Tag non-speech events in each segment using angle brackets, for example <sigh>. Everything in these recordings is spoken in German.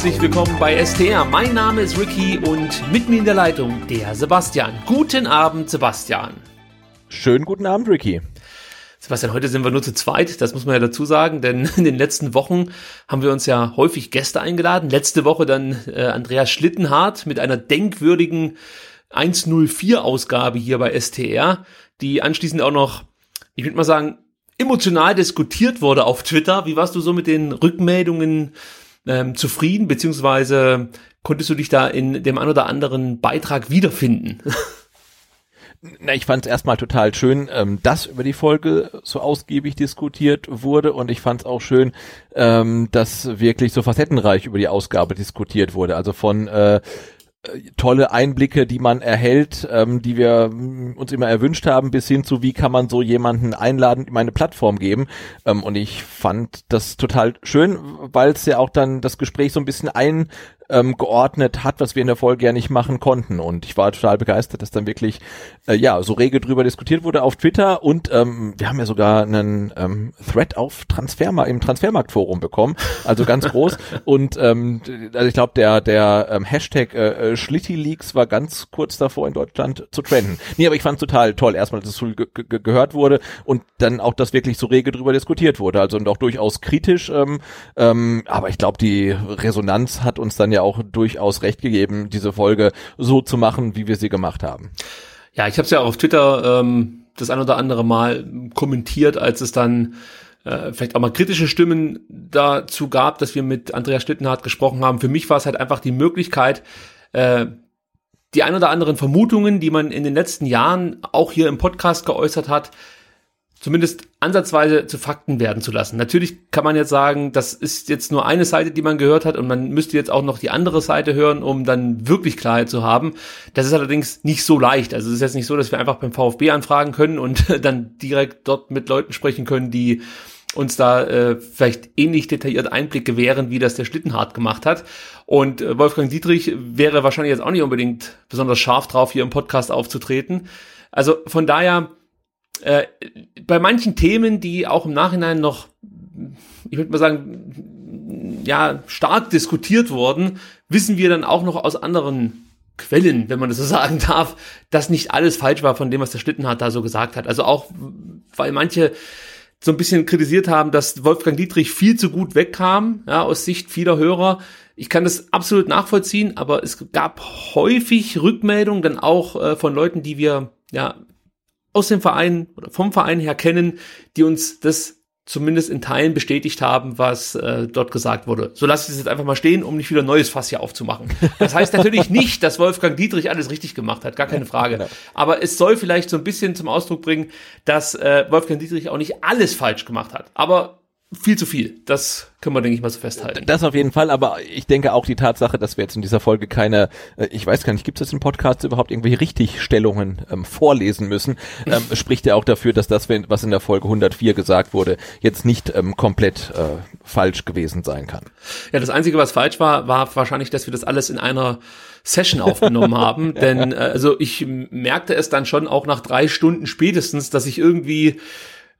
Herzlich willkommen bei STR. Mein Name ist Ricky und mit mir in der Leitung der Sebastian. Guten Abend, Sebastian. Schönen guten Abend, Ricky. Sebastian, heute sind wir nur zu zweit, das muss man ja dazu sagen, denn <laughs> in den letzten Wochen haben wir uns ja häufig Gäste eingeladen. Letzte Woche dann äh, Andreas Schlittenhardt mit einer denkwürdigen 104-Ausgabe hier bei STR, die anschließend auch noch, ich würde mal sagen, emotional diskutiert wurde auf Twitter. Wie warst du so mit den Rückmeldungen ähm, zufrieden, beziehungsweise konntest du dich da in dem ein oder anderen Beitrag wiederfinden? <laughs> Na, ich fand es erstmal total schön, ähm, dass über die Folge so ausgiebig diskutiert wurde und ich fand es auch schön, ähm, dass wirklich so facettenreich über die Ausgabe diskutiert wurde. Also von äh, tolle Einblicke, die man erhält, ähm, die wir mm, uns immer erwünscht haben, bis hin zu wie kann man so jemanden einladen, in meine Plattform geben. Ähm, und ich fand das total schön, weil es ja auch dann das Gespräch so ein bisschen ein ähm, geordnet hat, was wir in der Folge ja nicht machen konnten. Und ich war total begeistert, dass dann wirklich äh, ja so rege drüber diskutiert wurde auf Twitter und ähm, wir haben ja sogar einen ähm, Thread auf Transfermarkt im Transfermarktforum bekommen, also ganz groß. <laughs> und ähm, also ich glaube der der ähm, Hashtag äh, Schlitti-Leaks war ganz kurz davor in Deutschland zu trenden. Nee, aber ich fand total toll, erstmal, dass es ge gehört wurde und dann auch, dass wirklich so rege drüber diskutiert wurde. Also und auch durchaus kritisch. Ähm, ähm, aber ich glaube, die Resonanz hat uns dann ja auch durchaus recht gegeben, diese Folge so zu machen, wie wir sie gemacht haben. Ja, ich habe es ja auch auf Twitter ähm, das ein oder andere Mal kommentiert, als es dann äh, vielleicht auch mal kritische Stimmen dazu gab, dass wir mit Andreas Schlittenhardt gesprochen haben. Für mich war es halt einfach die Möglichkeit, äh, die ein oder anderen Vermutungen, die man in den letzten Jahren auch hier im Podcast geäußert hat, zumindest ansatzweise zu Fakten werden zu lassen. Natürlich kann man jetzt sagen, das ist jetzt nur eine Seite, die man gehört hat und man müsste jetzt auch noch die andere Seite hören, um dann wirklich Klarheit zu haben. Das ist allerdings nicht so leicht. Also es ist jetzt nicht so, dass wir einfach beim VfB anfragen können und <laughs> dann direkt dort mit Leuten sprechen können, die uns da äh, vielleicht ähnlich detailliert Einblick gewähren, wie das der Schlittenhardt gemacht hat. Und äh, Wolfgang Dietrich wäre wahrscheinlich jetzt auch nicht unbedingt besonders scharf drauf, hier im Podcast aufzutreten. Also von daher, äh, bei manchen Themen, die auch im Nachhinein noch, ich würde mal sagen, ja, stark diskutiert wurden, wissen wir dann auch noch aus anderen Quellen, wenn man das so <laughs> sagen darf, dass nicht alles falsch war von dem, was der Schlittenhardt da so gesagt hat. Also auch, weil manche so ein bisschen kritisiert haben, dass Wolfgang Dietrich viel zu gut wegkam, ja, aus Sicht vieler Hörer. Ich kann das absolut nachvollziehen, aber es gab häufig Rückmeldungen dann auch äh, von Leuten, die wir ja aus dem Verein oder vom Verein her kennen, die uns das zumindest in Teilen bestätigt haben, was äh, dort gesagt wurde. So lasse ich es jetzt einfach mal stehen, um nicht wieder neues Fass hier aufzumachen. Das heißt natürlich <laughs> nicht, dass Wolfgang Dietrich alles richtig gemacht hat, gar keine Frage. Genau. Aber es soll vielleicht so ein bisschen zum Ausdruck bringen, dass äh, Wolfgang Dietrich auch nicht alles falsch gemacht hat. Aber viel zu viel. Das können wir, denke ich, mal so festhalten. Das auf jeden Fall, aber ich denke auch die Tatsache, dass wir jetzt in dieser Folge keine, äh, ich weiß gar nicht, gibt es im Podcast überhaupt irgendwelche Richtigstellungen ähm, vorlesen müssen, <laughs> ähm, spricht ja auch dafür, dass das, was in der Folge 104 gesagt wurde, jetzt nicht ähm, komplett äh, falsch gewesen sein kann. Ja, das Einzige, was falsch war, war wahrscheinlich, dass wir das alles in einer Session aufgenommen haben, <laughs> denn äh, also ich merkte es dann schon auch nach drei Stunden spätestens, dass ich irgendwie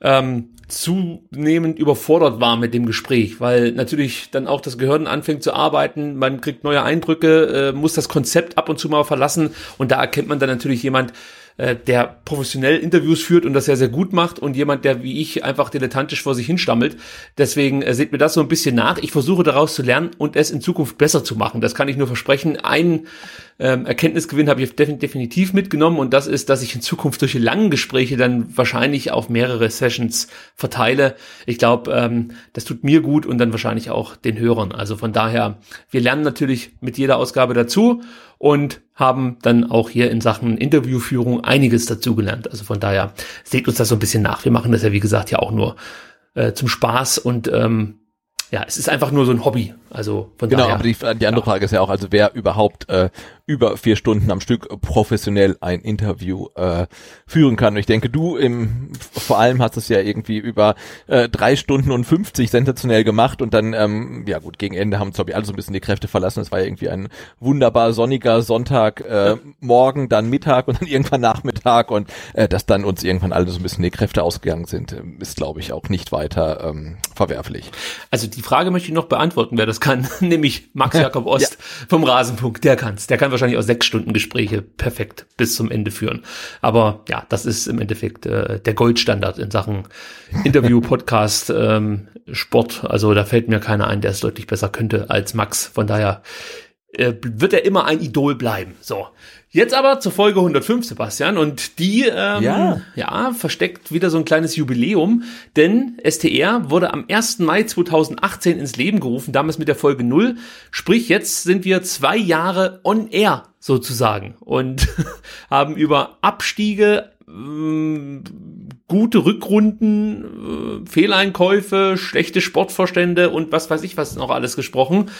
ähm, zunehmend überfordert war mit dem Gespräch, weil natürlich dann auch das Gehirn anfängt zu arbeiten, man kriegt neue Eindrücke, äh, muss das Konzept ab und zu mal verlassen und da erkennt man dann natürlich jemand, äh, der professionell Interviews führt und das sehr, sehr gut macht und jemand, der wie ich einfach dilettantisch vor sich hinstammelt. Deswegen äh, seht mir das so ein bisschen nach. Ich versuche daraus zu lernen und es in Zukunft besser zu machen. Das kann ich nur versprechen. Ein ähm, Erkenntnisgewinn habe ich definitiv mitgenommen und das ist, dass ich in Zukunft solche langen Gespräche dann wahrscheinlich auf mehrere Sessions verteile. Ich glaube, ähm, das tut mir gut und dann wahrscheinlich auch den Hörern. Also von daher, wir lernen natürlich mit jeder Ausgabe dazu und haben dann auch hier in Sachen Interviewführung einiges dazugelernt. Also von daher seht uns das so ein bisschen nach. Wir machen das ja wie gesagt ja auch nur äh, zum Spaß und ähm, ja, es ist einfach nur so ein Hobby. Also von genau, daher. aber die, die andere Frage ist ja auch, also wer überhaupt äh, über vier Stunden am Stück professionell ein Interview äh, führen kann. Und ich denke, du im vor allem hast es ja irgendwie über äh, drei Stunden und 50 sensationell gemacht und dann, ähm, ja gut, gegen Ende haben glaube ich, alle so ein bisschen die Kräfte verlassen. Es war ja irgendwie ein wunderbar sonniger Sonntag, äh, morgen, dann Mittag und dann <laughs> irgendwann Nachmittag und äh, dass dann uns irgendwann alle so ein bisschen die Kräfte ausgegangen sind, äh, ist, glaube ich, auch nicht weiter ähm, verwerflich. Also die Frage möchte ich noch beantworten, wer das kann, <laughs> nämlich Max Jakob Ost ja. vom Rasenpunkt. Der kann's. Der kann wahrscheinlich auch sechs Stunden Gespräche perfekt bis zum Ende führen. Aber ja, das ist im Endeffekt äh, der Goldstandard in Sachen <laughs> Interview, Podcast, ähm, Sport. Also da fällt mir keiner ein, der es deutlich besser könnte als Max. Von daher äh, wird er immer ein Idol bleiben. So. Jetzt aber zur Folge 105, Sebastian, und die ähm, ja. ja versteckt wieder so ein kleines Jubiläum, denn STR wurde am 1. Mai 2018 ins Leben gerufen, damals mit der Folge 0. Sprich, jetzt sind wir zwei Jahre on air sozusagen und <laughs> haben über Abstiege, äh, gute Rückrunden, äh, Fehleinkäufe, schlechte Sportvorstände und was weiß ich was noch alles gesprochen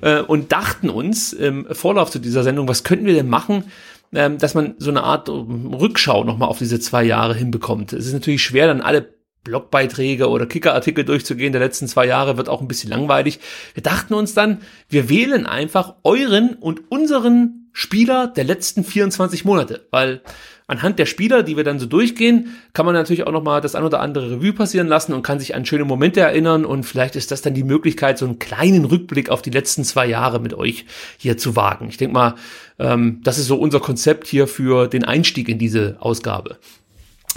äh, und dachten uns im Vorlauf zu dieser Sendung, was könnten wir denn machen, ähm, dass man so eine Art Rückschau nochmal auf diese zwei Jahre hinbekommt. Es ist natürlich schwer, dann alle Blogbeiträge oder Kickerartikel durchzugehen der letzten zwei Jahre wird auch ein bisschen langweilig. Wir dachten uns dann, wir wählen einfach euren und unseren Spieler der letzten 24 Monate, weil anhand der Spieler, die wir dann so durchgehen, kann man natürlich auch nochmal das ein oder andere Revue passieren lassen und kann sich an schöne Momente erinnern und vielleicht ist das dann die Möglichkeit, so einen kleinen Rückblick auf die letzten zwei Jahre mit euch hier zu wagen. Ich denke mal, ähm, das ist so unser Konzept hier für den Einstieg in diese Ausgabe.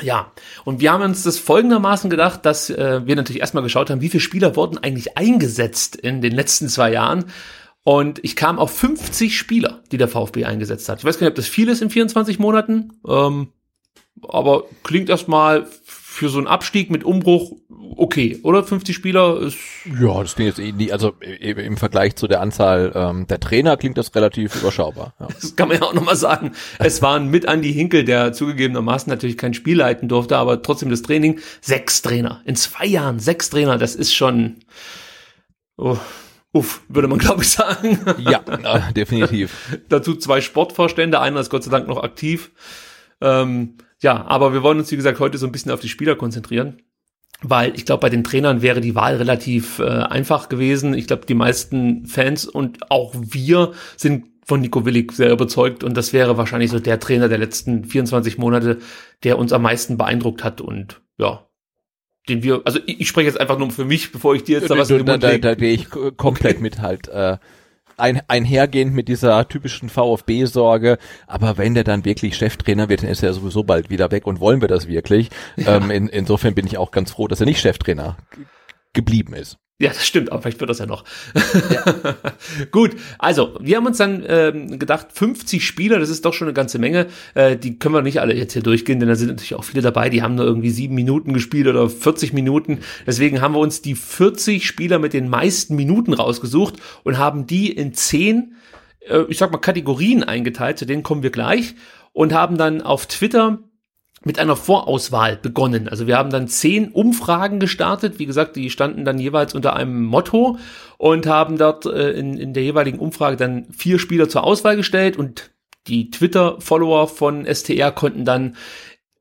Ja, und wir haben uns das folgendermaßen gedacht, dass äh, wir natürlich erstmal geschaut haben, wie viele Spieler wurden eigentlich eingesetzt in den letzten zwei Jahren und ich kam auf 50 Spieler, die der VfB eingesetzt hat. Ich weiß gar nicht, ob das viel ist in 24 Monaten, ähm, aber klingt erstmal für so einen Abstieg mit Umbruch okay, oder? 50 Spieler ist. Ja, das klingt jetzt eh nie, also im Vergleich zu der Anzahl ähm, der Trainer klingt das relativ überschaubar. Ja. <laughs> Das kann man ja auch nochmal sagen. Es waren mit Andy Hinkel, der zugegebenermaßen natürlich kein Spiel leiten durfte, aber trotzdem das Training. Sechs Trainer. In zwei Jahren sechs Trainer, das ist schon. Oh, Uff, würde man glaube ich sagen. Ja, äh, definitiv. <laughs> Dazu zwei Sportvorstände, einer ist Gott sei Dank noch aktiv. Ähm, ja, aber wir wollen uns, wie gesagt, heute so ein bisschen auf die Spieler konzentrieren. Weil ich glaube, bei den Trainern wäre die Wahl relativ äh, einfach gewesen. Ich glaube, die meisten Fans und auch wir sind von Nico Willig sehr überzeugt und das wäre wahrscheinlich so der Trainer der letzten 24 Monate, der uns am meisten beeindruckt hat und ja, den wir, also ich, ich spreche jetzt einfach nur für mich, bevor ich dir jetzt da was in den Mund Da, da, da gehe ich komplett okay. mit halt. Äh, ein, einhergehend mit dieser typischen VfB-Sorge, aber wenn der dann wirklich Cheftrainer wird, dann ist er sowieso bald wieder weg und wollen wir das wirklich. Ja. Ähm, in, insofern bin ich auch ganz froh, dass er nicht Cheftrainer geblieben ist. Ja, das stimmt, aber vielleicht wird das ja noch. Ja. <laughs> Gut, also wir haben uns dann ähm, gedacht, 50 Spieler, das ist doch schon eine ganze Menge. Äh, die können wir nicht alle jetzt hier durchgehen, denn da sind natürlich auch viele dabei, die haben nur irgendwie sieben Minuten gespielt oder 40 Minuten. Deswegen haben wir uns die 40 Spieler mit den meisten Minuten rausgesucht und haben die in zehn, äh, ich sag mal, Kategorien eingeteilt, zu denen kommen wir gleich und haben dann auf Twitter mit einer Vorauswahl begonnen. Also wir haben dann zehn Umfragen gestartet. Wie gesagt, die standen dann jeweils unter einem Motto und haben dort äh, in, in der jeweiligen Umfrage dann vier Spieler zur Auswahl gestellt und die Twitter-Follower von STR konnten dann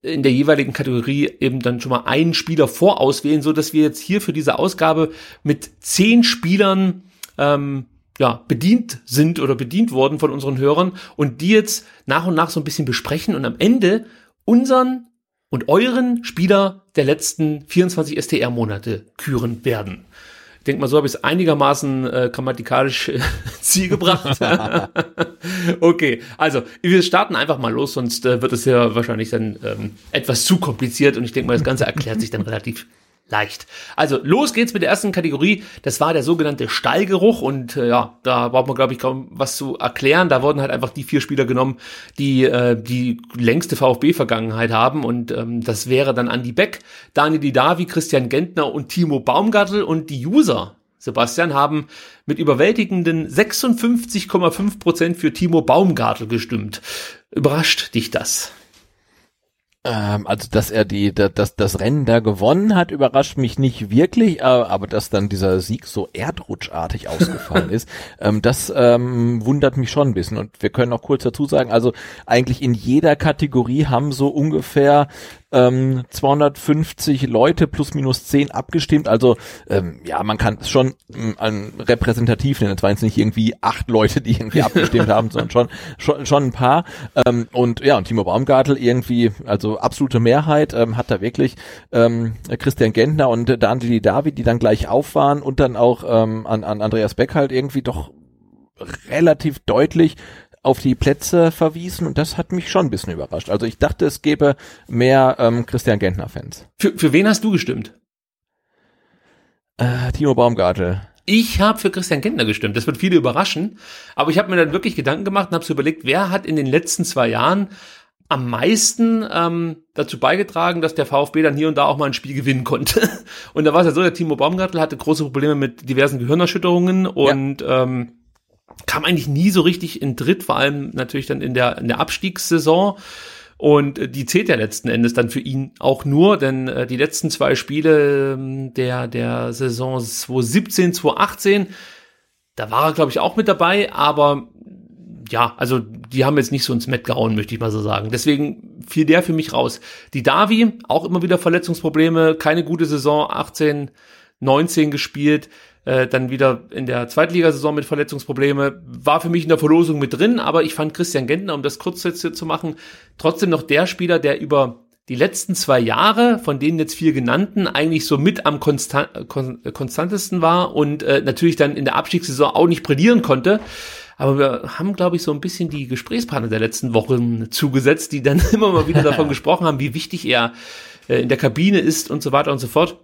in der jeweiligen Kategorie eben dann schon mal einen Spieler vorauswählen, so dass wir jetzt hier für diese Ausgabe mit zehn Spielern ähm, ja, bedient sind oder bedient worden von unseren Hörern und die jetzt nach und nach so ein bisschen besprechen und am Ende unseren und euren Spieler der letzten 24 STR-Monate küren werden. Ich denke mal, so habe ich es einigermaßen äh, grammatikalisch äh, <laughs> Ziel gebracht. <laughs> okay, also wir starten einfach mal los, sonst äh, wird es ja wahrscheinlich dann ähm, etwas zu kompliziert und ich denke mal, das Ganze erklärt sich dann relativ leicht. Also los geht's mit der ersten Kategorie. Das war der sogenannte Stallgeruch und äh, ja, da braucht man glaube ich kaum was zu erklären. Da wurden halt einfach die vier Spieler genommen, die äh, die längste VfB-Vergangenheit haben und ähm, das wäre dann Andy Beck, Daniel Didavi, Christian Gentner und Timo Baumgartel und die User. Sebastian haben mit überwältigenden 56,5 Prozent für Timo Baumgartel gestimmt. Überrascht dich das? Ähm, also, dass er die, dass das Rennen da gewonnen hat, überrascht mich nicht wirklich, aber, aber dass dann dieser Sieg so erdrutschartig ausgefallen <laughs> ist, ähm, das ähm, wundert mich schon ein bisschen. Und wir können auch kurz dazu sagen, also eigentlich in jeder Kategorie haben so ungefähr ähm, 250 Leute plus minus 10 abgestimmt. Also ähm, ja, man kann es schon ähm, repräsentativ nennen. Es waren jetzt nicht irgendwie acht Leute, die irgendwie <laughs> abgestimmt haben, sondern schon, schon, schon ein paar. Ähm, und ja, und Timo Baumgartel irgendwie, also absolute Mehrheit, ähm, hat da wirklich ähm, Christian Gentner und Daniel David, die dann gleich auf waren und dann auch ähm, an, an Andreas Beck halt irgendwie doch relativ deutlich auf die Plätze verwiesen und das hat mich schon ein bisschen überrascht. Also ich dachte, es gäbe mehr ähm, Christian Gentner-Fans. Für, für wen hast du gestimmt? Äh, Timo Baumgartel. Ich habe für Christian Gentner gestimmt. Das wird viele überraschen. Aber ich habe mir dann wirklich Gedanken gemacht und habe so überlegt, wer hat in den letzten zwei Jahren am meisten ähm, dazu beigetragen, dass der VfB dann hier und da auch mal ein Spiel gewinnen konnte. <laughs> Und da war es ja so, der Timo Baumgartel hatte große Probleme mit diversen Gehirnerschütterungen und ja. ähm, kam eigentlich nie so richtig in Dritt, vor allem natürlich dann in der, in der Abstiegssaison. Und äh, die zählt ja letzten Endes dann für ihn auch nur, denn äh, die letzten zwei Spiele ähm, der, der Saison 2017, 2018, da war er, glaube ich, auch mit dabei, aber ja, also die haben jetzt nicht so ins Met gehauen, möchte ich mal so sagen. Deswegen fiel der für mich raus. Die Davi, auch immer wieder Verletzungsprobleme, keine gute Saison, 18, 19 gespielt äh, dann wieder in der Zweitligasaison mit Verletzungsprobleme, war für mich in der Verlosung mit drin, aber ich fand Christian Gentner, um das kurz jetzt zu machen, trotzdem noch der Spieler, der über die letzten zwei Jahre, von denen jetzt vier genannten, eigentlich so mit am konstant, kon, konstantesten war und äh, natürlich dann in der Abstiegssaison auch nicht brillieren konnte. Aber wir haben, glaube ich, so ein bisschen die Gesprächspartner der letzten Wochen zugesetzt, die dann <laughs> immer mal wieder davon <laughs> gesprochen haben, wie wichtig er äh, in der Kabine ist und so weiter und so fort.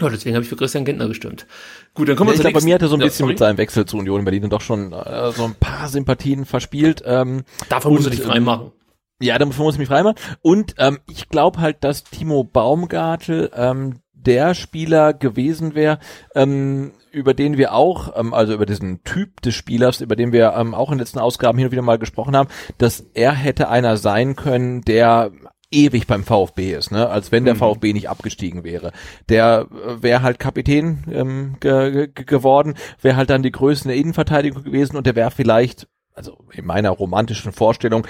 Ja, deswegen habe ich für Christian Gentner gestimmt. Gut, dann kommen wir ja, zu Ich glaube, bei mir hat er so ein bisschen ja, mit seinem Wechsel zu Union Berlin doch schon äh, so ein paar Sympathien verspielt. Ähm, Davon musst du dich freimachen. Ja, davon muss ich mich freimachen. Und ähm, ich glaube halt, dass Timo Baumgartel ähm, der Spieler gewesen wäre, ähm, über den wir auch, ähm, also über diesen Typ des Spielers, über den wir ähm, auch in den letzten Ausgaben hin und wieder mal gesprochen haben, dass er hätte einer sein können, der ewig beim VfB ist, ne? als wenn der mhm. VfB nicht abgestiegen wäre. Der äh, wäre halt Kapitän ähm, ge ge geworden, wäre halt dann die der Innenverteidigung gewesen und der wäre vielleicht, also in meiner romantischen Vorstellung,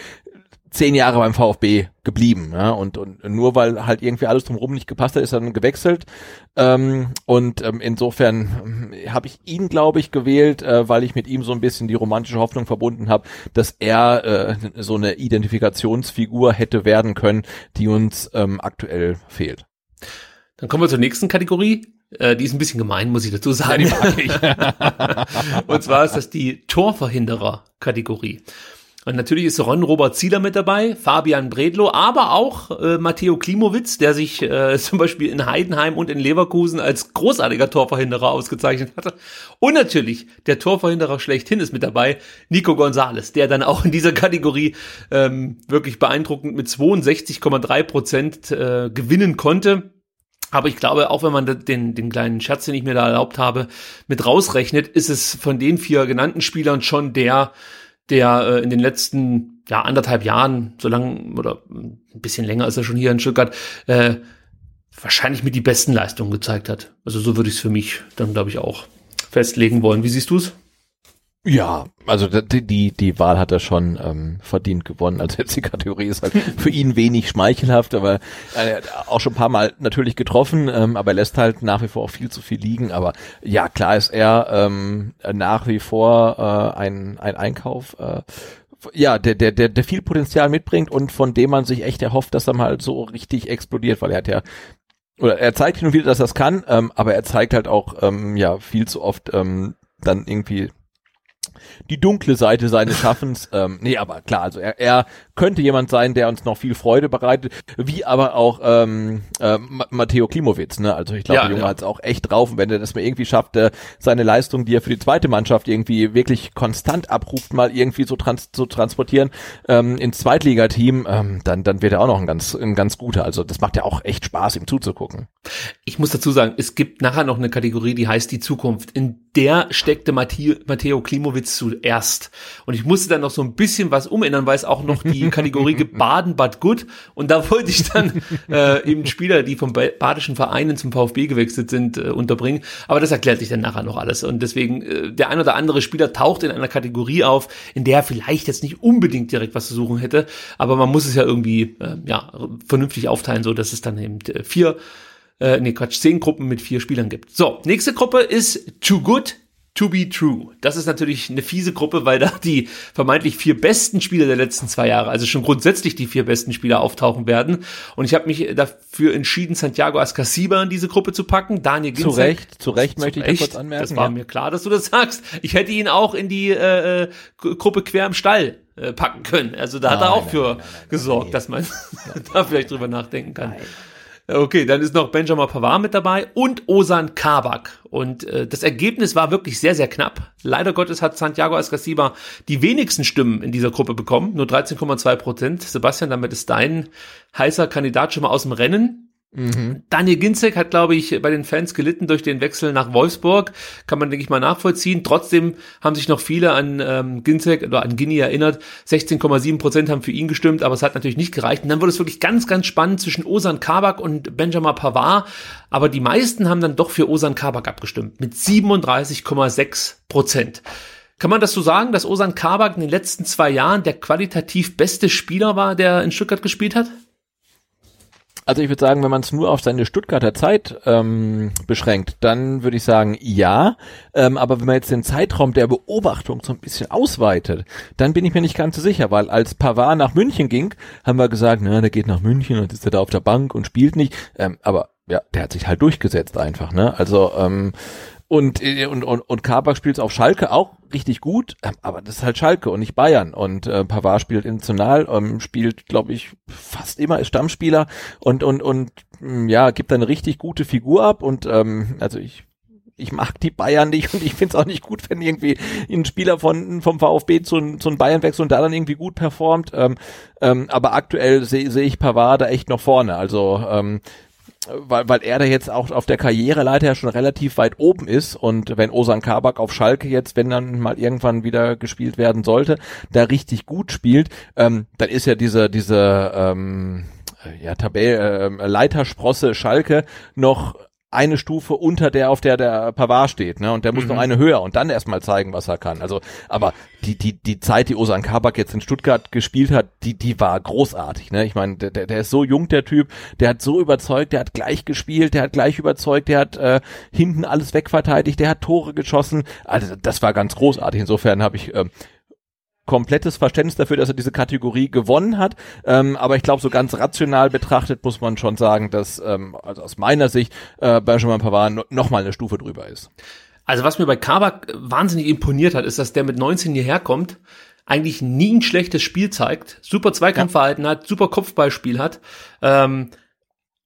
zehn Jahre beim VfB geblieben. Ja? Und, und nur weil halt irgendwie alles drumherum nicht gepasst hat, ist er dann gewechselt. Ähm, und ähm, insofern äh, habe ich ihn, glaube ich, gewählt, äh, weil ich mit ihm so ein bisschen die romantische Hoffnung verbunden habe, dass er äh, so eine Identifikationsfigur hätte werden können, die uns ähm, aktuell fehlt. Dann kommen wir zur nächsten Kategorie. Äh, die ist ein bisschen gemein, muss ich dazu sagen. Ja, die mag ich. <laughs> Und zwar ist das die Torverhinderer-Kategorie. Und natürlich ist Ron Robert Zieler mit dabei, Fabian Bredlo, aber auch äh, Matteo Klimowitz, der sich äh, <laughs> zum Beispiel in Heidenheim und in Leverkusen als großartiger Torverhinderer ausgezeichnet hatte. Und natürlich der Torverhinderer schlechthin ist mit dabei, Nico Gonzalez, der dann auch in dieser Kategorie ähm, wirklich beeindruckend mit 62,3 Prozent äh, gewinnen konnte. Aber ich glaube, auch wenn man den, den kleinen Scherz, den ich mir da erlaubt habe, mit rausrechnet, ist es von den vier genannten Spielern schon der, der äh, in den letzten ja, anderthalb Jahren, so lang oder ein bisschen länger ist er schon hier in Stuttgart, äh, wahrscheinlich mit die besten Leistungen gezeigt hat. Also so würde ich es für mich dann, glaube ich, auch festlegen wollen. Wie siehst du es? Ja, also die, die, die Wahl hat er schon ähm, verdient gewonnen. Also jetzt die Kategorie ist halt <laughs> für ihn wenig schmeichelhaft, aber äh, auch schon ein paar Mal natürlich getroffen, ähm, aber er lässt halt nach wie vor auch viel zu viel liegen. Aber ja, klar ist er ähm, nach wie vor äh, ein, ein Einkauf. Äh, ja, der, der, der, der viel Potenzial mitbringt und von dem man sich echt erhofft, dass er mal so richtig explodiert, weil er hat ja oder er zeigt hin und wieder, dass er es kann, ähm, aber er zeigt halt auch ähm, ja viel zu oft ähm, dann irgendwie die dunkle Seite seines Schaffens. ähm, nee, aber klar, also er, er könnte jemand sein, der uns noch viel Freude bereitet, wie aber auch ähm, äh, Matteo Klimowitz. Ne? Also ich glaube, ja, der Junge ja. hat es auch echt drauf. Und wenn er das mal irgendwie schafft, äh, seine Leistung, die er für die zweite Mannschaft irgendwie wirklich konstant abruft, mal irgendwie so trans zu transportieren ähm, ins Zweitligateam, ähm, dann, dann wird er auch noch ein ganz, ein ganz guter. Also das macht ja auch echt Spaß, ihm zuzugucken. Ich muss dazu sagen, es gibt nachher noch eine Kategorie, die heißt die Zukunft. In der steckte Matteo, Matteo Klimowitz zuerst. Und ich musste dann noch so ein bisschen was umändern, weil es auch noch <laughs> die Kategorie <laughs> gibt Baden, Bad Gut. Und da wollte ich dann äh, eben Spieler, die vom badischen Vereinen zum VfB gewechselt sind, äh, unterbringen. Aber das erklärt sich dann nachher noch alles. Und deswegen, äh, der ein oder andere Spieler taucht in einer Kategorie auf, in der er vielleicht jetzt nicht unbedingt direkt was zu suchen hätte. Aber man muss es ja irgendwie äh, ja, vernünftig aufteilen, so dass es dann eben äh, vier äh, nee, Quatsch, zehn Gruppen mit vier Spielern gibt. So, nächste Gruppe ist Too Good To Be True. Das ist natürlich eine fiese Gruppe, weil da die vermeintlich vier besten Spieler der letzten zwei Jahre, also schon grundsätzlich die vier besten Spieler auftauchen werden. Und ich habe mich dafür entschieden, Santiago Ascasiba in diese Gruppe zu packen. Daniel Ginzek. Zu Recht, zu Recht möchte ich kurz anmerken. Das war ja. mir klar, dass du das sagst. Ich hätte ihn auch in die äh, äh Gruppe quer im Stall äh, packen können. Also da hat nein, er auch nein, für nein, gesorgt, dass man <laughs> <laughs> da vielleicht drüber nachdenken kann. Okay, dann ist noch Benjamin Pavard mit dabei und Osan Kabak. Und äh, das Ergebnis war wirklich sehr, sehr knapp. Leider Gottes hat Santiago Ascasiba die wenigsten Stimmen in dieser Gruppe bekommen, nur 13,2 Prozent. Sebastian, damit ist dein heißer Kandidat schon mal aus dem Rennen. Mhm. Daniel Ginzek hat, glaube ich, bei den Fans gelitten durch den Wechsel nach Wolfsburg. Kann man, denke ich mal, nachvollziehen. Trotzdem haben sich noch viele an ähm, Ginzek oder an Gini erinnert. 16,7 Prozent haben für ihn gestimmt, aber es hat natürlich nicht gereicht. Und dann wurde es wirklich ganz, ganz spannend zwischen Osan Kabak und Benjamin Pavard. Aber die meisten haben dann doch für Osan Kabak abgestimmt. Mit 37,6 Prozent. Kann man das so sagen, dass Osan Kabak in den letzten zwei Jahren der qualitativ beste Spieler war, der in Stuttgart gespielt hat? Also ich würde sagen, wenn man es nur auf seine Stuttgarter Zeit ähm, beschränkt, dann würde ich sagen, ja. Ähm, aber wenn man jetzt den Zeitraum der Beobachtung so ein bisschen ausweitet, dann bin ich mir nicht ganz so sicher, weil als Pavard nach München ging, haben wir gesagt, na, der geht nach München und er da auf der Bank und spielt nicht. Ähm, aber ja, der hat sich halt durchgesetzt einfach, ne? Also ähm, und, äh, und, und, und Kabak spielt auf Schalke auch richtig gut, ähm, aber das ist halt Schalke und nicht Bayern. Und äh, Pavard spielt international, ähm, spielt, glaube ich, fast immer ist Stammspieler und, und, und mm, ja, gibt eine richtig gute Figur ab. Und ähm, also ich ich mag die Bayern nicht und ich finde es auch nicht gut, wenn irgendwie ein Spieler von vom VfB zu, zu Bayern wechselt und da dann irgendwie gut performt. Ähm, ähm, aber aktuell sehe seh ich Pavard da echt noch vorne. Also ähm, weil, weil er da jetzt auch auf der Karriereleiter ja schon relativ weit oben ist und wenn Osan Kabak auf Schalke jetzt, wenn dann mal irgendwann wieder gespielt werden sollte, da richtig gut spielt, ähm, dann ist ja diese, diese ähm, ja, Tabell, äh, Leitersprosse Schalke noch eine Stufe unter der, auf der der Pavard steht, ne? Und der muss mhm. noch eine höher und dann erstmal zeigen, was er kann. Also, aber die, die, die Zeit, die Osan Kabak jetzt in Stuttgart gespielt hat, die, die war großartig, ne? Ich meine, der, der ist so jung, der Typ, der hat so überzeugt, der hat gleich gespielt, der hat gleich überzeugt, der hat äh, hinten alles wegverteidigt, der hat Tore geschossen. Also, das war ganz großartig. Insofern habe ich äh, komplettes Verständnis dafür, dass er diese Kategorie gewonnen hat. Ähm, aber ich glaube, so ganz rational betrachtet muss man schon sagen, dass ähm, also aus meiner Sicht äh, Benjamin Pavard no, noch eine Stufe drüber ist. Also was mir bei Kabak wahnsinnig imponiert hat, ist, dass der mit 19 hierher kommt, eigentlich nie ein schlechtes Spiel zeigt, super Zweikampfverhalten ja. hat, super Kopfballspiel hat. Ähm,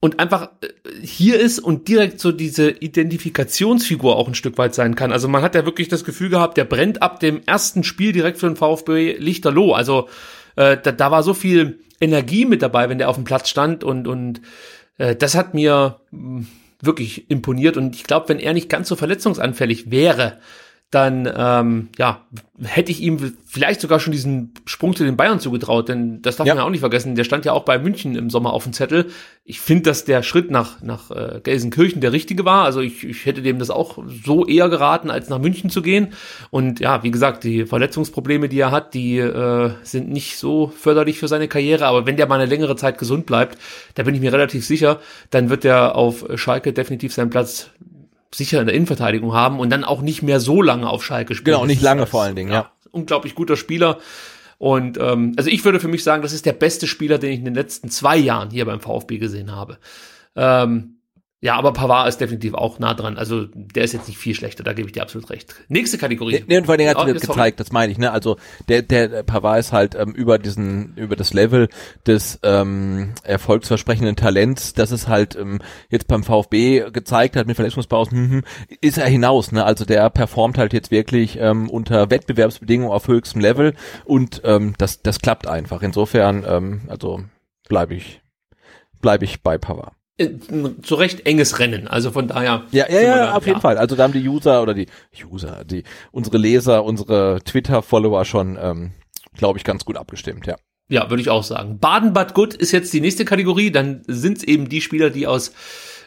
und einfach äh, hier ist und direkt so diese Identifikationsfigur auch ein Stück weit sein kann. Also man hat ja wirklich das Gefühl gehabt, der brennt ab dem ersten Spiel direkt für den VfB Lichterloh. Also äh, da, da war so viel Energie mit dabei, wenn der auf dem Platz stand und und äh, das hat mir mh, wirklich imponiert und ich glaube, wenn er nicht ganz so verletzungsanfällig wäre, dann ähm, ja, hätte ich ihm vielleicht sogar schon diesen Sprung zu den Bayern zugetraut, denn das darf ja. man ja auch nicht vergessen, der stand ja auch bei München im Sommer auf dem Zettel. Ich finde, dass der Schritt nach, nach äh, Gelsenkirchen der richtige war. Also ich, ich hätte dem das auch so eher geraten, als nach München zu gehen. Und ja, wie gesagt, die Verletzungsprobleme, die er hat, die äh, sind nicht so förderlich für seine Karriere. Aber wenn der mal eine längere Zeit gesund bleibt, da bin ich mir relativ sicher, dann wird er auf Schalke definitiv seinen Platz sicher in der Innenverteidigung haben und dann auch nicht mehr so lange auf Schalke spielen. Genau, nicht lange vor allen Dingen, ja. ja. Unglaublich guter Spieler. Und ähm, also ich würde für mich sagen, das ist der beste Spieler, den ich in den letzten zwei Jahren hier beim VfB gesehen habe. Ähm, Ja, aber Pavard ist definitiv auch nah dran. Also der ist jetzt nicht viel schlechter, da gebe ich dir absolut recht. Nächste Kategorie. Nee, und vor allem hat Oh, er gezeigt, das meine ich, ne? Also der, der Pavard ist halt ähm, über diesen, über das Level des ähm, erfolgsversprechenden Talents, das es halt ähm, jetzt beim VfB gezeigt hat mit Verletzungspausen, hm, hm, ist er hinaus, ne? Also der performt halt jetzt wirklich ähm, unter Wettbewerbsbedingungen auf höchstem Level und ähm, das, das klappt einfach. Insofern, ähm, also bleibe ich, bleibe ich bei Pavard. Äh, zu Recht enges Rennen. Also von daher. Ja, ja, ja, da- auf jeden Fall. Also da haben die User oder die User, die unsere Leser, unsere Twitter-Follower schon, ähm, glaube ich, ganz gut abgestimmt, ja. Ja, würde ich auch sagen. Baden-Bad Gut ist jetzt die nächste Kategorie. Dann sind es eben die Spieler, die aus,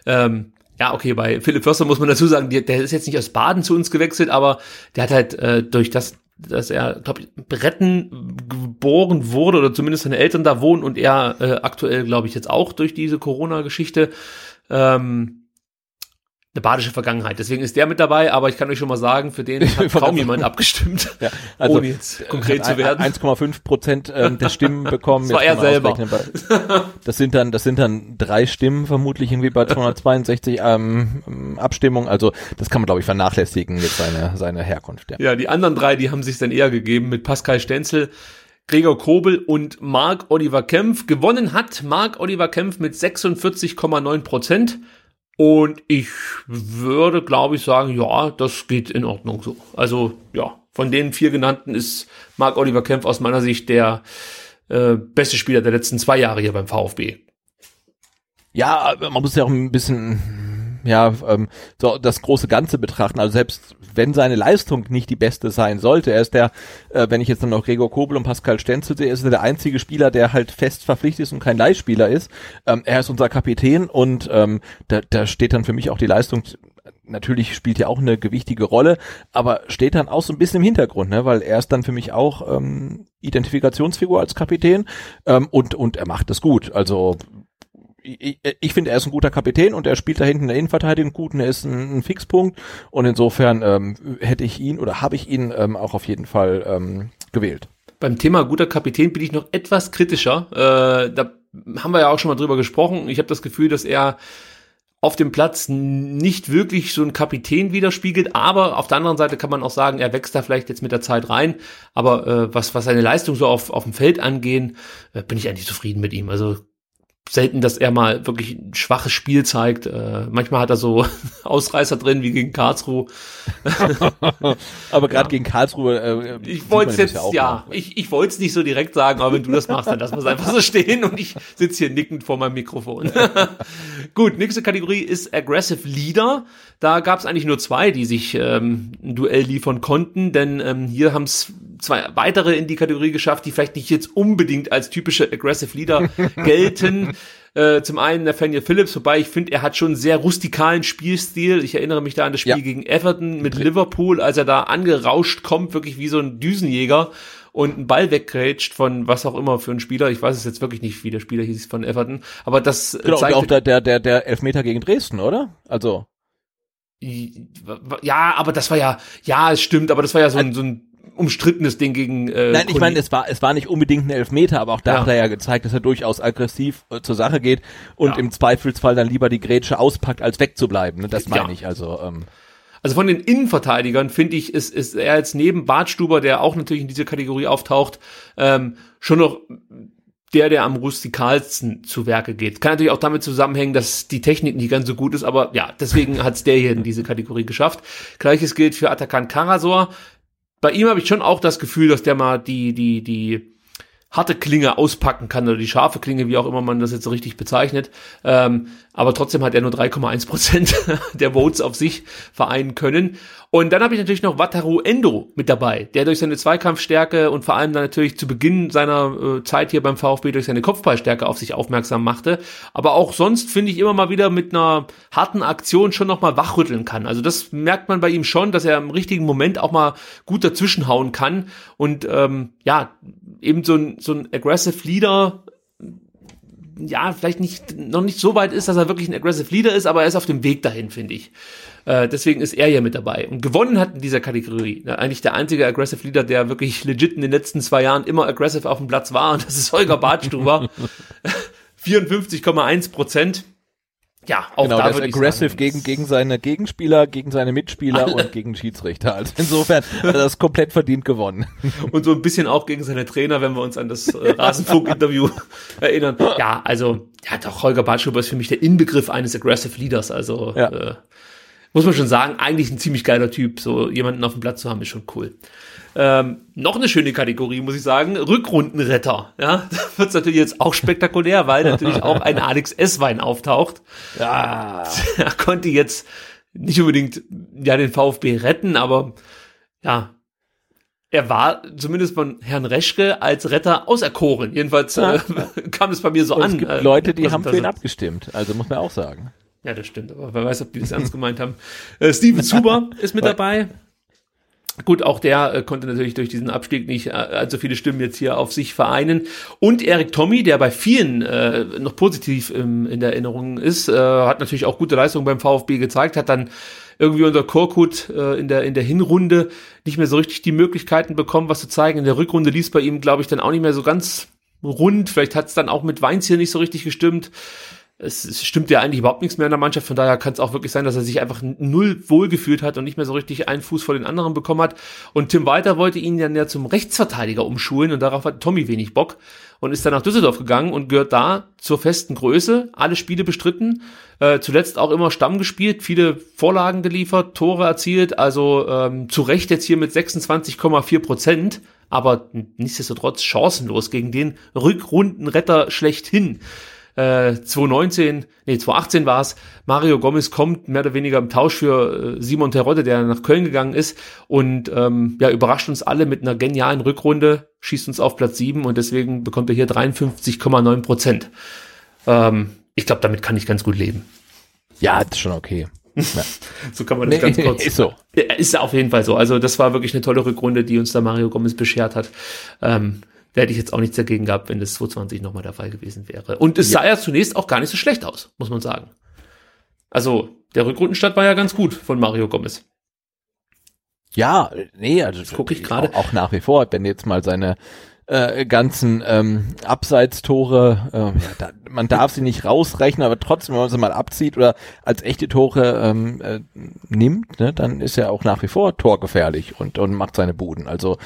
ähm, ja, okay, bei Philipp Förster muss man dazu sagen, der, der ist jetzt nicht aus Baden zu uns gewechselt, aber der hat halt äh, durch das, dass er, glaube ich, Bretten geboren wurde oder zumindest seine Eltern da wohnen und er äh, aktuell, glaube ich, jetzt auch durch diese Corona-Geschichte ähm, eine badische Vergangenheit. Deswegen ist der mit dabei, aber ich kann euch schon mal sagen, für den hat <laughs> kaum jemand abgestimmt, ja also, ohne jetzt konkret zu werden. 1,5 Prozent ähm, der Stimmen <laughs> bekommen. Das war er selber. Das sind dann, das sind dann drei Stimmen vermutlich irgendwie bei 262 ähm, Abstimmungen. Also das kann man glaube ich vernachlässigen mit seiner seiner Herkunft. Ja. Ja, die anderen drei, die haben sich dann eher gegeben mit Pascal Stenzel, Gregor Kobel und Marc Oliver Kempf. Gewonnen hat Marc Oliver Kempf mit 46,9 Prozent. Und ich würde, glaube ich, sagen, ja, das geht in Ordnung so. Also, ja, von den vier genannten ist Marc Oliver Kempf aus meiner Sicht der äh, beste Spieler der letzten zwei Jahre hier beim VfB. Ja, man muss ja auch ein bisschen, ja, ähm, so das große Ganze betrachten. Also selbst wenn seine Leistung nicht die beste sein sollte, er ist der, äh, wenn ich jetzt dann noch Gregor Kobel und Pascal Stenzel sehe, ist er der einzige Spieler, der halt fest verpflichtet ist und kein Leihspieler ist. Ähm, er ist unser Kapitän und ähm, da, da steht dann für mich auch die Leistung natürlich spielt ja auch eine gewichtige Rolle, aber steht dann auch so ein bisschen im Hintergrund, ne? weil er ist dann für mich auch ähm, Identifikationsfigur als Kapitän ähm, und und er macht das gut. Also ich, ich finde, er ist ein guter Kapitän und er spielt da hinten in der Innenverteidigung gut und er ist ein, ein Fixpunkt und insofern ähm, hätte ich ihn oder habe ich ihn ähm, auch auf jeden Fall ähm, gewählt. Beim Thema guter Kapitän bin ich noch etwas kritischer. Äh, da haben wir ja auch schon mal drüber gesprochen. Ich habe das Gefühl, dass er auf dem Platz nicht wirklich so ein Kapitän widerspiegelt, aber auf der anderen Seite kann man auch sagen, er wächst da vielleicht jetzt mit der Zeit rein, aber äh, was, was seine Leistung so auf, auf dem Feld angehen, äh, bin ich eigentlich zufrieden mit ihm. Also selten, dass er mal wirklich ein schwaches Spiel zeigt. Äh, manchmal hat er so <laughs> Ausreißer drin, wie gegen Karlsruhe. <laughs> Aber gerade gegen Karlsruhe. Äh, Ich wollte es jetzt, ja ja, ich, ich wollte es nicht so direkt sagen, aber wenn du das machst, dann lassen wir es einfach so stehen und ich sitze hier nickend vor meinem Mikrofon. <laughs> Gut, nächste Kategorie ist Aggressive Leader. Da gab es eigentlich nur zwei, die sich ähm, ein Duell liefern konnten, denn ähm, hier haben es zwei weitere in die Kategorie geschafft, die vielleicht nicht jetzt unbedingt als typische Aggressive Leader <laughs> gelten. Äh, zum einen Nathaniel Phillips, wobei ich finde, er hat schon einen sehr rustikalen Spielstil. Ich erinnere mich da an das Spiel Ja. gegen Everton mit Liverpool, als er da angerauscht kommt, wirklich wie so ein Düsenjäger und einen Ball weggrätscht von was auch immer für einen Spieler. Ich weiß es jetzt wirklich nicht, wie der Spieler hieß von Everton, aber das äh, Genau, zeigt auch der, der, der, der Elfmeter gegen Dresden, oder? Also. Ja, aber das war ja, ja, es stimmt, aber das war ja so ein, so ein umstrittenes Ding gegen äh, Nein, ich meine, es war, es war nicht unbedingt ein Elfmeter, aber auch da Ja. hat er ja gezeigt, dass er durchaus aggressiv äh, zur Sache geht und Ja. im Zweifelsfall dann lieber die Grätsche auspackt, als wegzubleiben. Ne? Das meine Ja. ich. Also, ähm, Also von den Innenverteidigern finde ich, ist, ist er jetzt neben Bartstuber, der auch natürlich in diese Kategorie auftaucht, ähm, schon noch der, der am rustikalsten zu Werke geht. Kann natürlich auch damit zusammenhängen, dass die Technik nicht ganz so gut ist, aber ja, deswegen hat's der hier in diese Kategorie geschafft. Gleiches gilt für Atakan Karasor. Bei ihm habe ich schon auch das Gefühl, dass der mal die, die, die harte Klinge auspacken kann oder die scharfe Klinge, wie auch immer man das jetzt so richtig bezeichnet. Ähm, aber trotzdem hat er nur 3,1 Prozent <laughs> der Votes auf sich vereinen können. Und dann habe ich natürlich noch Wataru Endo mit dabei, der durch seine Zweikampfstärke und vor allem dann natürlich zu Beginn seiner äh, Zeit hier beim VfB durch seine Kopfballstärke auf sich aufmerksam machte. Aber auch sonst finde ich immer mal wieder mit einer harten Aktion schon noch mal wachrütteln kann. Also das merkt man bei ihm schon, dass er im richtigen Moment auch mal gut dazwischenhauen kann und ähm, ja eben so ein so ein aggressive Leader ja, vielleicht nicht, noch nicht so weit ist, dass er wirklich ein aggressive Leader ist, aber er ist auf dem Weg dahin, finde ich. Äh, deswegen ist er hier mit dabei. Und gewonnen hat in dieser Kategorie ne, eigentlich der einzige aggressive Leader, der wirklich legit in den letzten zwei Jahren immer aggressive auf dem Platz war. Und das ist Holger Badstuber. 54,1 <laughs> <laughs> Prozent. Ja, auch genau, da ist aggressive seine, gegen, gegen seine Gegenspieler, gegen seine Mitspieler und gegen Schiedsrichter. Also insofern hat er das komplett verdient gewonnen. Und so ein bisschen auch gegen seine Trainer, wenn wir uns an das äh, Rasenfunk-Interview <laughs> erinnern. Ja, also, ja, doch, Holger Bartschuber ist für mich der Inbegriff eines aggressive Leaders. Also, ja. äh, muss man schon sagen, eigentlich ein ziemlich geiler Typ. So jemanden auf dem Platz zu haben, ist schon cool. Ähm, noch eine schöne Kategorie, muss ich sagen, Rückrundenretter. Ja, <laughs> da wird es natürlich jetzt auch spektakulär, weil natürlich auch ein <laughs> Alex S-Wein auftaucht. Ja. <laughs> Er konnte jetzt nicht unbedingt ja den VfB retten, aber ja, er war zumindest von Herrn Reschke als Retter auserkoren. Jedenfalls ja. äh, kam es bei mir so Und an. Es gibt äh, Leute, die haben für ihn abgestimmt, also muss man auch sagen. Ja, das stimmt, aber wer weiß, ob die das ernst gemeint haben. Äh, Steven Zuber <laughs> ist mit dabei. Gut, auch der äh, konnte natürlich durch diesen Abstieg nicht äh, allzu viele Stimmen jetzt hier auf sich vereinen. Und Erik Tommy, der bei vielen äh, noch positiv im, in der Erinnerung ist, äh, hat natürlich auch gute Leistungen beim VfB gezeigt, hat dann irgendwie unter Korkut äh, in, der, in der Hinrunde nicht mehr so richtig die Möglichkeiten bekommen, was zu zeigen. In der Rückrunde ließ bei ihm, glaube ich, dann auch nicht mehr so ganz rund. Vielleicht hat es dann auch mit Weins hier nicht so richtig gestimmt es, es stimmt ja eigentlich überhaupt nichts mehr in der Mannschaft, von daher kann es auch wirklich sein, dass er sich einfach null wohlgefühlt hat und nicht mehr so richtig einen Fuß vor den anderen bekommen hat. Und Tim Walter wollte ihn dann ja zum Rechtsverteidiger umschulen und darauf hat Tommy wenig Bock und ist dann nach Düsseldorf gegangen und gehört da zur festen Größe, alle Spiele bestritten, äh, zuletzt auch immer Stamm gespielt, viele Vorlagen geliefert, Tore erzielt, also ähm, zu Recht jetzt hier mit 26,4 Prozent, aber nichtsdestotrotz chancenlos gegen den Rückrundenretter schlechthin äh, 2019, nee, 2018 war es, Mario Gomez kommt mehr oder weniger im Tausch für äh, Simon Terodde, der nach Köln gegangen ist und ähm, ja, überrascht uns alle mit einer genialen Rückrunde, schießt uns auf Platz 7 und deswegen bekommt er hier 53,9 Prozent. Ähm, ich glaube, damit kann ich ganz gut leben. Ja, das ist schon okay. <laughs> Ja. so kann man das nee, ganz kurz. Ist <laughs> so. Ist auf jeden Fall so. Also das war wirklich eine tolle Rückrunde, die uns da Mario Gomez beschert hat. Ähm, da hätte ich jetzt auch nichts dagegen gehabt, wenn das 2020 nochmal der Fall gewesen wäre. Und es ja. sah ja zunächst auch gar nicht so schlecht aus, muss man sagen. Also, der Rückrundenstart war ja ganz gut von Mario Gomez. Ja, nee, also das gucke ich gerade auch, auch nach wie vor, wenn jetzt mal seine äh, ganzen ähm, Abseitstore, äh, ja, da, man darf sie nicht rausrechnen, aber trotzdem, wenn man sie mal abzieht oder als echte Tore ähm, äh, nimmt, ne, dann ist er auch nach wie vor torgefährlich und, und macht seine Buden. Also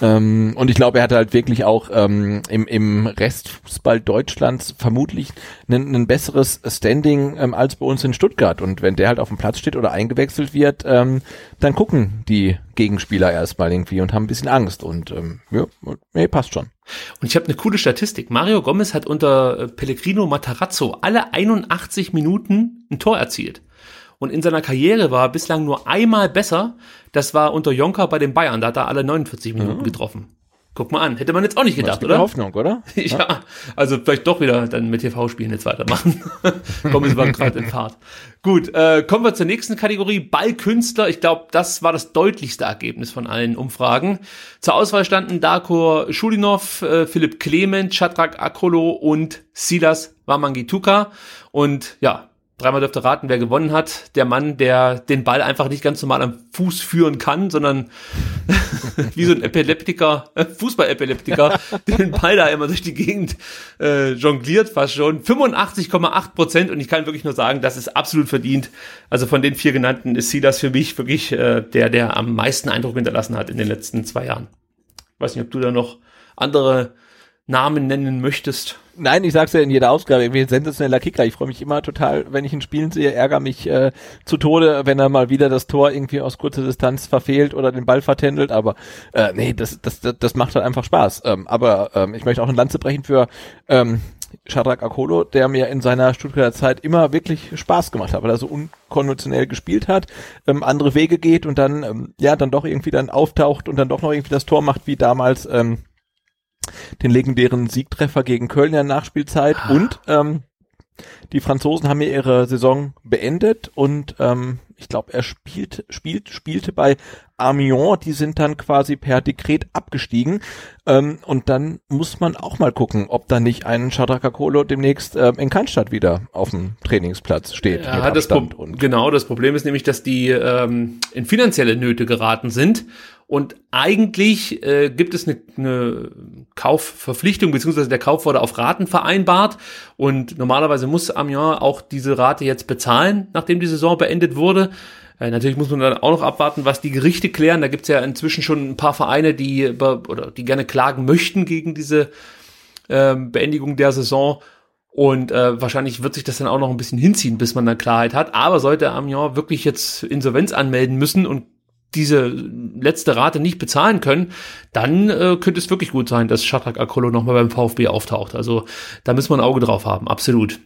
ähm, und ich glaube, er hatte halt wirklich auch ähm, im, im Restfußball Deutschlands vermutlich ein, ein besseres Standing ähm, als bei uns in Stuttgart. Und wenn der halt auf dem Platz steht oder eingewechselt wird, ähm, dann gucken die Gegenspieler erstmal irgendwie und haben ein bisschen Angst. Und ähm, ja, nee, passt schon. Und ich habe eine coole Statistik. Mario Gomez hat unter äh, Pellegrino Matarazzo alle 81 Minuten ein Tor erzielt. Und in seiner Karriere war er bislang nur einmal besser. Das war unter Jonker bei den Bayern. Da hat er alle 49 Minuten mhm. getroffen. Guck mal an. Hätte man jetzt auch nicht gedacht, oder? Hoffnung, oder? <laughs> ja, also vielleicht doch wieder dann mit TV-Spielen jetzt weitermachen. <laughs> Kommen wir war gerade in Fahrt. Gut, äh, kommen wir zur nächsten Kategorie. Ballkünstler. Ich glaube, das war das deutlichste Ergebnis von allen Umfragen. Zur Auswahl standen Darko Schulinov, äh, Philipp Clement, Chatrak Akolo und Silas Wamangituka. Und ja, dreimal dürfte raten, wer gewonnen hat. Der Mann, der den Ball einfach nicht ganz normal am Fuß führen kann, sondern <laughs> wie so ein Epileptiker, äh, Fußball-Epileptiker, <laughs> den Ball da immer durch die Gegend äh, jongliert, fast schon. 85,8 Prozent und ich kann wirklich nur sagen, das ist absolut verdient. Also von den vier genannten ist sie das für mich wirklich äh, der, der am meisten Eindruck hinterlassen hat in den letzten zwei Jahren. Ich weiß nicht, ob du da noch andere Namen nennen möchtest. Nein, ich sag's ja in jeder Ausgabe, irgendwie ein sensationeller Kicker. Ich freue mich immer total, wenn ich ihn spielen sehe, ärgere mich äh, zu Tode, wenn er mal wieder das Tor irgendwie aus kurzer Distanz verfehlt oder den Ball vertändelt. Aber äh, nee, das, das, das, das macht halt einfach Spaß. Ähm, aber ähm, ich möchte auch eine Lanze brechen für ähm, Shadrach Akolo, der mir in seiner Stuttgarter Zeit immer wirklich Spaß gemacht hat, weil er so unkonventionell gespielt hat, ähm, andere Wege geht und dann ähm, ja dann doch irgendwie dann auftaucht und dann doch noch irgendwie das Tor macht, wie damals ähm, den legendären Siegtreffer gegen Köln in der Nachspielzeit ah. und ähm, die Franzosen haben ja ihre Saison beendet und ähm, ich glaube, er spielt, spielt, spielte bei Amiens, die sind dann quasi per Dekret abgestiegen. Ähm, und dann muss man auch mal gucken, ob da nicht ein Chadrakakolo demnächst ähm, in Cannstatt wieder auf dem Trainingsplatz steht. Ja, das genau, das Problem ist nämlich, dass die ähm, in finanzielle Nöte geraten sind Und eigentlich äh, gibt es eine, eine Kaufverpflichtung, beziehungsweise der Kauf wurde auf Raten vereinbart. Und normalerweise muss Amiens auch diese Rate jetzt bezahlen, nachdem die Saison beendet wurde. Äh, natürlich muss man dann auch noch abwarten, was die Gerichte klären. Da gibt es ja inzwischen schon ein paar Vereine, die oder die gerne klagen möchten gegen diese äh, Beendigung der Saison. Und äh, wahrscheinlich wird sich das dann auch noch ein bisschen hinziehen, bis man dann Klarheit hat. Aber sollte Amiens wirklich jetzt Insolvenz anmelden müssen und diese letzte Rate nicht bezahlen können, dann äh, könnte es wirklich gut sein, dass Shadrach Akolo nochmal beim VfB auftaucht. Also da müssen wir ein Auge drauf haben, absolut.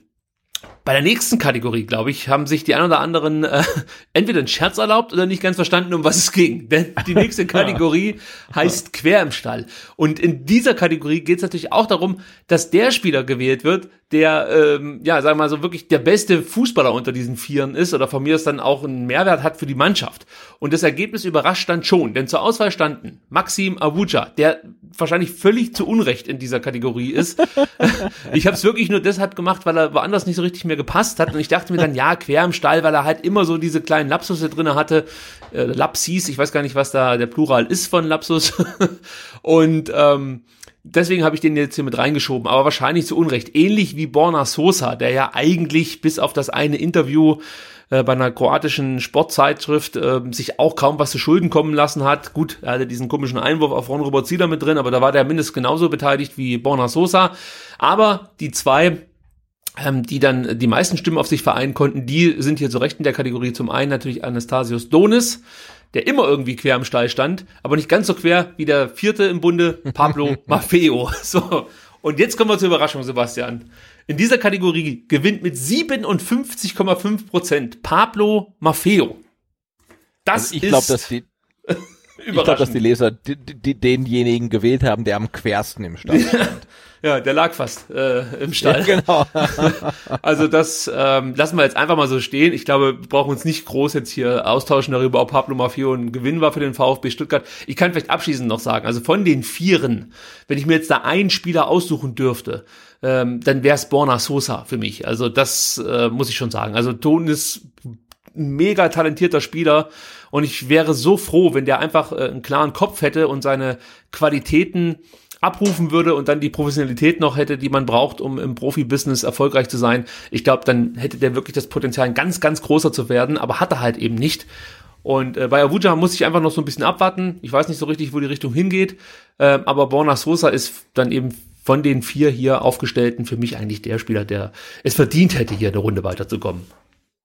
Bei der nächsten Kategorie, glaube ich, haben sich die ein oder anderen äh, <laughs> entweder einen Scherz erlaubt oder nicht ganz verstanden, um was es ging. Denn die nächste <laughs> Kategorie heißt Quer im Stall. Und in dieser Kategorie geht es natürlich auch darum, dass der Spieler gewählt wird, der, ähm, ja, sagen wir mal so, wirklich der beste Fußballer unter diesen Vieren ist oder von mir aus dann auch einen Mehrwert hat für die Mannschaft. Und das Ergebnis überrascht dann schon, denn zur Auswahl standen Maxim Avuja, der wahrscheinlich völlig zu Unrecht in dieser Kategorie ist. <laughs> ich habe es wirklich nur deshalb gemacht, weil er woanders nicht so richtig mehr gepasst hat. Und ich dachte mir dann, ja, quer im Stall, weil er halt immer so diese kleinen Lapsusse drinne hatte. Äh, Lapsis, ich weiß gar nicht, was da der Plural ist von Lapsus. <laughs> Und ähm, Deswegen habe ich den jetzt hier mit reingeschoben, aber wahrscheinlich zu Unrecht. Ähnlich wie Borna Sosa, der ja eigentlich bis auf das eine Interview äh, bei einer kroatischen Sportzeitschrift äh, sich auch kaum was zu Schulden kommen lassen hat. Gut, er hatte diesen komischen Einwurf auf Ron Robert Zieler mit drin, aber da war der mindestens genauso beteiligt wie Borna Sosa. Aber die zwei ähm, die dann die meisten Stimmen auf sich vereinen konnten, die sind hier zu Recht in der Kategorie. Zum einen natürlich Anastasios Donis, der immer irgendwie quer im Stall stand, aber nicht ganz so quer wie der vierte im Bunde, Pablo <laughs> Maffeo. So. Und jetzt kommen wir zur Überraschung, Sebastian. In dieser Kategorie gewinnt mit 57,5 Prozent Pablo Maffeo. Das also ich glaube, dass die <laughs> ich glaube, dass die Leser denjenigen gewählt haben, der am quersten im Stall <laughs> stand. Ja, der lag fast äh, im Stall. Ja, genau. <laughs> also das ähm, lassen wir jetzt einfach mal so stehen. Ich glaube, wir brauchen uns nicht groß jetzt hier austauschen darüber, ob Pablo Maffio ein Gewinn war für den VfB Stuttgart. Ich kann vielleicht abschließend noch sagen, also von den Vieren, wenn ich mir jetzt da einen Spieler aussuchen dürfte, ähm, dann wäre es Borna Sosa für mich. Also das äh, muss ich schon sagen. Also Ton ist ein mega talentierter Spieler und ich wäre so froh, wenn der einfach äh, einen klaren Kopf hätte und seine Qualitäten abrufen würde und dann die Professionalität noch hätte, die man braucht, um im Profibusiness erfolgreich zu sein, ich glaube, dann hätte der wirklich das Potenzial, ein ganz, ganz großer zu werden, aber hat er halt eben nicht. Und äh, bei Avuja muss ich einfach noch so ein bisschen abwarten. Ich weiß nicht so richtig, wo die Richtung hingeht. Äh, aber Borna Sosa ist dann eben von den vier hier aufgestellten für mich eigentlich der Spieler, der es verdient hätte, hier eine Runde weiterzukommen.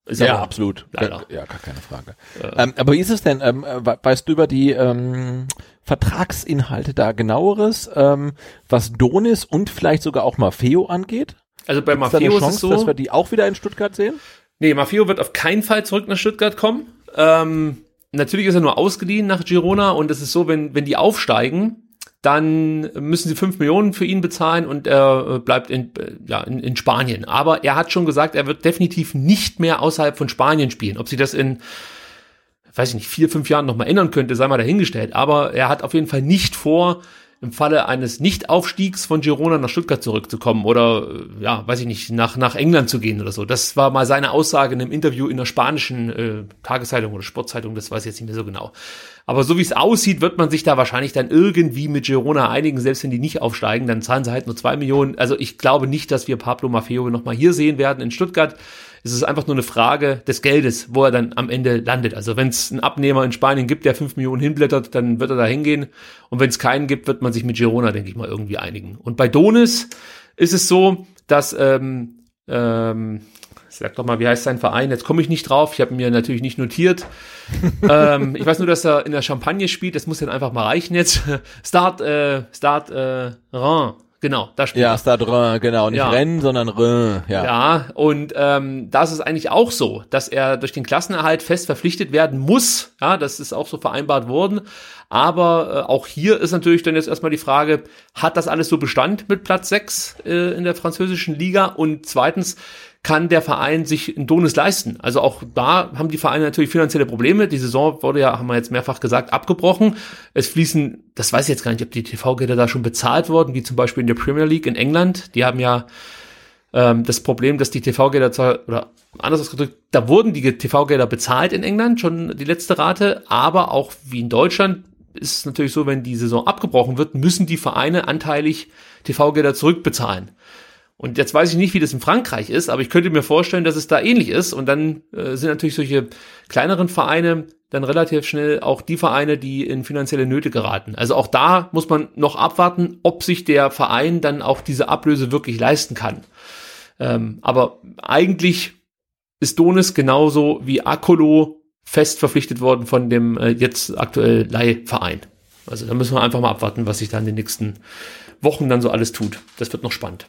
Ist ja, absolut. Leider. Ja, gar keine Frage. Äh. Ähm, aber wie ist es denn, ähm, weißt du über die ähm, Vertragsinhalte da genaueres, ähm, was Donis und vielleicht sogar auch Maffeo angeht? Also bei Gibt's Maffeo ist es so, dass wir die auch wieder in Stuttgart sehen? Nee, Maffeo wird auf keinen Fall zurück nach Stuttgart kommen. Ähm, natürlich ist er nur ausgeliehen nach Girona und es ist so, wenn, wenn die aufsteigen, dann müssen sie fünf Millionen für ihn bezahlen und er äh, bleibt in, äh, ja, in, in Spanien. Aber er hat schon gesagt, er wird definitiv nicht mehr außerhalb von Spanien spielen. Ob sie das in, weiß ich nicht, vier, fünf Jahren nochmal ändern könnte, sei mal dahingestellt. Aber er hat auf jeden Fall nicht vor, im Falle eines Nichtaufstiegs von Girona nach Stuttgart zurückzukommen oder äh, ja, weiß ich nicht, nach nach England zu gehen oder so. Das war mal seine Aussage in einem Interview in der spanischen äh, Tageszeitung oder Sportzeitung, das weiß ich jetzt nicht mehr so genau. Aber so wie es aussieht, wird man sich da wahrscheinlich dann irgendwie mit Girona einigen, selbst wenn die nicht aufsteigen, dann zahlen sie halt nur zwei Millionen. Also ich glaube nicht, dass wir Pablo Maffeo nochmal hier sehen werden in Stuttgart. Es ist einfach nur eine Frage des Geldes, wo er dann am Ende landet. Also wenn es einen Abnehmer in Spanien gibt, der fünf Millionen hinblättert, dann wird er da hingehen. Und wenn es keinen gibt, wird man sich mit Girona, denke ich mal, irgendwie einigen. Und bei Donis ist es so, dass ähm, ähm, sag doch mal, wie heißt sein Verein? Jetzt komme ich nicht drauf. Ich habe mir natürlich nicht notiert. <laughs> ähm, ich weiß nur, dass er in der Champagne spielt. Das muss dann einfach mal reichen jetzt. <laughs> Start, äh, Start, äh, Rhin. Genau, da spielt Ja, Stade Rhin, genau. Nicht ja. Rennen, sondern Rhin, ja. Ja, und ähm, da ist es eigentlich auch so, dass er durch den Klassenerhalt fest verpflichtet werden muss. Ja, das ist auch so vereinbart worden. Aber äh, auch hier ist natürlich dann jetzt erstmal die Frage, hat das alles so Bestand mit Platz 6 äh, in der französischen Liga? Und zweitens, kann der Verein sich einen Donis leisten. Also auch da haben die Vereine natürlich finanzielle Probleme. Die Saison wurde ja, haben wir jetzt mehrfach gesagt, abgebrochen. Es fließen, das weiß ich jetzt gar nicht, ob die TV-Gelder da schon bezahlt wurden, wie zum Beispiel in der Premier League in England. Die haben ja ähm, das Problem, dass die TV-Gelder zwar, oder anders ausgedrückt, da wurden die TV-Gelder bezahlt in England, schon die letzte Rate, aber auch wie in Deutschland ist es natürlich so, wenn die Saison abgebrochen wird, müssen die Vereine anteilig TV-Gelder zurückbezahlen. Und jetzt weiß ich nicht, wie das in Frankreich ist, aber ich könnte mir vorstellen, dass es da ähnlich ist. Und dann äh, sind natürlich solche kleineren Vereine dann relativ schnell auch die Vereine, die in finanzielle Nöte geraten. Also auch da muss man noch abwarten, ob sich der Verein dann auch diese Ablöse wirklich leisten kann. Ähm, aber eigentlich ist Donis genauso wie Akolo fest verpflichtet worden von dem äh, jetzt aktuell Leihverein. Also da müssen wir einfach mal abwarten, was sich da in den nächsten Wochen dann so alles tut. Das wird noch spannend.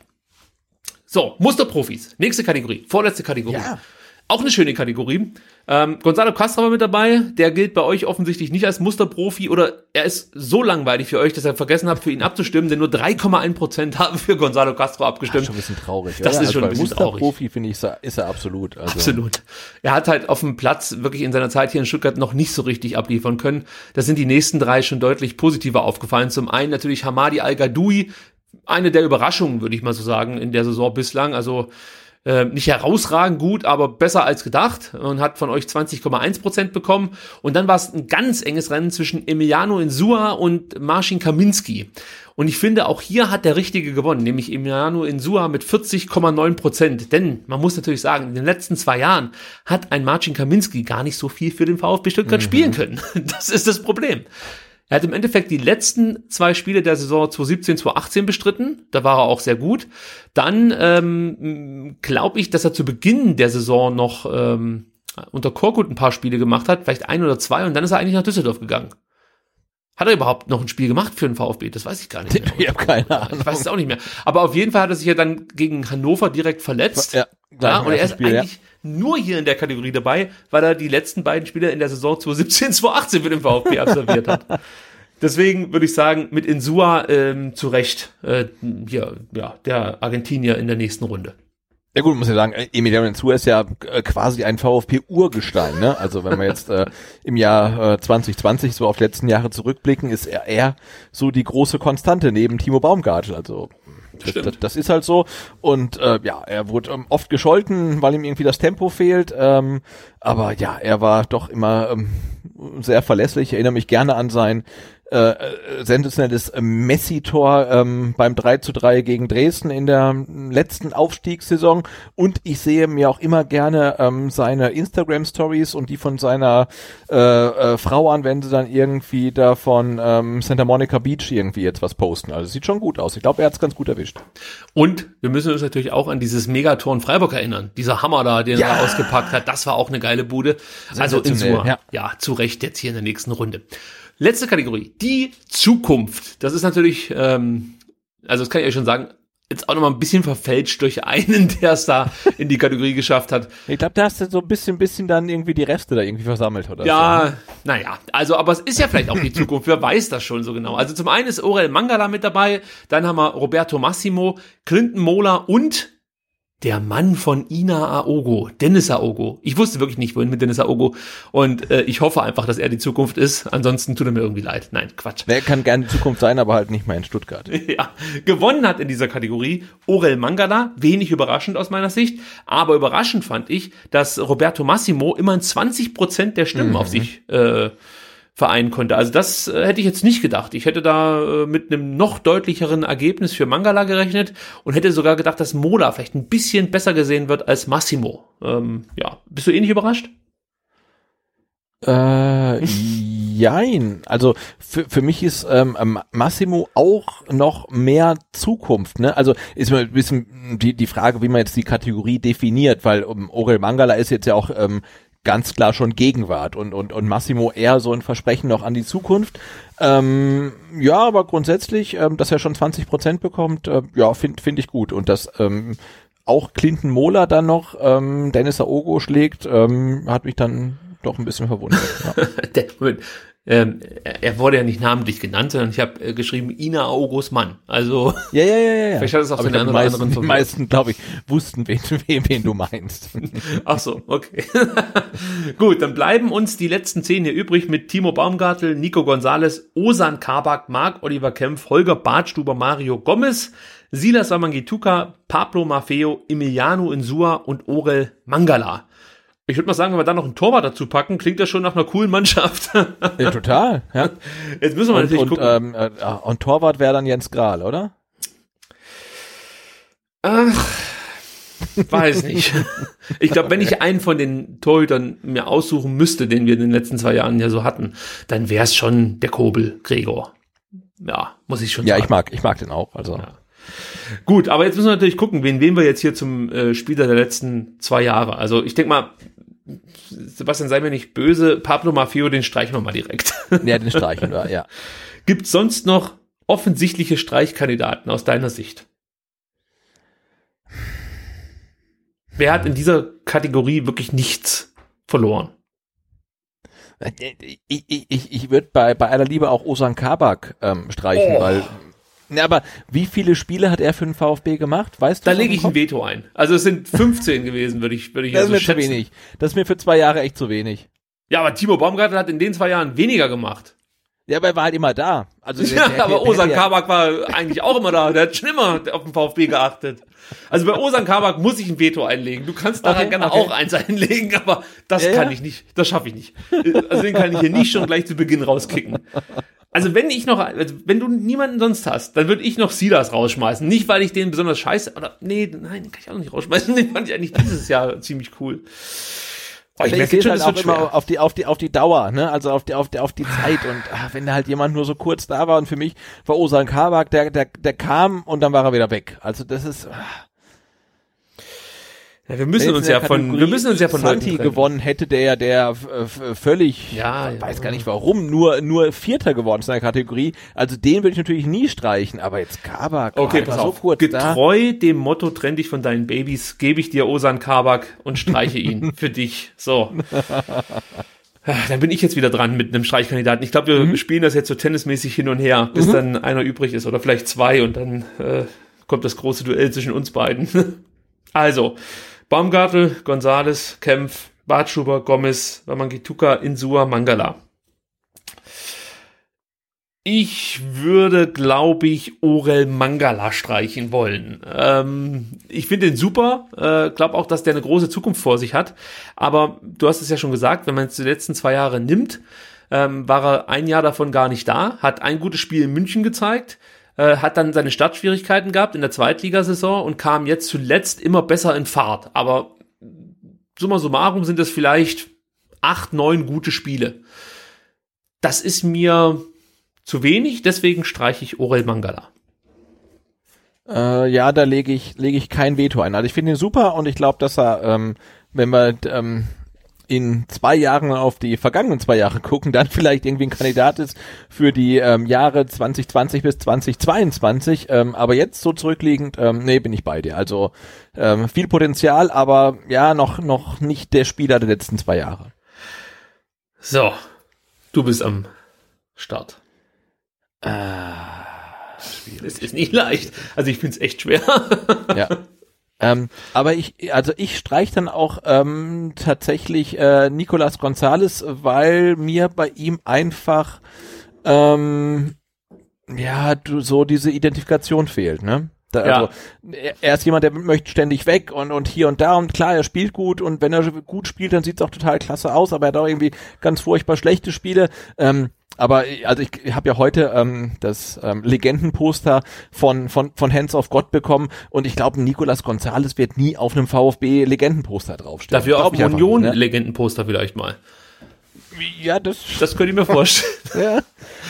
So, Musterprofis. Nächste Kategorie. Vorletzte Kategorie. Ja. Auch eine schöne Kategorie. Ähm, Gonzalo Castro war mit dabei. Der gilt bei euch offensichtlich nicht als Musterprofi oder er ist so langweilig für euch, dass ihr vergessen habt, für ihn abzustimmen, denn nur 3,1 Prozent haben für Gonzalo Castro abgestimmt. Das ist schon ein bisschen traurig. Das oder? ist schon also ein bisschen Musterprofi, traurig. Musterprofi finde ich, ist er absolut. Also. Absolut. Er hat halt auf dem Platz wirklich in seiner Zeit hier in Stuttgart noch nicht so richtig abliefern können. Da sind die nächsten drei schon deutlich positiver aufgefallen. Zum einen natürlich Hamadi Al-Gadoui, eine der Überraschungen, würde ich mal so sagen, in der Saison bislang. Also äh, nicht herausragend gut, aber besser als gedacht und hat von euch 20,1 Prozent bekommen. Und dann war es ein ganz enges Rennen zwischen Emiliano Insua und Marcin Kaminski. Und ich finde, auch hier hat der Richtige gewonnen, nämlich Emiliano Insua mit 40,9 Prozent. Denn man muss natürlich sagen, in den letzten zwei Jahren hat ein Marcin Kaminski gar nicht so viel für den VfB Stuttgart mhm. spielen können. <laughs> Das ist das Problem. Er hat im Endeffekt die letzten zwei Spiele der Saison 2017, 2018 bestritten. Da war er auch sehr gut. Dann ähm, glaube ich, dass er zu Beginn der Saison noch ähm, unter Korkut ein paar Spiele gemacht hat, vielleicht ein oder zwei, und dann ist er eigentlich nach Düsseldorf gegangen. Hat er überhaupt noch ein Spiel gemacht für den VfB? Das weiß ich gar nicht mehr. <laughs> ich habe keine Ahnung. Ich weiß es auch nicht mehr. Aber auf jeden Fall hat er sich ja dann gegen Hannover direkt verletzt. Ja, ja und er ist Spiel, eigentlich ja. Nur hier in der Kategorie dabei, weil er die letzten beiden Spiele in der Saison 2017, 2018 für den VfB absolviert hat. <laughs> Deswegen würde ich sagen, mit Insua ähm, zu Recht äh, hier, ja, der Argentinier in der nächsten Runde. Ja gut, muss ja sagen, Emiliano Insua ist ja äh, quasi ein VfB-Urgestein. Ne? Also wenn wir jetzt äh, im Jahr äh, 2020 so auf die letzten Jahre zurückblicken, ist er eher so die große Konstante neben Timo Baumgartel. Also das, das, das, ist halt so. Und äh, ja, er wurde ähm, oft gescholten, weil ihm irgendwie das Tempo fehlt. Ähm, aber ja, er war doch immer ähm, sehr verlässlich. Ich erinnere mich gerne an sein äh, sensationelles Messi-Tor ähm, beim 3 zu 3 gegen Dresden in der letzten Aufstiegssaison und ich sehe mir auch immer gerne ähm, seine Instagram-Stories und die von seiner äh, äh, Frau an, wenn sie dann irgendwie da von ähm, Santa Monica Beach irgendwie jetzt was posten. Also sieht schon gut aus. Ich glaube, er hat es ganz gut erwischt. Und wir müssen uns natürlich auch an dieses Megator in Freiburg erinnern. Dieser Hammer da, den ja. er ausgepackt hat, das war auch eine geile Bude. Also in ja. ja, zu Recht jetzt hier in der nächsten Runde. Letzte Kategorie, die Zukunft. Das ist natürlich, ähm, also das kann ich euch schon sagen, jetzt auch nochmal ein bisschen verfälscht durch einen, <laughs> der es da in die Kategorie geschafft hat. Ich glaube, da hast du so ein bisschen, bisschen dann irgendwie die Reste da irgendwie versammelt, oder? Ja, so. Ne? naja, also, aber es ist ja vielleicht auch die Zukunft, wer weiß das schon so genau. Also zum einen ist Orel Mangala mit dabei, dann haben wir Roberto Massimo, Clinton Mola und der Mann von Ina Aogo, Dennis Aogo. Ich wusste wirklich nicht, wohin mit Dennis Aogo. Und äh, ich hoffe einfach, dass er die Zukunft ist. Ansonsten tut er mir irgendwie leid. Nein, Quatsch. Er kann gerne die Zukunft sein, aber halt nicht mehr in Stuttgart. <laughs> ja, gewonnen hat in dieser Kategorie Orel Mangala. Wenig überraschend aus meiner Sicht. Aber überraschend fand ich, dass Roberto Massimo immerhin 20 Prozent der Stimmen mhm. auf sich äh, vereinen konnte. Also das äh, hätte ich jetzt nicht gedacht. Ich hätte da äh, mit einem noch deutlicheren Ergebnis für Mangala gerechnet und hätte sogar gedacht, dass Mola vielleicht ein bisschen besser gesehen wird als Massimo. Ähm, ja, bist du ähnlich überrascht? Äh, jein. Also für, für mich ist ähm, Massimo auch noch mehr Zukunft. Ne? Also ist mal ein bisschen die, die Frage, wie man jetzt die Kategorie definiert, weil um, Orel Mangala ist jetzt ja auch ähm, ganz klar schon Gegenwart und, und, und Massimo eher so ein Versprechen noch an die Zukunft. Ähm, ja, aber grundsätzlich, ähm, dass er schon 20 Prozent bekommt, äh, ja, finde find ich gut. Und dass ähm, auch Clinton Mola dann noch ähm, Dennis Aogo schlägt, ähm, hat mich dann doch ein bisschen verwundert. Ja. <laughs> Ähm, er wurde ja nicht namentlich genannt, sondern ich habe äh, geschrieben Ina August Mann. Also ja, ja, ja, ja. <laughs> Vielleicht hat es auch Aber den einen meisten, anderen Die meisten, glaube ich, wussten, wen, <laughs> wen, wen du meinst. Ach so, okay. <laughs> Gut, dann bleiben uns die letzten zehn hier übrig mit Timo Baumgartel, Nico Gonzalez, Osan Kabak, Marc Oliver Kempf, Holger Bartstuber, Mario Gomez, Silas Amangituka, Pablo Maffeo, Emiliano Insua und Orel Mangala. Ich würde mal sagen, wenn wir da noch einen Torwart dazu packen, klingt das schon nach einer coolen Mannschaft. Ja, total. Ja. <laughs> Jetzt müssen wir Und, natürlich und, gucken. ähm, äh, und Torwart wäre dann Jens Grahl, oder? Ach, weiß nicht. <laughs> Ich glaube, wenn ich einen von den Torhütern mir aussuchen müsste, den wir in den letzten zwei Jahren ja so hatten, dann wäre es schon der Kobel, Gregor. Ja, muss ich schon Ja, sagen. ich mag, ich mag den auch. Also Ja. Gut, aber jetzt müssen wir natürlich gucken, wen wählen wir jetzt hier zum äh, Spieler der letzten zwei Jahre. Also ich denke mal, Sebastian, sei mir nicht böse, Pablo Mafio, den streichen wir mal direkt. <laughs> ja, den streichen wir. Ja. Gibt sonst noch offensichtliche Streichkandidaten aus deiner Sicht? Wer hat in dieser Kategorie wirklich nichts verloren? Ich, ich, ich, ich würde bei, bei aller Liebe auch Osan Kabak ähm, streichen, Oh. weil. Ja, aber wie viele Spiele hat er für den VfB gemacht? Weißt du? Da lege ich ein? Veto ein. Also es sind <laughs> 15 gewesen, würde ich, würde ich Das ist also mir zu schätzen. wenig. Das ist mir für zwei Jahre echt zu wenig. Ja, aber Timo Baumgartel hat in den zwei Jahren weniger gemacht. Ja, aber er war halt immer da. Also <laughs> der- Ja, der- aber der- Osan der- Kabak war eigentlich auch immer da. Der hat schon immer auf den VfB geachtet. Also bei Osan Kabak muss ich ein Veto einlegen. Du kannst daran Okay, gerne okay. auch eins einlegen, aber das Ja, kann ja. ich nicht. Das schaffe ich nicht. Also den kann ich hier nicht schon gleich zu Beginn rauskicken. Also wenn ich noch, also wenn du niemanden sonst hast, dann würde ich noch Silas rausschmeißen. Nicht, weil ich den besonders scheiße, oder, nee, nein, den kann ich auch noch nicht rausschmeißen. <laughs> Den fand ich eigentlich dieses Jahr ziemlich cool. Oh, Ich, merke sehe jetzt halt es auch immer auf die, auf die, auf die Dauer, ne? Also auf die, auf die, auf die Zeit. Und ah, wenn da halt jemand nur so kurz da war und für mich war Osan Kabak, der, der, der kam und dann war er wieder weg. Also das ist. ah, Ja, wir müssen uns ja von, wir müssen uns ja von Santi gewonnen hätte, der, der äh, f- völlig, Ja, ja. weiß gar nicht warum, nur, nur Vierter geworden ist in der Kategorie. Also den würde ich natürlich nie streichen, aber jetzt Kabak, Okay, pass auf. so kurz da. Getreu dem Motto trenn dich von deinen Babys, gebe ich dir Osan Kabak und streiche ihn <laughs> für dich. So. Ah, Dann bin ich jetzt wieder dran mit einem Streichkandidaten. Ich glaube, wir Mhm. spielen das jetzt so tennismäßig hin und her, bis dann einer übrig ist oder vielleicht zwei und dann äh, kommt das große Duell zwischen uns beiden. <laughs> also, Baumgartel, Gonzales, Kempf, Bartschuber, Gomez, Wamangituka, Insua, Mangala. Ich würde, glaube ich, Orel Mangala streichen wollen. Ähm, ich finde ihn super, äh, glaube auch, dass der eine große Zukunft vor sich hat. Aber du hast es ja schon gesagt, wenn man jetzt die letzten zwei Jahre nimmt, ähm, war er ein Jahr davon gar nicht da, hat ein gutes Spiel in München gezeigt, äh, hat dann seine Startschwierigkeiten gehabt in der Zweitligasaison und kam jetzt zuletzt immer besser in Fahrt. Aber summa summarum sind es vielleicht acht, neun gute Spiele. Das ist mir zu wenig, deswegen streiche ich Orel Mangala. Äh, ja, da lege ich, lege ich kein Veto ein. Also ich finde ihn super und ich glaube, dass er, ähm, wenn wir ähm, in zwei Jahren auf die vergangenen zwei Jahre gucken, dann vielleicht irgendwie ein Kandidat ist für die ähm, Jahre 2020 bis 2022. Ähm, aber jetzt so zurückliegend, ähm, nee, bin ich bei dir. Also ähm, viel Potenzial, aber ja, noch, noch nicht der Spieler der letzten zwei Jahre. So, du bist am Start. Ah, Es ist nicht leicht. Also ich finde es echt schwer. ja. <laughs> Ähm, aber ich, also ich streich dann auch ähm, tatsächlich äh, Nicolas Gonzalez, weil mir bei ihm einfach ähm, ja du, so diese Identifikation fehlt, ne? Da, Ja. Also er, er ist jemand, der möchte ständig weg und und hier und da und klar, er spielt gut und wenn er gut spielt, dann sieht's auch total klasse aus, aber er hat auch irgendwie ganz furchtbar schlechte Spiele. Ähm, aber äh, also ich habe ja heute ähm, das ähm, Legendenposter von von von Hands of God bekommen und ich glaube, Nicolas Gonzalez wird nie auf einem VfB Legendenposter draufstehen. Dafür einfach nicht, ne? Union-Legendenposter vielleicht mal. Ja, das Das könnte ich mir vorstellen. <laughs> ja.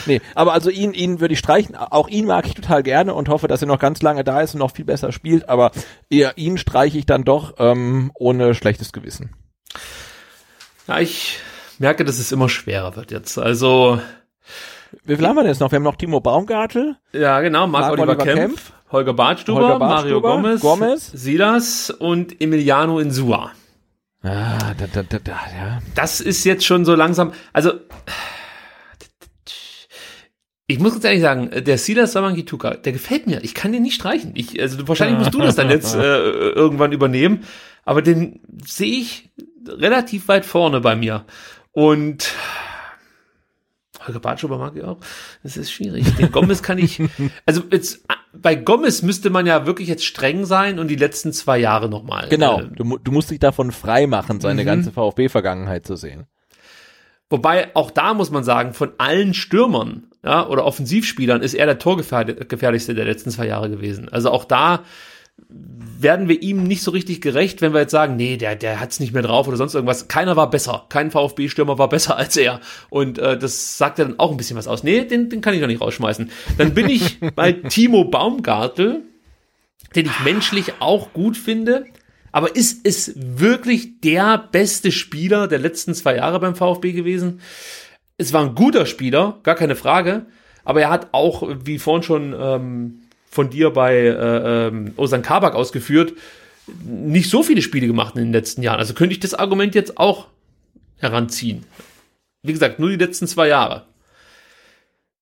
Nee, aber also ihn, ihn würde ich streichen. Auch ihn mag ich total gerne und hoffe, dass er noch ganz lange da ist und noch viel besser spielt. Aber eher ihn streiche ich dann doch ähm, ohne schlechtes Gewissen. Ja, ich merke, dass es immer schwerer wird jetzt. Also, Wie viel haben wir denn jetzt noch? Wir haben noch Timo Baumgartel. ja genau, Marc-Oliver Marc-Oliver Kempf, Kempf, Holger Bartstuber, Holger Mario Bartstuber, Gomez, Gomez. Silas und Emiliano Insua. Ah, da, da, da, da, ja. Das ist jetzt schon so langsam, also ich muss ganz ehrlich sagen, der Silas Samangituka, der gefällt mir. Ich kann den nicht streichen. Ich, also wahrscheinlich musst du das dann jetzt <laughs> äh, irgendwann übernehmen, aber den sehe ich relativ weit vorne bei mir. Und Holger Bartschuber mag ich auch. Das ist schwierig. Den Gomez kann ich, <laughs> also jetzt bei Gomez müsste man ja wirklich jetzt streng sein und die letzten zwei Jahre nochmal. Genau, Äh, du, du musst dich davon frei machen, seine Mhm. ganze VfB-Vergangenheit zu sehen. Wobei auch da muss man sagen, von allen Stürmern ja, oder Offensivspielern ist er der Torgefährlichste der letzten zwei Jahre gewesen. Also auch da werden wir ihm nicht so richtig gerecht, wenn wir jetzt sagen, nee, der, der hat's nicht mehr drauf oder sonst irgendwas. Keiner war besser. Kein VfB-Stürmer war besser als er. Und äh, das sagt ja dann auch ein bisschen was aus. Nee, den, den kann ich doch nicht rausschmeißen. Dann bin ich <laughs> bei Timo Baumgartel, den ich menschlich auch gut finde. Aber ist es wirklich der beste Spieler der letzten zwei Jahre beim VfB gewesen? Es war ein guter Spieler, gar keine Frage. Aber er hat auch, wie vorhin schon ähm, von dir bei äh, ähm, Osan Kabak ausgeführt, nicht so viele Spiele gemacht in den letzten Jahren. Also könnte ich das Argument jetzt auch heranziehen. Wie gesagt, nur die letzten zwei Jahre.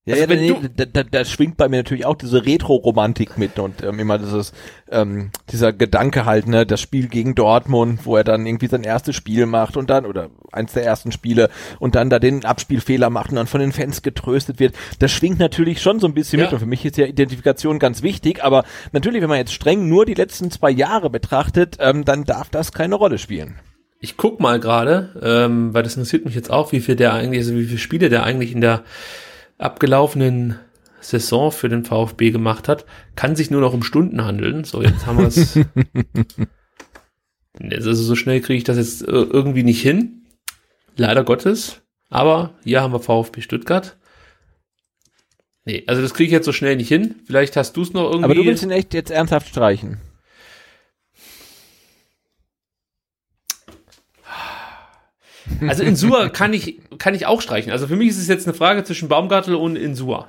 Ja, Also ja wenn nee, da, da, da schwingt bei mir natürlich auch diese Retro-Romantik mit und ähm, immer dieses, ähm, dieser Gedanke halt, ne, das Spiel gegen Dortmund, wo er dann irgendwie sein erstes Spiel macht und dann, oder eins der ersten Spiele und dann da den Abspielfehler macht und dann von den Fans getröstet wird. Das schwingt natürlich schon so ein bisschen Ja. mit und für mich ist ja Identifikation ganz wichtig, aber natürlich, wenn man jetzt streng nur die letzten zwei Jahre betrachtet, ähm, dann darf das keine Rolle spielen. Ich guck mal gerade, ähm, weil das interessiert mich jetzt auch, wie viel der eigentlich, also wie viele Spiele der eigentlich in der abgelaufenen Saison für den VfB gemacht hat. Kann sich nur noch um Stunden handeln. So, jetzt haben wir es. <laughs> Also so schnell kriege ich das jetzt äh, irgendwie nicht hin. Leider Gottes. Aber hier haben wir VfB Stuttgart. Nee, also das kriege ich jetzt so schnell nicht hin. Vielleicht hast du es noch irgendwie. Aber du willst ihn echt jetzt ernsthaft streichen. Also Insua kann ich, kann ich auch streichen. Also für mich ist es jetzt eine Frage zwischen Baumgartel und Insua.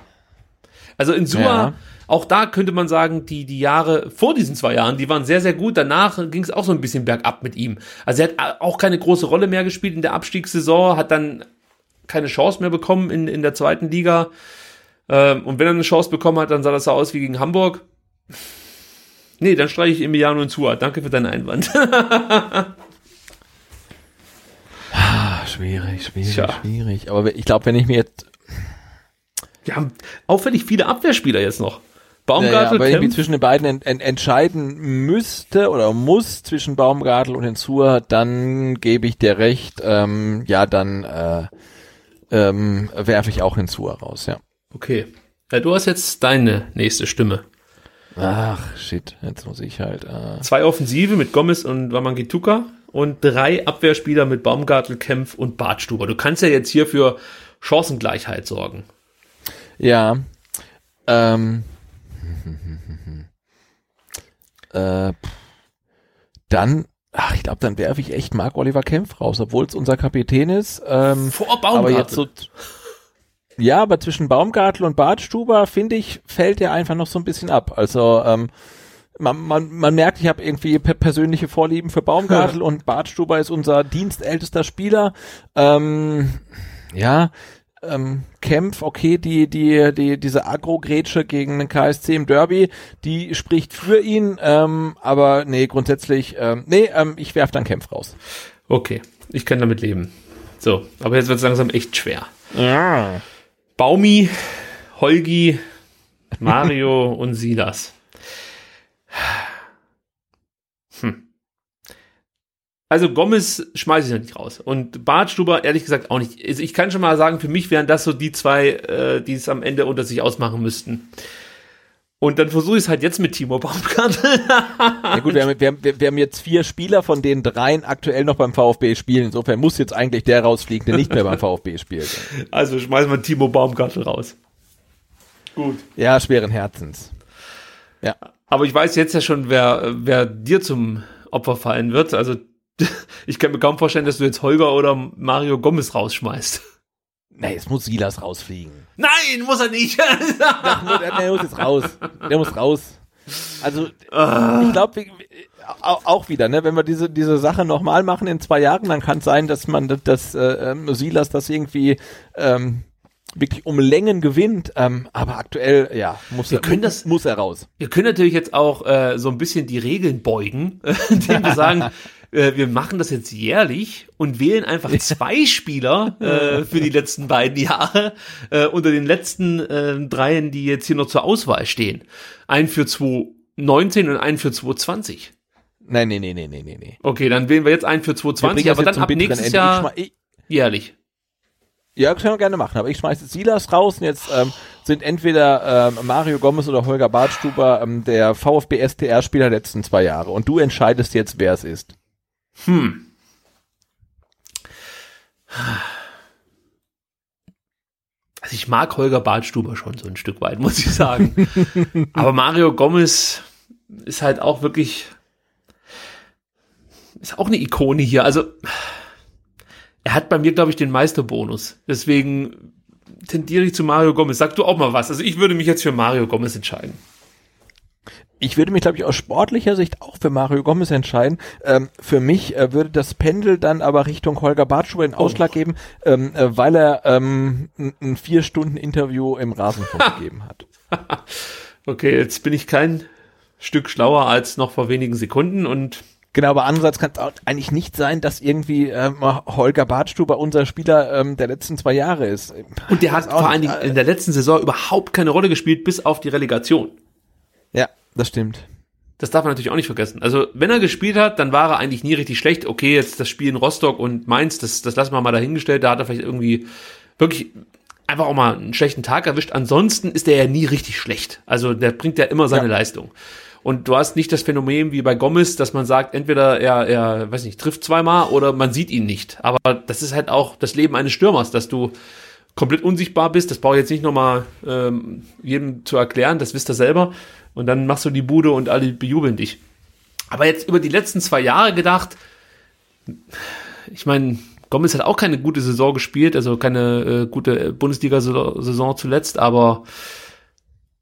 Also Insua, Ja. auch da könnte man sagen, die, die Jahre vor diesen zwei Jahren, die waren sehr, sehr gut. Danach ging es auch so ein bisschen bergab mit ihm. Also er hat auch keine große Rolle mehr gespielt in der Abstiegssaison, hat dann keine Chance mehr bekommen in, in der zweiten Liga. Ähm, und wenn er eine Chance bekommen hat, dann sah das so aus wie gegen Hamburg. Nee, dann streiche ich Emiliano Insua. Danke für deinen Einwand. <laughs> Schwierig, schwierig, Tja. schwierig. Aber ich glaube, wenn ich mir jetzt Wir haben auffällig viele Abwehrspieler jetzt noch. Ja, ja, Baumgartel, aber irgendwie Kempf, zwischen den beiden en en entscheiden müsste oder muss zwischen Baumgartel und Hensur, dann gebe ich dir recht, ähm, ja, dann äh, ähm, werfe ich auch Hensur raus, ja. Okay. Ja, du hast jetzt deine nächste Stimme. Ach, shit, jetzt muss ich halt, äh, Zwei Offensive mit Gomez und Wamangituka und drei Abwehrspieler mit Baumgartel, Kempf und Bartstuber. Du kannst ja jetzt hier für Chancengleichheit sorgen. ja, ähm, <laughs> äh, dann, ach, ich glaube, dann werfe ich echt Marc Oliver Kempf raus, obwohl es unser Kapitän ist, ähm, Vor Baumgartel. Aber jetzt so. Ja, aber zwischen Baumgartel und Bartstuber, finde ich, fällt er einfach noch so ein bisschen ab. Also, ähm, man, man, man merkt, ich habe irgendwie pe persönliche Vorlieben für Baumgartel <laughs> und Bartstuber ist unser dienstältester Spieler. Ähm, ja, ähm, Kempf, okay, die, die, die, diese Agro-Grätsche gegen den KSC im Derby, die spricht für ihn, ähm, aber nee, grundsätzlich, ähm, nee, ähm, ich werf dann Kempf raus. Okay, ich kann damit leben. So, aber jetzt wird es langsam echt schwer. Baumi, Holgi, Mario <laughs> und Silas. Hm. Also Gomez schmeiße ich noch nicht raus. Und Bartstuber ehrlich gesagt auch nicht. Also ich kann schon mal sagen, für mich wären das so die zwei, äh, die es am Ende unter sich ausmachen müssten. Und dann versuche ich es halt jetzt mit Timo Baumgartel. Ja gut, wir haben, wir, haben, wir haben jetzt vier Spieler, von denen dreien aktuell noch beim VfB spielen. Insofern muss jetzt eigentlich der rausfliegen, der nicht mehr beim VfB spielt. <laughs> Also schmeißen wir Timo Baumgartel raus. Gut. Ja, schweren Herzens. Ja. Aber ich weiß jetzt ja schon, wer, wer dir zum Opfer fallen wird. Also <laughs> ich kann mir kaum vorstellen, dass du jetzt Holger oder Mario Gomez rausschmeißt. Nee, es muss Silas rausfliegen. Nein, muss er nicht. <laughs> Der, der muss jetzt raus. Der muss raus. Also, ich glaube, auch wieder, ne, wenn wir diese, diese Sache nochmal machen in zwei Jahren, dann kann es sein, dass man, das- dass äh, ähm, Silas das irgendwie ähm, wirklich um Längen gewinnt. Ähm, aber aktuell, ja, muss Wir er, können das- muss er raus. Wir können natürlich jetzt auch äh, so ein bisschen die Regeln beugen, <laughs> indem wir sagen, <laughs> äh, wir machen das jetzt jährlich und wählen einfach zwei Spieler äh, für die letzten beiden Jahre äh, unter den letzten äh, dreien, die jetzt hier noch zur Auswahl stehen. Einen für 2019 und einen für 2020. Nein, nee, nee, nee, nee, nee. Okay, dann wählen wir jetzt einen für 2020, aber dann ab nächstes Jahr ich, jährlich. Ja, können wir gerne machen. Aber ich schmeiße Silas raus und jetzt ähm, sind entweder ähm, Mario Gomez oder Holger Bartstuber ähm, der VfB STR-Spieler der letzten zwei Jahre. Und du entscheidest jetzt, wer es ist. Hm. Also ich mag Holger Bartstuber schon so ein Stück weit, muss ich sagen. <laughs> Aber Mario Gomez ist halt auch wirklich, ist auch eine Ikone hier. Also er hat bei mir, glaube ich, den Meisterbonus. Deswegen tendiere ich zu Mario Gomez. Sag du auch mal was. Also ich würde mich jetzt für Mario Gomez entscheiden. Ich würde mich, glaube ich, aus sportlicher Sicht auch für Mario Gomez entscheiden. Ähm, für mich äh, würde das Pendel dann aber Richtung Holger Bartschuber den Ausschlag oh. geben, ähm, äh, weil er ähm, ein, ein vier Stunden Interview im Rasenfunk <laughs> gegeben hat. okay, jetzt bin ich kein Stück schlauer als noch vor wenigen Sekunden und Genau, aber andererseits kann es eigentlich nicht sein, dass irgendwie ähm, Holger Bartstuber unser Spieler ähm, der letzten zwei Jahre ist. Und der hat vor allen Dingen in der letzten Saison überhaupt keine Rolle gespielt, bis auf die Relegation. Ja, das stimmt. Das darf man natürlich auch nicht vergessen. Also, wenn er gespielt hat, dann war er eigentlich nie richtig schlecht. Okay, jetzt das Spiel in Rostock und Mainz, das, das lassen wir mal dahingestellt. Da hat er vielleicht irgendwie wirklich einfach auch mal einen schlechten Tag erwischt. Ansonsten ist er ja nie richtig schlecht. Also, der bringt ja immer seine ja. Leistung. Und du hast nicht das Phänomen wie bei Gomez, dass man sagt, entweder er, er, weiß nicht, trifft zweimal oder man sieht ihn nicht. Aber das ist halt auch das Leben eines Stürmers, dass du komplett unsichtbar bist. Das brauche ich jetzt nicht nochmal ähm, jedem zu erklären, das wisst ihr selber. Und dann machst du die Bude und alle bejubeln dich. Aber jetzt über die letzten zwei Jahre gedacht, ich meine, Gomez hat auch keine gute Saison gespielt, also keine äh, gute Bundesliga-Saison zuletzt, aber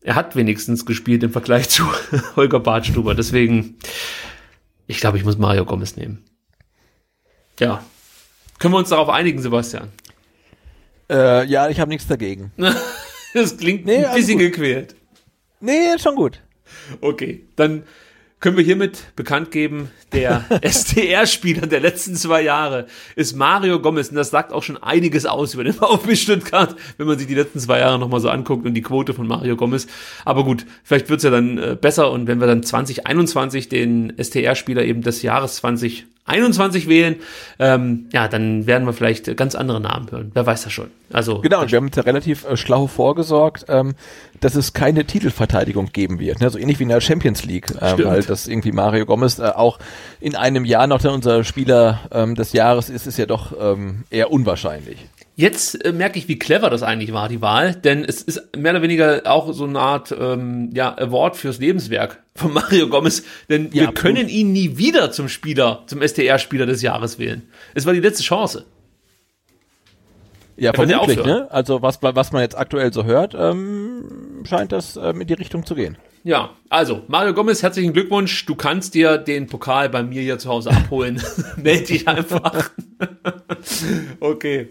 er hat wenigstens gespielt im Vergleich zu <laughs> Holger Bartstuber. Deswegen, ich glaube, ich muss Mario Gomez nehmen. Ja. Können wir uns darauf einigen, Sebastian? Äh, ja, ich habe nichts dagegen. <laughs> das klingt nee, ein bisschen gequält. Nee, schon gut. Okay, dann können wir hiermit bekannt geben, der <laughs> STR-Spieler der letzten zwei Jahre ist Mario Gomez. Und das sagt auch schon einiges aus über den <laughs> VfB Stuttgart, wenn man sich die letzten zwei Jahre nochmal so anguckt und die Quote von Mario Gomez. Aber gut, vielleicht wird's ja dann äh, besser. Und wenn wir dann 2021 den STR-Spieler eben des Jahres 20 21 wählen, ähm, ja, dann werden wir vielleicht ganz andere Namen hören. Wer weiß das schon. Also genau, und wir haben uns ja relativ äh, schlau vorgesorgt, ähm, dass es keine Titelverteidigung geben wird. Ne? So ähnlich wie in der Champions League, äh, weil das irgendwie Mario Gomez äh, auch in einem Jahr noch der unser Spieler ähm, des Jahres ist, ist ja doch ähm, eher unwahrscheinlich. Jetzt äh, merke ich, wie clever das eigentlich war, die Wahl, denn es ist mehr oder weniger auch so eine Art ähm, ja, Award fürs Lebenswerk von <laughs> Mario Gomez, denn ja, wir können gut. ihn nie wieder zum Spieler, zum STR-Spieler des Jahres wählen. Es war die letzte Chance. Ja, vermutlich, ne? Also was, was man jetzt aktuell so hört, ähm, scheint das ähm, in die Richtung zu gehen. Ja, also Mario Gomez, herzlichen Glückwunsch. Du kannst dir den Pokal bei mir hier zu Hause abholen. <laughs> Meld dich einfach. <laughs> okay.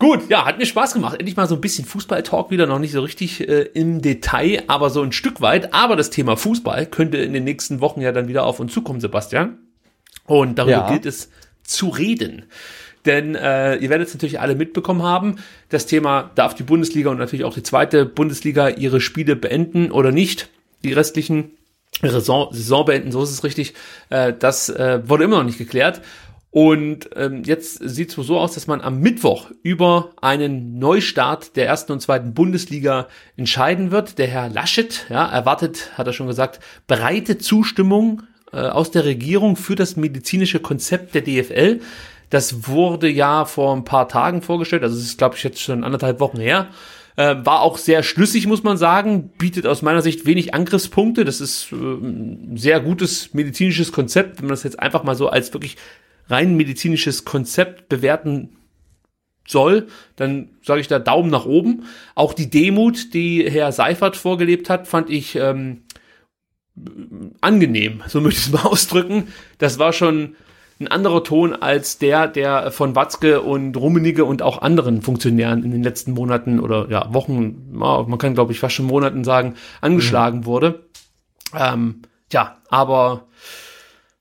Gut, ja, hat mir Spaß gemacht. Endlich mal so ein bisschen Fußball-Talk wieder, noch nicht so richtig äh, im Detail, aber so ein Stück weit. Aber das Thema Fußball könnte in den nächsten Wochen ja dann wieder auf uns zukommen, Sebastian. Und darüber ja. gilt es zu reden. Denn äh, ihr werdet es natürlich alle mitbekommen haben, das Thema darf die Bundesliga und natürlich auch die zweite Bundesliga ihre Spiele beenden oder nicht. Die restlichen Saison, Saison beenden, so ist es richtig. Äh, das äh, wurde immer noch nicht geklärt. Und ähm, jetzt sieht es so aus, dass man am Mittwoch über einen Neustart der ersten und zweiten Bundesliga entscheiden wird. Der Herr Laschet ja, erwartet, hat er schon gesagt, breite Zustimmung äh, aus der Regierung für das medizinische Konzept der DFL. Das wurde ja vor ein paar Tagen vorgestellt, also es ist, glaube ich, jetzt schon anderthalb Wochen her. Äh, war auch sehr schlüssig, muss man sagen, bietet aus meiner Sicht wenig Angriffspunkte. Das ist äh, ein sehr gutes medizinisches Konzept, wenn man das jetzt einfach mal so als wirklich rein medizinisches Konzept bewerten soll, dann sage ich da Daumen nach oben. Auch die Demut, die Herr Seifert vorgelebt hat, fand ich ähm, angenehm, so möchte ich es mal <laughs> ausdrücken. Das war schon ein anderer Ton als der, der von Watzke und Rummenigge und auch anderen Funktionären in den letzten Monaten oder ja, Wochen, man kann glaube ich fast schon Monaten sagen, angeschlagen mhm. wurde. Ähm, ja, aber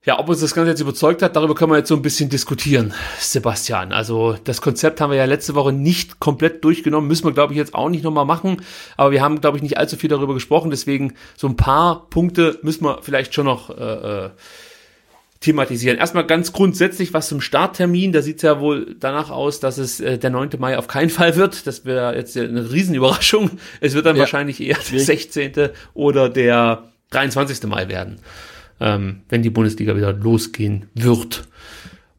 Ja, ob uns das Ganze jetzt überzeugt hat, darüber können wir jetzt so ein bisschen diskutieren, Sebastian. Also das Konzept haben wir ja letzte Woche nicht komplett durchgenommen, müssen wir, glaube ich, jetzt auch nicht nochmal machen. Aber wir haben, glaube ich, nicht allzu viel darüber gesprochen. Deswegen so ein paar Punkte müssen wir vielleicht schon noch äh, äh thematisieren. Erstmal ganz grundsätzlich was zum Starttermin. Da sieht es ja wohl danach aus, dass es äh, der 9. Mai auf keinen Fall wird. Das wäre jetzt eine Riesenüberraschung. Es wird dann ja. wahrscheinlich eher der 16. oder der 23. Mai werden, ähm, wenn die Bundesliga wieder losgehen wird.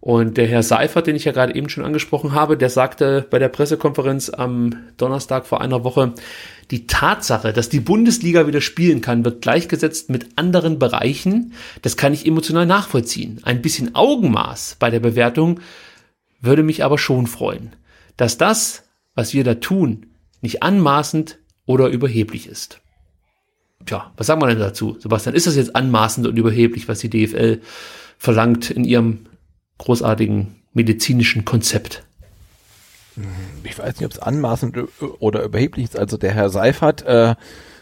Und der Herr Seifert, den ich ja gerade eben schon angesprochen habe, der sagte bei der Pressekonferenz am Donnerstag vor einer Woche, die Tatsache, dass die Bundesliga wieder spielen kann, wird gleichgesetzt mit anderen Bereichen. Das kann ich emotional nachvollziehen. Ein bisschen Augenmaß bei der Bewertung würde mich aber schon freuen. Dass das, was wir da tun, nicht anmaßend oder überheblich ist. Tja, was sagen wir denn dazu? Sebastian, ist das jetzt anmaßend und überheblich, was die DFL verlangt in ihrem großartigen medizinischen Konzept? Ich weiß nicht, ob es anmaßend oder überheblich ist. Also der Herr Seifert äh,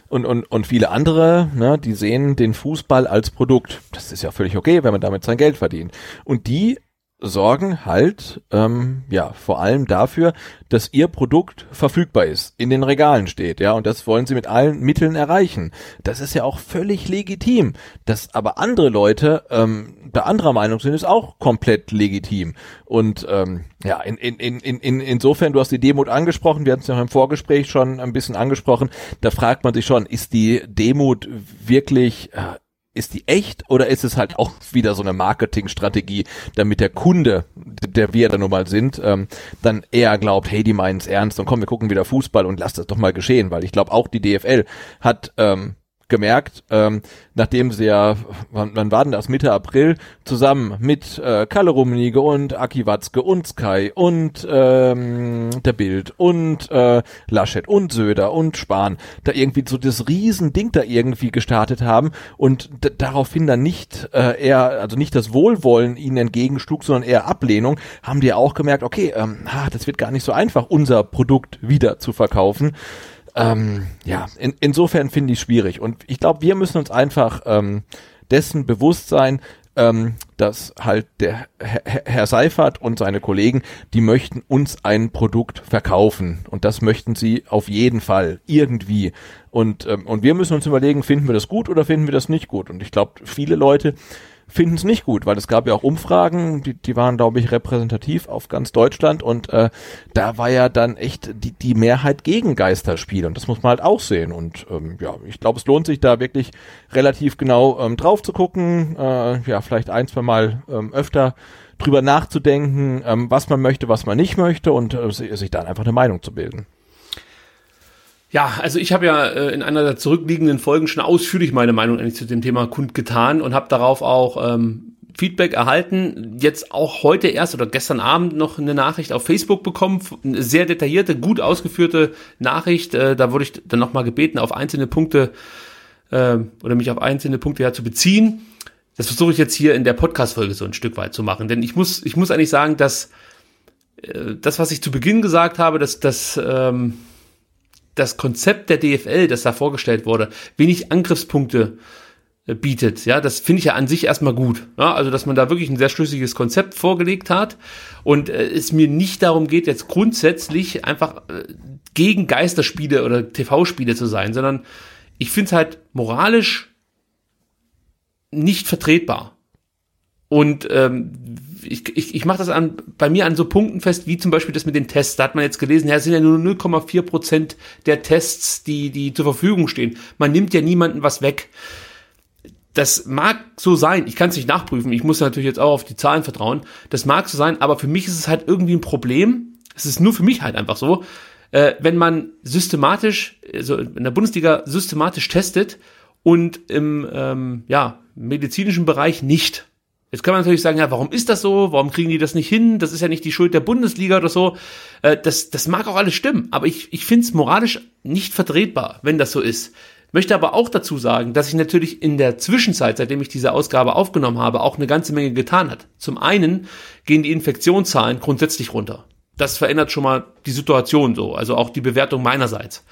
und, und, und viele andere, ne, die sehen den Fußball als Produkt. Das ist ja völlig okay, wenn man damit sein Geld verdient. Und die sorgen halt ähm, ja vor allem dafür, dass ihr Produkt verfügbar ist, in den Regalen steht, ja, und das wollen sie mit allen Mitteln erreichen. Das ist ja auch völlig legitim. Dass aber andere Leute ähm, da anderer Meinung sind, ist auch komplett legitim. Und ähm, ja, in, in, in, in, insofern, du hast die Demut angesprochen, wir hatten es ja im Vorgespräch schon ein bisschen angesprochen, da fragt man sich schon, ist die Demut wirklich äh, ist die echt oder ist es halt auch wieder so eine Marketingstrategie, damit der Kunde, der wir da nun mal sind, ähm, dann eher glaubt, hey, die meinen es ernst und komm, wir gucken wieder Fußball und lass das doch mal geschehen, weil ich glaube auch die DFL hat ähm, gemerkt, ähm, nachdem sie ja, wann, wann war denn das, Mitte April, zusammen mit äh, Kalle Rummenigge und Aki Watzke und Sky und ähm, der Bild und äh, Laschet und Söder und Spahn da irgendwie so das Riesending da irgendwie gestartet haben und daraufhin dann nicht äh, eher, also nicht das Wohlwollen ihnen entgegenschlug, sondern eher Ablehnung, haben die auch gemerkt, okay, ähm, ah, das wird gar nicht so einfach, unser Produkt wieder zu verkaufen. Ähm, ja, in, insofern finde ich schwierig. Und ich glaube, wir müssen uns einfach ähm, dessen bewusst sein, ähm, dass halt der Herr, Herr Seifert und seine Kollegen, die möchten uns ein Produkt verkaufen. Und das möchten sie auf jeden Fall irgendwie. Und, ähm, und wir müssen uns überlegen, finden wir das gut oder finden wir das nicht gut? Und ich glaube, viele Leute finden es nicht gut, weil es gab ja auch Umfragen, die, die waren, glaube ich, repräsentativ auf ganz Deutschland und äh, da war ja dann echt die, die Mehrheit gegen Geisterspiele und das muss man halt auch sehen und ähm, ja, ich glaube, es lohnt sich da wirklich relativ genau ähm, drauf zu gucken, äh, ja, vielleicht ein, zwei Mal ähm, öfter drüber nachzudenken, ähm, was man möchte, was man nicht möchte und äh, sich dann einfach eine Meinung zu bilden. Ja, also ich habe ja äh, in einer der zurückliegenden Folgen schon ausführlich meine Meinung eigentlich zu dem Thema kundgetan und habe darauf auch ähm, Feedback erhalten. Jetzt auch heute erst oder gestern Abend noch eine Nachricht auf Facebook bekommen, eine sehr detaillierte, gut ausgeführte Nachricht. Äh, da wurde ich dann nochmal gebeten, auf einzelne Punkte äh, oder mich auf einzelne Punkte ja zu beziehen. Das versuche ich jetzt hier in der Podcast-Folge so ein Stück weit zu machen, denn ich muss, ich muss eigentlich sagen, dass äh, das, was ich zu Beginn gesagt habe, dass das ähm, das Konzept der DFL, das da vorgestellt wurde, wenig Angriffspunkte äh, bietet. Ja, das finde ich ja an sich erstmal gut. Ja, also, dass man da wirklich ein sehr schlüssiges Konzept vorgelegt hat und äh, es mir nicht darum geht, jetzt grundsätzlich einfach äh, gegen Geisterspiele oder TV-Spiele zu sein, sondern ich finde es halt moralisch nicht vertretbar. Und ähm, ich, ich, ich mache das an, bei mir an so Punkten fest, wie zum Beispiel das mit den Tests. Da hat man jetzt gelesen, ja, es sind ja nur 0,4 Prozent der Tests, die, die zur Verfügung stehen. Man nimmt ja niemanden was weg. Das mag so sein, ich kann es nicht nachprüfen, ich muss natürlich jetzt auch auf die Zahlen vertrauen. Das mag so sein, aber für mich ist es halt irgendwie ein Problem. Es ist nur für mich halt einfach so, äh, wenn man systematisch, also in der Bundesliga systematisch testet und im ähm, ja, medizinischen Bereich nicht. Jetzt kann man natürlich sagen, ja, warum ist das so? Warum kriegen die das nicht hin? Das ist ja nicht die Schuld der Bundesliga oder so. Äh, das, das mag auch alles stimmen, aber ich, ich finde es moralisch nicht vertretbar, wenn das so ist. Möchte aber auch dazu sagen, dass ich natürlich in der Zwischenzeit, seitdem ich diese Ausgabe aufgenommen habe, auch eine ganze Menge getan hat. Zum einen gehen die Infektionszahlen grundsätzlich runter. Das verändert schon mal die Situation so, also auch die Bewertung meinerseits.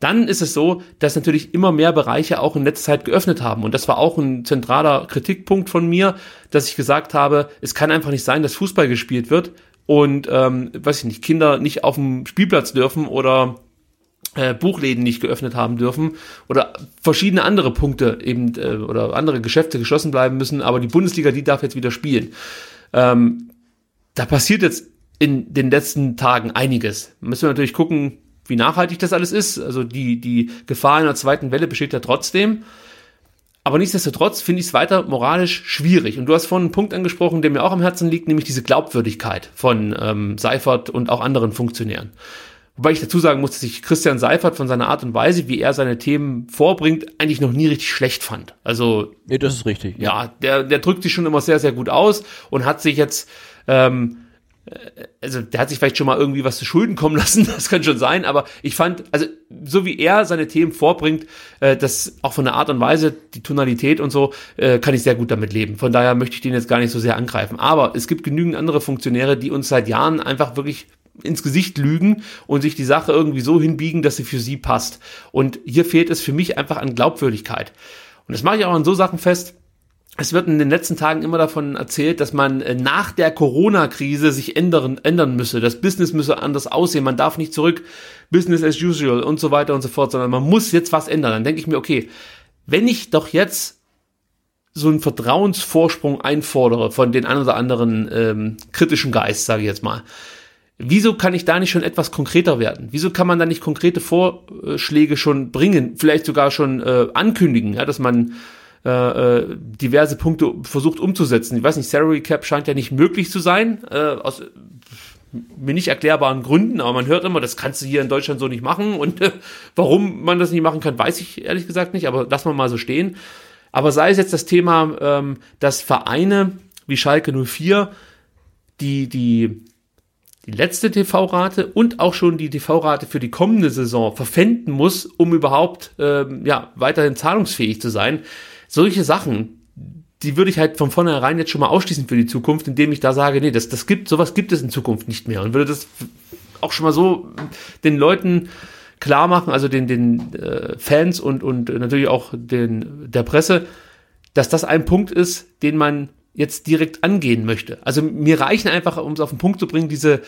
Dann ist es so, dass natürlich immer mehr Bereiche auch in letzter Zeit geöffnet haben. Und das war auch ein zentraler Kritikpunkt von mir, dass ich gesagt habe, es kann einfach nicht sein, dass Fußball gespielt wird und, ähm, weiß ich nicht, Kinder nicht auf dem Spielplatz dürfen oder äh, Buchläden nicht geöffnet haben dürfen oder verschiedene andere Punkte eben äh, oder andere Geschäfte geschlossen bleiben müssen, aber die Bundesliga, die darf jetzt wieder spielen. Ähm, da passiert jetzt in den letzten Tagen einiges. Müssen wir natürlich gucken, wie nachhaltig das alles ist. Also die, die Gefahr einer zweiten Welle besteht ja trotzdem. Aber nichtsdestotrotz finde ich es weiter moralisch schwierig. Und du hast vorhin einen Punkt angesprochen, der mir auch am Herzen liegt, nämlich diese Glaubwürdigkeit von ähm, Seifert und auch anderen Funktionären. Wobei ich dazu sagen muss, dass ich Christian Seifert von seiner Art und Weise, wie er seine Themen vorbringt, eigentlich noch nie richtig schlecht fand. Also. Nee, das ist richtig. Ja, ja der, der drückt sich schon immer sehr, sehr gut aus und hat sich jetzt ähm, also der hat sich vielleicht schon mal irgendwie was zu Schulden kommen lassen, <laughs> das kann schon sein, aber ich fand, also so wie er seine Themen vorbringt, äh, das auch von der Art und Weise, die Tonalität und so, äh, kann ich sehr gut damit leben. Von daher möchte ich den jetzt gar nicht so sehr angreifen. Aber es gibt genügend andere Funktionäre, die uns seit Jahren einfach wirklich ins Gesicht lügen und sich die Sache irgendwie so hinbiegen, dass sie für sie passt. Und hier fehlt es für mich einfach an Glaubwürdigkeit. Und das mache ich auch an so Sachen fest, es wird in den letzten Tagen immer davon erzählt, dass man äh, nach der Corona-Krise sich ändern, ändern müsse. Das Business müsse anders aussehen. Man darf nicht zurück, Business as usual und so weiter und so fort, sondern man muss jetzt was ändern. Dann denke ich mir, okay, wenn ich doch jetzt so einen Vertrauensvorsprung einfordere von den ein oder anderen ähm, kritischen Geist, sage ich jetzt mal, wieso kann ich da nicht schon etwas konkreter werden? Wieso kann man da nicht konkrete Vorschläge schon bringen, vielleicht sogar schon äh, ankündigen, ja, dass man äh, äh, diverse Punkte versucht umzusetzen. Ich weiß nicht, Salary Cap scheint ja nicht möglich zu sein, äh, aus mir nicht erklärbaren Gründen, aber man hört immer, das kannst du hier in Deutschland so nicht machen und äh, warum man das nicht machen kann, weiß ich ehrlich gesagt nicht, aber lass mal mal so stehen. Aber sei es jetzt das Thema, ähm, dass Vereine wie Schalke 04 die, die, die letzte TV-Rate und auch schon die TV-Rate für die kommende Saison verpfänden muss, um überhaupt ähm, ja, weiterhin zahlungsfähig zu sein solche Sachen, die würde ich halt von vornherein jetzt schon mal ausschließen für die Zukunft, indem ich da sage, nee, das, das gibt, sowas gibt es in Zukunft nicht mehr und würde das auch schon mal so den Leuten klar machen, also den, den äh, Fans und, und natürlich auch den, der Presse, dass das ein Punkt ist, den man jetzt direkt angehen möchte. Also mir reichen einfach, um es auf den Punkt zu bringen, diese,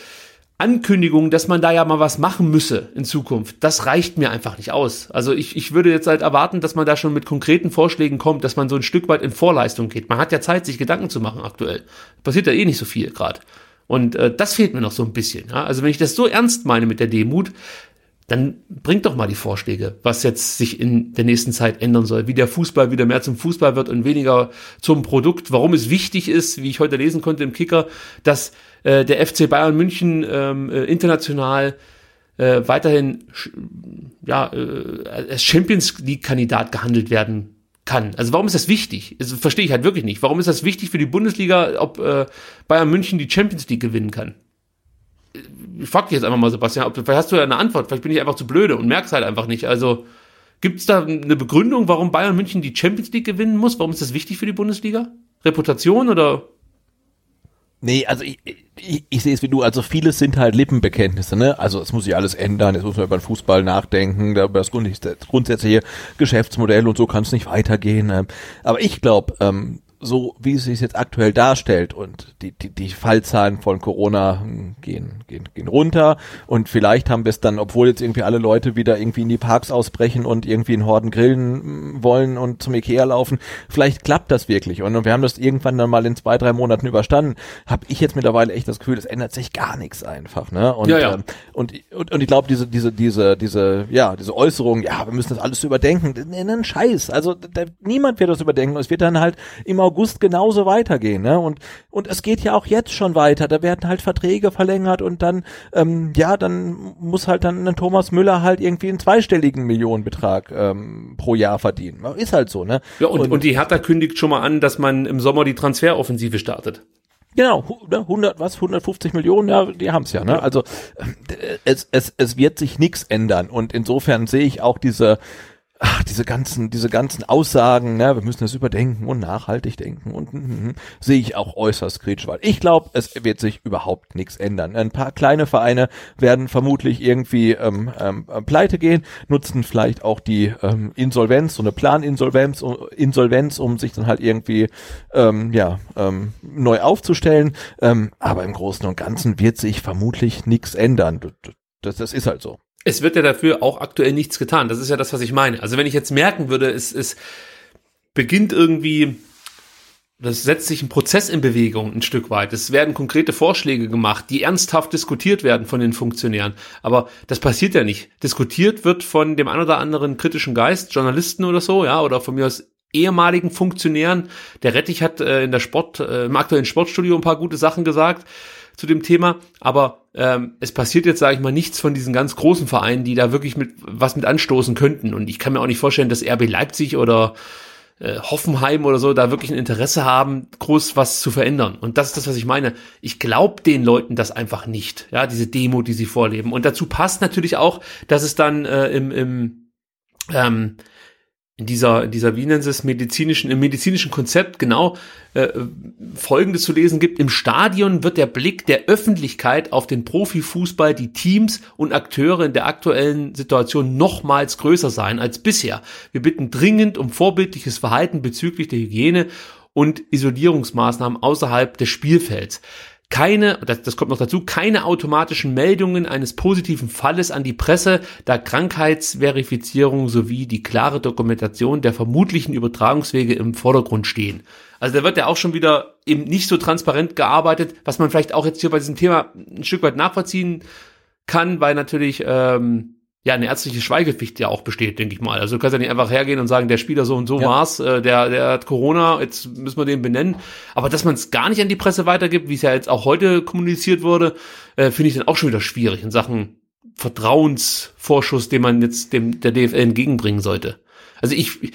Ankündigung, dass man da ja mal was machen müsse in Zukunft, das reicht mir einfach nicht aus. Also ich, ich würde jetzt halt erwarten, dass man da schon mit konkreten Vorschlägen kommt, dass man so ein Stück weit in Vorleistung geht. Man hat ja Zeit, sich Gedanken zu machen aktuell. Passiert ja eh nicht so viel gerade. Und äh, das fehlt mir noch so ein bisschen. Ja? Also wenn ich das so ernst meine mit der Demut, dann bringt doch mal die Vorschläge, was jetzt sich in der nächsten Zeit ändern soll, wie der Fußball wieder mehr zum Fußball wird und weniger zum Produkt, warum es wichtig ist, wie ich heute lesen konnte im Kicker, dass äh, der FC Bayern München ähm, äh, international äh, weiterhin ja, äh, als Champions League-Kandidat gehandelt werden kann. Also warum ist das wichtig? Das verstehe ich halt wirklich nicht. Warum ist das wichtig für die Bundesliga, ob äh, Bayern München die Champions League gewinnen kann? Ich frag dich jetzt einfach mal, Sebastian, ob, vielleicht hast du ja eine Antwort, vielleicht bin ich einfach zu blöde und merk's halt einfach nicht. Also gibt's da eine Begründung, warum Bayern München die Champions League gewinnen muss? Warum ist das wichtig für die Bundesliga? Reputation oder Nee, also ich, ich, ich sehe es wie du, also vieles sind halt Lippenbekenntnisse, ne? Also es muss sich alles ändern, jetzt muss man über den Fußball nachdenken, über das grundsätzliche Geschäftsmodell und so kann es nicht weitergehen. Ähm. Aber ich glaube, ähm, so wie es sich jetzt aktuell darstellt. Und die, die, die Fallzahlen von Corona hm, gehen, gehen, gehen runter. Und vielleicht haben wir es dann, obwohl jetzt irgendwie alle Leute wieder irgendwie in die Parks ausbrechen und irgendwie in Horden grillen hm, wollen und zum Ikea laufen, vielleicht klappt das wirklich. Und wir haben das irgendwann dann mal in zwei, drei Monaten überstanden, habe ich jetzt mittlerweile echt das Gefühl, es ändert sich gar nichts einfach, ne? Und, ja, ja. Ähm, und, und, und ich glaube, diese, diese, diese, diese, ja, diese Äußerung, ja, wir müssen das alles überdenken, ne, ne, Scheiß, also da, niemand wird das überdenken, es wird dann halt immer August genauso weitergehen. Ne? Und, und es geht ja auch jetzt schon weiter. Da werden halt Verträge verlängert und dann, ähm, ja, dann muss halt dann ein Thomas Müller halt irgendwie einen zweistelligen Millionenbetrag ähm, pro Jahr verdienen. Ist halt so, ne? Ja, und, und, und die Hertha kündigt schon mal an, dass man im Sommer die Transferoffensive startet. Genau, 100 was 150 Millionen, ja, die haben's ja, ne? Also es es es wird sich nichts ändern und insofern sehe ich auch diese ach, diese ganzen, diese ganzen Aussagen, ne, wir müssen das überdenken und nachhaltig denken und mm, mm, sehe ich auch äußerst kritisch, weil ich glaube, es wird sich überhaupt nichts ändern. Ein paar kleine Vereine werden vermutlich irgendwie ähm, ähm, pleite gehen, nutzen vielleicht auch die ähm, Insolvenz, so eine Planinsolvenz, Insolvenz, um sich dann halt irgendwie ähm, ja ähm, neu aufzustellen. Ähm, aber im Großen und Ganzen wird sich vermutlich nichts ändern. Das, das ist halt so es wird ja dafür auch aktuell nichts getan. Das ist ja das, was ich meine. Also wenn ich jetzt merken würde, es, es beginnt irgendwie, das setzt sich ein Prozess in Bewegung ein Stück weit. Es werden konkrete Vorschläge gemacht, die ernsthaft diskutiert werden von den Funktionären. Aber das passiert ja nicht. Diskutiert wird von dem ein oder anderen kritischen Geist, Journalisten oder so, ja, oder von mir aus ehemaligen Funktionären. Der Rettich hat äh, in der Sport, äh, im aktuellen Sportstudio ein paar gute Sachen gesagt zu dem Thema, aber ähm, es passiert jetzt, sage ich mal, nichts von diesen ganz großen Vereinen, die da wirklich mit was mit anstoßen könnten. Und ich kann mir auch nicht vorstellen, dass RB Leipzig oder äh, Hoffenheim oder so da wirklich ein Interesse haben, groß was zu verändern. Und das ist das, was ich meine. Ich glaube den Leuten das einfach nicht, ja, diese Demo, die sie vorleben. Und dazu passt natürlich auch, dass es dann äh, im, im ähm, in dieser, in dieser, wie nennen Sie es, medizinischen, im medizinischen Konzept genau äh, Folgendes zu lesen gibt. Im Stadion wird der Blick der Öffentlichkeit auf den Profifußball, die Teams und Akteure in der aktuellen Situation nochmals größer sein als bisher. Wir bitten dringend um vorbildliches Verhalten bezüglich der Hygiene und Isolierungsmaßnahmen außerhalb des Spielfelds keine, das, das kommt noch dazu, keine automatischen Meldungen eines positiven Falles an die Presse, da Krankheitsverifizierung sowie die klare Dokumentation der vermutlichen Übertragungswege im Vordergrund stehen. Also da wird ja auch schon wieder eben nicht so transparent gearbeitet, was man vielleicht auch jetzt hier bei diesem Thema ein Stück weit nachvollziehen kann, weil natürlich ähm, ja eine ärztliche Schweigepflicht ja auch besteht, denke ich mal. Also du kannst ja nicht einfach hergehen und sagen, der Spieler so und so ja. war's, äh, der der hat Corona, jetzt müssen wir den benennen. Aber dass man es gar nicht an die Presse weitergibt, wie es ja jetzt auch heute kommuniziert wurde, äh, finde ich dann auch schon wieder schwierig in Sachen Vertrauensvorschuss, den man jetzt dem der DFL entgegenbringen sollte. Also ich ich,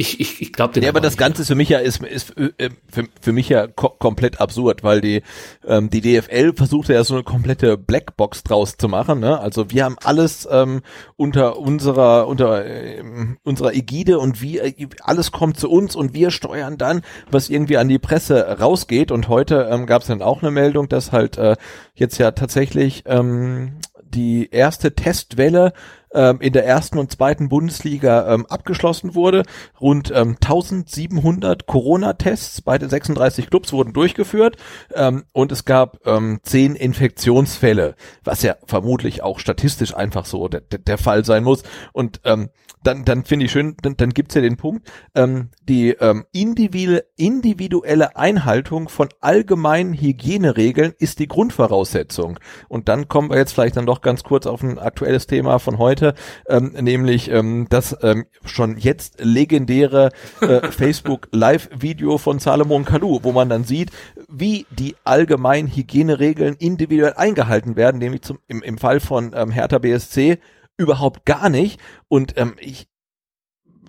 ich, ich glaube Ja, aber das Ganze ist für mich ja ist, ist äh, für, für mich ja ko komplett absurd, weil die ähm, die DFL versuchte ja so eine komplette Blackbox draus zu machen. Ne? Also wir haben alles ähm, unter unserer unter äh, unserer Ägide und wir alles kommt zu uns und wir steuern dann, was irgendwie an die Presse rausgeht. Und heute ähm, gab es dann auch eine Meldung, dass halt äh, jetzt ja tatsächlich ähm, die erste Testwelle ähm, in der ersten und zweiten Bundesliga ähm, abgeschlossen wurde. Rund ähm, 1700 Corona-Tests bei den 36 Clubs wurden durchgeführt ähm, und es gab ähm, zehn Infektionsfälle, was ja vermutlich auch statistisch einfach so der, der Fall sein muss. Und ähm, dann, dann finde ich schön, dann, dann gibt's ja den Punkt, ähm, die ähm, individuelle Einhaltung von allgemeinen Hygieneregeln ist die Grundvoraussetzung. Und dann kommen wir jetzt vielleicht dann doch ganz kurz auf ein aktuelles Thema von heute, ähm, nämlich ähm, das ähm, schon jetzt legendäre äh, <laughs> Facebook Live-Video von Salomon Kalou, wo man dann sieht, wie die allgemeinen Hygieneregeln individuell eingehalten werden, nämlich zum, im, im Fall von ähm, Hertha BSC überhaupt gar nicht. Und ähm, ich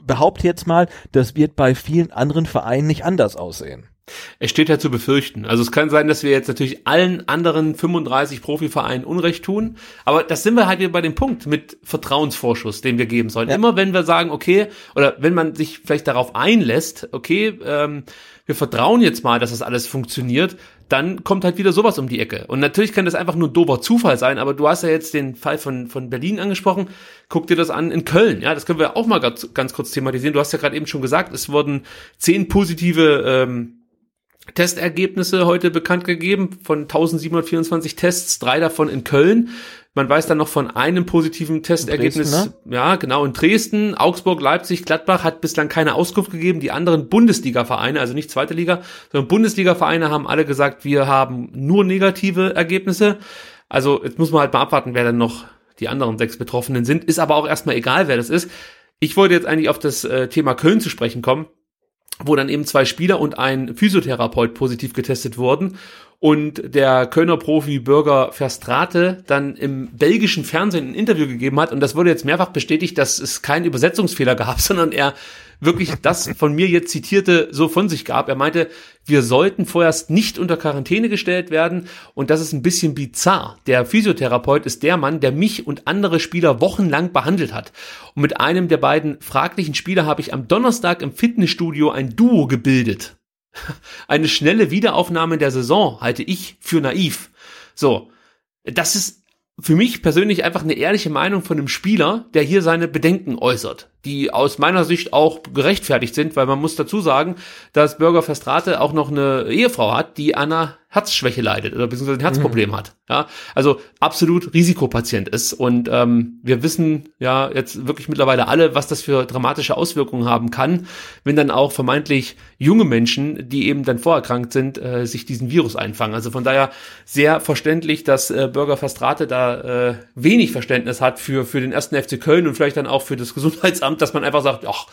behaupte jetzt mal, das wird bei vielen anderen Vereinen nicht anders aussehen. Es steht ja zu befürchten. Also es kann sein, dass wir jetzt natürlich allen anderen 35 Profivereinen Unrecht tun. Aber das sind wir halt wieder bei dem Punkt mit Vertrauensvorschuss, den wir geben sollen. Ja. Immer wenn wir sagen, okay, oder wenn man sich vielleicht darauf einlässt, okay, ähm, wir vertrauen jetzt mal, dass das alles funktioniert, dann kommt halt wieder sowas um die Ecke. Und natürlich kann das einfach nur dober Zufall sein, aber du hast ja jetzt den Fall von, von Berlin angesprochen. Guck dir das an in Köln. Ja, das können wir auch mal ganz, ganz kurz thematisieren. Du hast ja gerade eben schon gesagt, es wurden zehn positive ähm, Testergebnisse heute bekannt gegeben von 1724 Tests, drei davon in Köln. Man weiß dann noch von einem positiven Testergebnis, Dresden, ne? ja, genau, in Dresden, Augsburg, Leipzig, Gladbach hat bislang keine Auskunft gegeben. Die anderen Bundesliga-Vereine, also nicht zweite Liga, sondern Bundesliga-Vereine haben alle gesagt, wir haben nur negative Ergebnisse. Also jetzt muss man halt mal abwarten, wer dann noch die anderen sechs Betroffenen sind. Ist aber auch erstmal egal, wer das ist. Ich wollte jetzt eigentlich auf das äh, Thema Köln zu sprechen kommen wo dann eben zwei Spieler und ein Physiotherapeut positiv getestet wurden. Und der Kölner Profi Bürger Verstrate dann im belgischen Fernsehen ein Interview gegeben hat. Und das wurde jetzt mehrfach bestätigt, dass es keinen Übersetzungsfehler gab, <laughs> sondern er wirklich das von mir jetzt zitierte so von sich gab. Er meinte, wir sollten vorerst nicht unter Quarantäne gestellt werden und das ist ein bisschen bizarr. Der Physiotherapeut ist der Mann, der mich und andere Spieler wochenlang behandelt hat. Und mit einem der beiden fraglichen Spieler habe ich am Donnerstag im Fitnessstudio ein Duo gebildet. <laughs> Eine schnelle Wiederaufnahme der Saison halte ich für naiv. So, das ist für mich persönlich einfach eine ehrliche Meinung von einem Spieler, der hier seine Bedenken äußert, die aus meiner Sicht auch gerechtfertigt sind, weil man muss dazu sagen, dass Bürger Verstrate auch noch eine Ehefrau hat, die an einer Herzschwäche leidet oder beziehungsweise ein Herzproblem mhm. hat. Ja, also absolut Risikopatient ist. Und ähm, wir wissen ja jetzt wirklich mittlerweile alle, was das für dramatische Auswirkungen haben kann, wenn dann auch vermeintlich junge Menschen, die eben dann vorerkrankt sind, äh, sich diesen Virus einfangen. Also von daher sehr verständlich, dass äh, Bürger Verstrate da äh, wenig Verständnis hat für, für den ersten FC Köln und vielleicht dann auch für das <laughs> Gesundheitsamt, dass man einfach sagt, ach,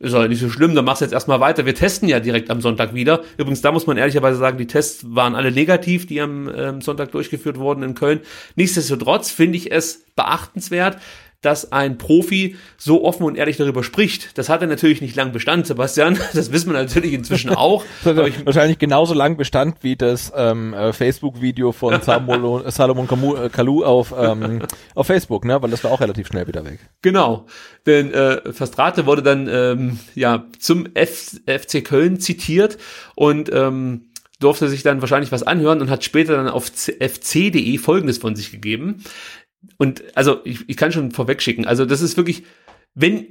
ist ja nicht so schlimm, dann machst du jetzt erstmal weiter. Wir testen ja direkt am Sonntag wieder. Übrigens, da muss man ehrlicherweise sagen, die Tests waren alle negativ, die am ähm, Sonntag durchgeführt wurden in Köln. Nichtsdestotrotz finde ich es beachtenswert, dass ein Profi so offen und ehrlich darüber spricht. Das hat er natürlich nicht lang Bestand, Sebastian. <laughs> Das wissen wir natürlich inzwischen <laughs> auch. wahrscheinlich genauso lang Bestand wie das ähm, äh, Facebook-Video von <laughs> Salomon äh, Kalou auf, ähm, auf Facebook, ne? weil das war auch relativ schnell wieder weg. Genau, denn äh, Fastrate wurde dann ähm, ja zum F FC Köln zitiert und ähm, durfte sich dann wahrscheinlich was anhören und hat später dann auf fc.de Folgendes von sich gegeben und also ich, ich kann schon vorwegschicken, also das ist wirklich, wenn,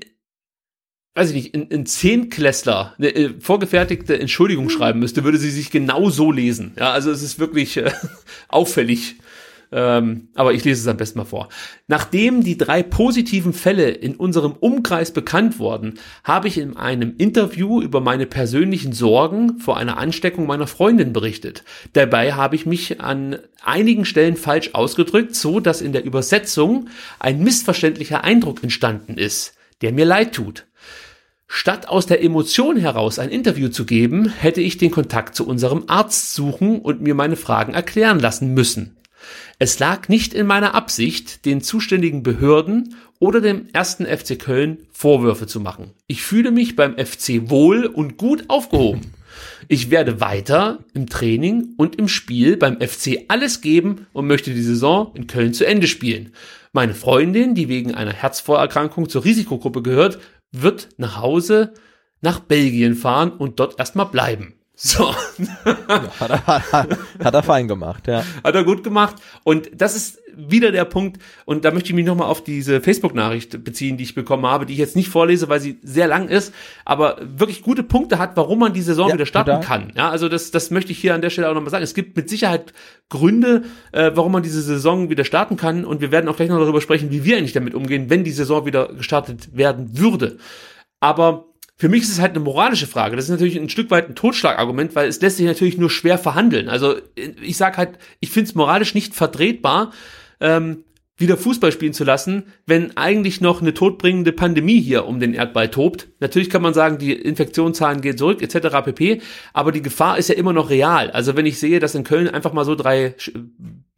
weiß ich nicht, ein, ein Zehnklässler eine äh, vorgefertigte Entschuldigung schreiben müsste, würde sie sich genau so lesen. Ja, also es ist wirklich äh, <laughs> auffällig, ähm, aber ich lese es am besten mal vor. Nachdem die drei positiven Fälle in unserem Umkreis bekannt wurden, habe ich in einem Interview über meine persönlichen Sorgen vor einer Ansteckung meiner Freundin berichtet. Dabei habe ich mich an einigen Stellen falsch ausgedrückt, so dass in der Übersetzung ein missverständlicher Eindruck entstanden ist, der mir leid tut. Statt aus der Emotion heraus ein Interview zu geben, hätte ich den Kontakt zu unserem Arzt suchen und mir meine Fragen erklären lassen müssen. Es lag nicht in meiner Absicht, den zuständigen Behörden oder dem ersten FC Köln Vorwürfe zu machen. Ich fühle mich beim FC wohl und gut aufgehoben. Ich werde weiter im Training und im Spiel beim FC alles geben und möchte die Saison in Köln zu Ende spielen. Meine Freundin, die wegen einer Herzvorerkrankung zur Risikogruppe gehört, wird nach Hause nach Belgien fahren und dort erstmal bleiben. So. Ja, hat, er, hat, hat, er fein gemacht, ja. Hat er gut gemacht. Und das ist wieder der Punkt. Und da möchte ich mich nochmal auf diese Facebook-Nachricht beziehen, die ich bekommen habe, die ich jetzt nicht vorlese, weil sie sehr lang ist, aber wirklich gute Punkte hat, warum man die Saison ja, wieder starten total. kann. Ja, also das, das möchte ich hier an der Stelle auch nochmal sagen. Es gibt mit Sicherheit Gründe, äh, warum man diese Saison wieder starten kann. Und wir werden auch gleich noch darüber sprechen, wie wir eigentlich damit umgehen, wenn die Saison wieder gestartet werden würde. Aber für mich ist es halt eine moralische Frage. Das ist natürlich ein Stück weit ein Totschlagargument, weil es lässt sich natürlich nur schwer verhandeln. Also ich sag halt, ich finde es moralisch nicht vertretbar, ähm, wieder Fußball spielen zu lassen, wenn eigentlich noch eine todbringende Pandemie hier um den Erdball tobt. Natürlich kann man sagen, die Infektionszahlen gehen zurück etc. pp. Aber die Gefahr ist ja immer noch real. Also wenn ich sehe, dass in Köln einfach mal so drei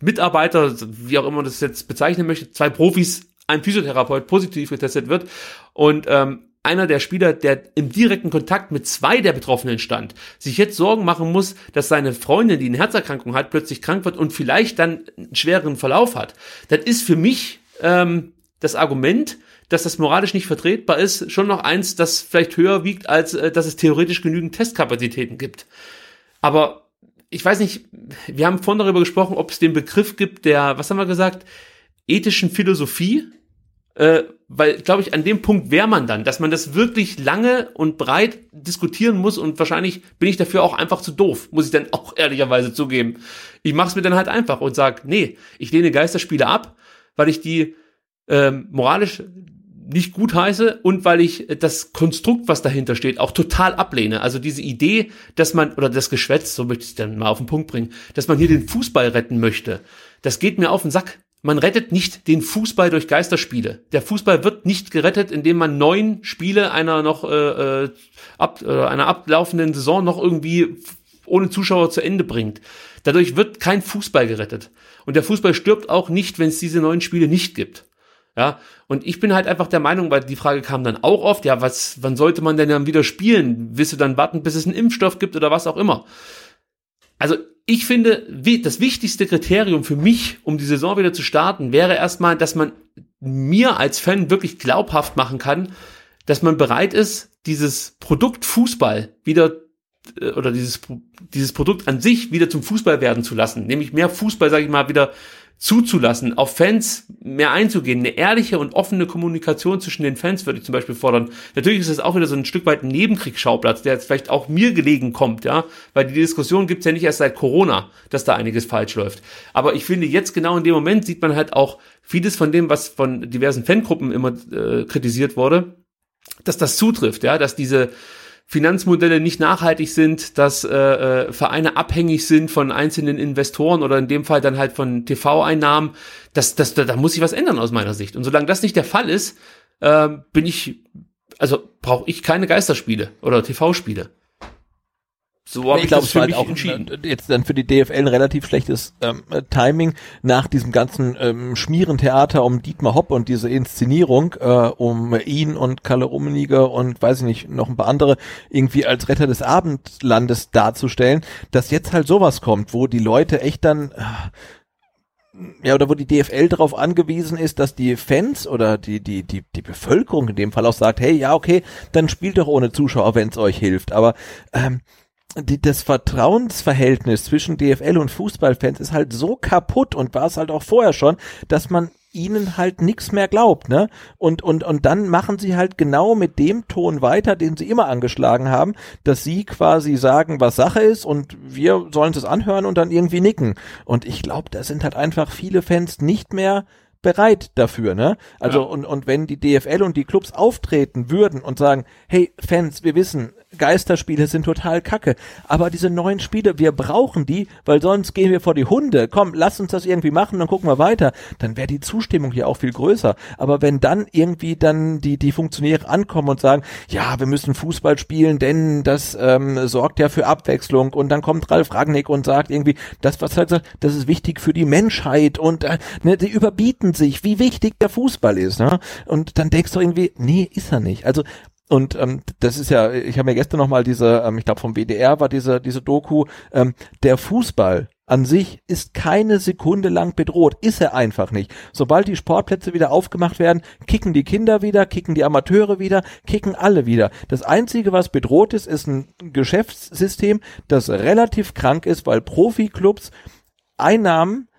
Mitarbeiter, wie auch immer man das jetzt bezeichnen möchte, zwei Profis, ein Physiotherapeut positiv getestet wird und ähm, einer der Spieler, der im direkten Kontakt mit zwei der Betroffenen stand, sich jetzt Sorgen machen muss, dass seine Freundin, die eine Herzerkrankung hat, plötzlich krank wird und vielleicht dann einen schweren Verlauf hat, dann ist für mich ähm, das Argument, dass das moralisch nicht vertretbar ist, schon noch eins, das vielleicht höher wiegt, als äh, dass es theoretisch genügend Testkapazitäten gibt. Aber ich weiß nicht, wir haben vorhin darüber gesprochen, ob es den Begriff gibt der, was haben wir gesagt, ethischen Philosophie äh, weil, glaube ich, an dem Punkt wäre man dann, dass man das wirklich lange und breit diskutieren muss und wahrscheinlich bin ich dafür auch einfach zu doof, muss ich dann auch <laughs> ehrlicherweise zugeben. Ich mache es mir dann halt einfach und sag, nee, ich lehne Geisterspiele ab, weil ich die ähm, moralisch nicht gut heiße und weil ich das Konstrukt, was dahinter steht, auch total ablehne. Also diese Idee, dass man, oder das Geschwätz, so möchte ich es dann mal auf den Punkt bringen, dass man hier den Fußball retten möchte, das geht mir auf den Sack. Man rettet nicht den Fußball durch Geisterspiele. Der Fußball wird nicht gerettet, indem man neun Spiele einer noch äh, äh, ab, äh, einer ablaufenden Saison noch irgendwie ohne Zuschauer zu Ende bringt. Dadurch wird kein Fußball gerettet. Und der Fußball stirbt auch nicht, wenn es diese neuen Spiele nicht gibt. Ja, und ich bin halt einfach der Meinung, weil die Frage kam dann auch oft, ja, was, wann sollte man denn dann wieder spielen? Willst du dann warten, bis es einen Impfstoff gibt oder was auch immer? Also ich finde, das wichtigste Kriterium für mich, um die Saison wieder zu starten, wäre erstmal, dass man mir als Fan wirklich glaubhaft machen kann, dass man bereit ist, dieses Produkt Fußball wieder äh, oder dieses, dieses Produkt an sich wieder zum Fußball werden zu lassen, nämlich mehr Fußball, sage ich mal, wieder zuzulassen, auf Fans mehr einzugehen, eine ehrliche und offene Kommunikation zwischen den Fans würde ich zum Beispiel fordern. Natürlich ist es auch wieder so ein Stück weit ein Nebenkriegsschauplatz, der jetzt vielleicht auch mir gelegen kommt, ja, weil die Diskussion gibt's ja nicht erst seit Corona, dass da einiges falsch läuft. Aber ich finde, jetzt genau in dem Moment sieht man halt auch vieles von dem, was von diversen Fangruppen immer äh, kritisiert wurde, dass das zutrifft, ja, dass diese Finanzmodelle nicht nachhaltig sind, dass äh, äh, Vereine abhängig sind von einzelnen Investoren oder in dem Fall dann halt von TV-Einnahmen, das, das, da, da muss sich was ändern aus meiner Sicht. Und solange das nicht der Fall ist, äh, bin ich, also brauche ich keine Geisterspiele oder TV-Spiele. So habe ich, glaube, es war halt auch entschieden. Äh, jetzt dann für die DFL ein relativ schlechtes ähm, äh, Timing nach diesem ganzen ähm, Schmierentheater um Dietmar Hopp und diese Inszenierung äh, um ihn und Kalle Rummenigge und weiß ich nicht, noch ein paar andere irgendwie als Retter des Abendlandes darzustellen, dass jetzt halt sowas kommt, wo die Leute echt dann äh, ja, oder wo die DFL darauf angewiesen ist, dass die Fans oder die, die, die, die Bevölkerung in dem Fall auch sagt, hey, ja, okay, dann spielt doch ohne Zuschauer, wenn es euch hilft. Aber ähm, die, das Vertrauensverhältnis zwischen DFL und Fußballfans ist halt so kaputt und war es halt auch vorher schon, dass man ihnen halt nichts mehr glaubt, ne? Und, und, und dann machen sie halt genau mit dem Ton weiter, den sie immer angeschlagen haben, dass sie quasi sagen, was Sache ist und wir sollen es anhören und dann irgendwie nicken. Und ich glaube, da sind halt einfach viele Fans nicht mehr bereit dafür, ne? Also ja. und, und wenn die DFL und die Clubs auftreten würden und sagen, hey Fans, wir wissen, Geisterspiele sind total kacke. Aber diese neuen Spiele, wir brauchen die, weil sonst gehen wir vor die Hunde. Komm, lass uns das irgendwie machen, dann gucken wir weiter. Dann wäre die Zustimmung hier auch viel größer. Aber wenn dann irgendwie dann die, die Funktionäre ankommen und sagen, ja, wir müssen Fußball spielen, denn das ähm, sorgt ja für Abwechslung. Und dann kommt Ralf Ragnick und sagt irgendwie, das, was halt sagt, das ist wichtig für die Menschheit. Und äh, ne, die überbieten sich, wie wichtig der Fußball ist. Ne? Und dann denkst du irgendwie, nee, ist er nicht. Also und ähm, das ist ja, ich habe mir gestern noch mal diese, ähm, ich glaube vom WDR war diese diese Doku, ähm, der Fußball an sich ist keine Sekunde lang bedroht, ist er einfach nicht. Sobald die Sportplätze wieder aufgemacht werden, kicken die Kinder wieder, kicken die Amateure wieder, kicken alle wieder. Das einzige, was bedroht ist, ist ein Geschäftssystem, das relativ krank ist, weil Profiklubs Einnahmen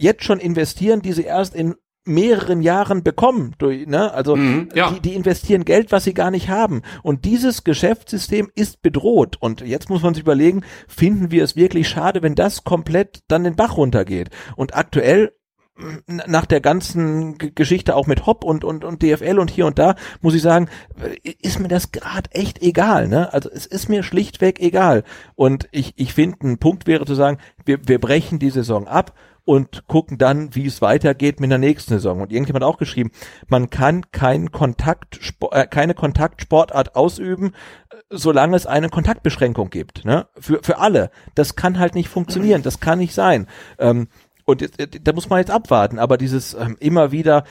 jetzt schon investieren, die sie erst in mehreren Jahren bekommen. Durch, ne? Also mhm, ja. die, die investieren Geld, was sie gar nicht haben. Und dieses Geschäftssystem ist bedroht. Und jetzt muss man sich überlegen, finden wir es wirklich schade, wenn das komplett dann den Bach runtergeht. Und aktuell nach der ganzen Geschichte auch mit Hopp und, und, und DFL und hier und da, muss ich sagen, äh, ist mir das gerade echt egal. Ne? Also es ist mir schlichtweg egal. Und ich, ich finde, ein Punkt wäre zu sagen, wir, wir brechen die Saison ab und gucken dann, wie es weitergeht mit der nächsten Saison. Und irgendjemand auch geschrieben, man kann kein Kontakt, äh, keine Kontaktsportart ausüben, solange es eine Kontaktbeschränkung gibt. Ne? Für, für alle. Das kann halt nicht funktionieren, das kann nicht sein. Ähm, und da muss man jetzt abwarten, aber dieses ähm, immer wieder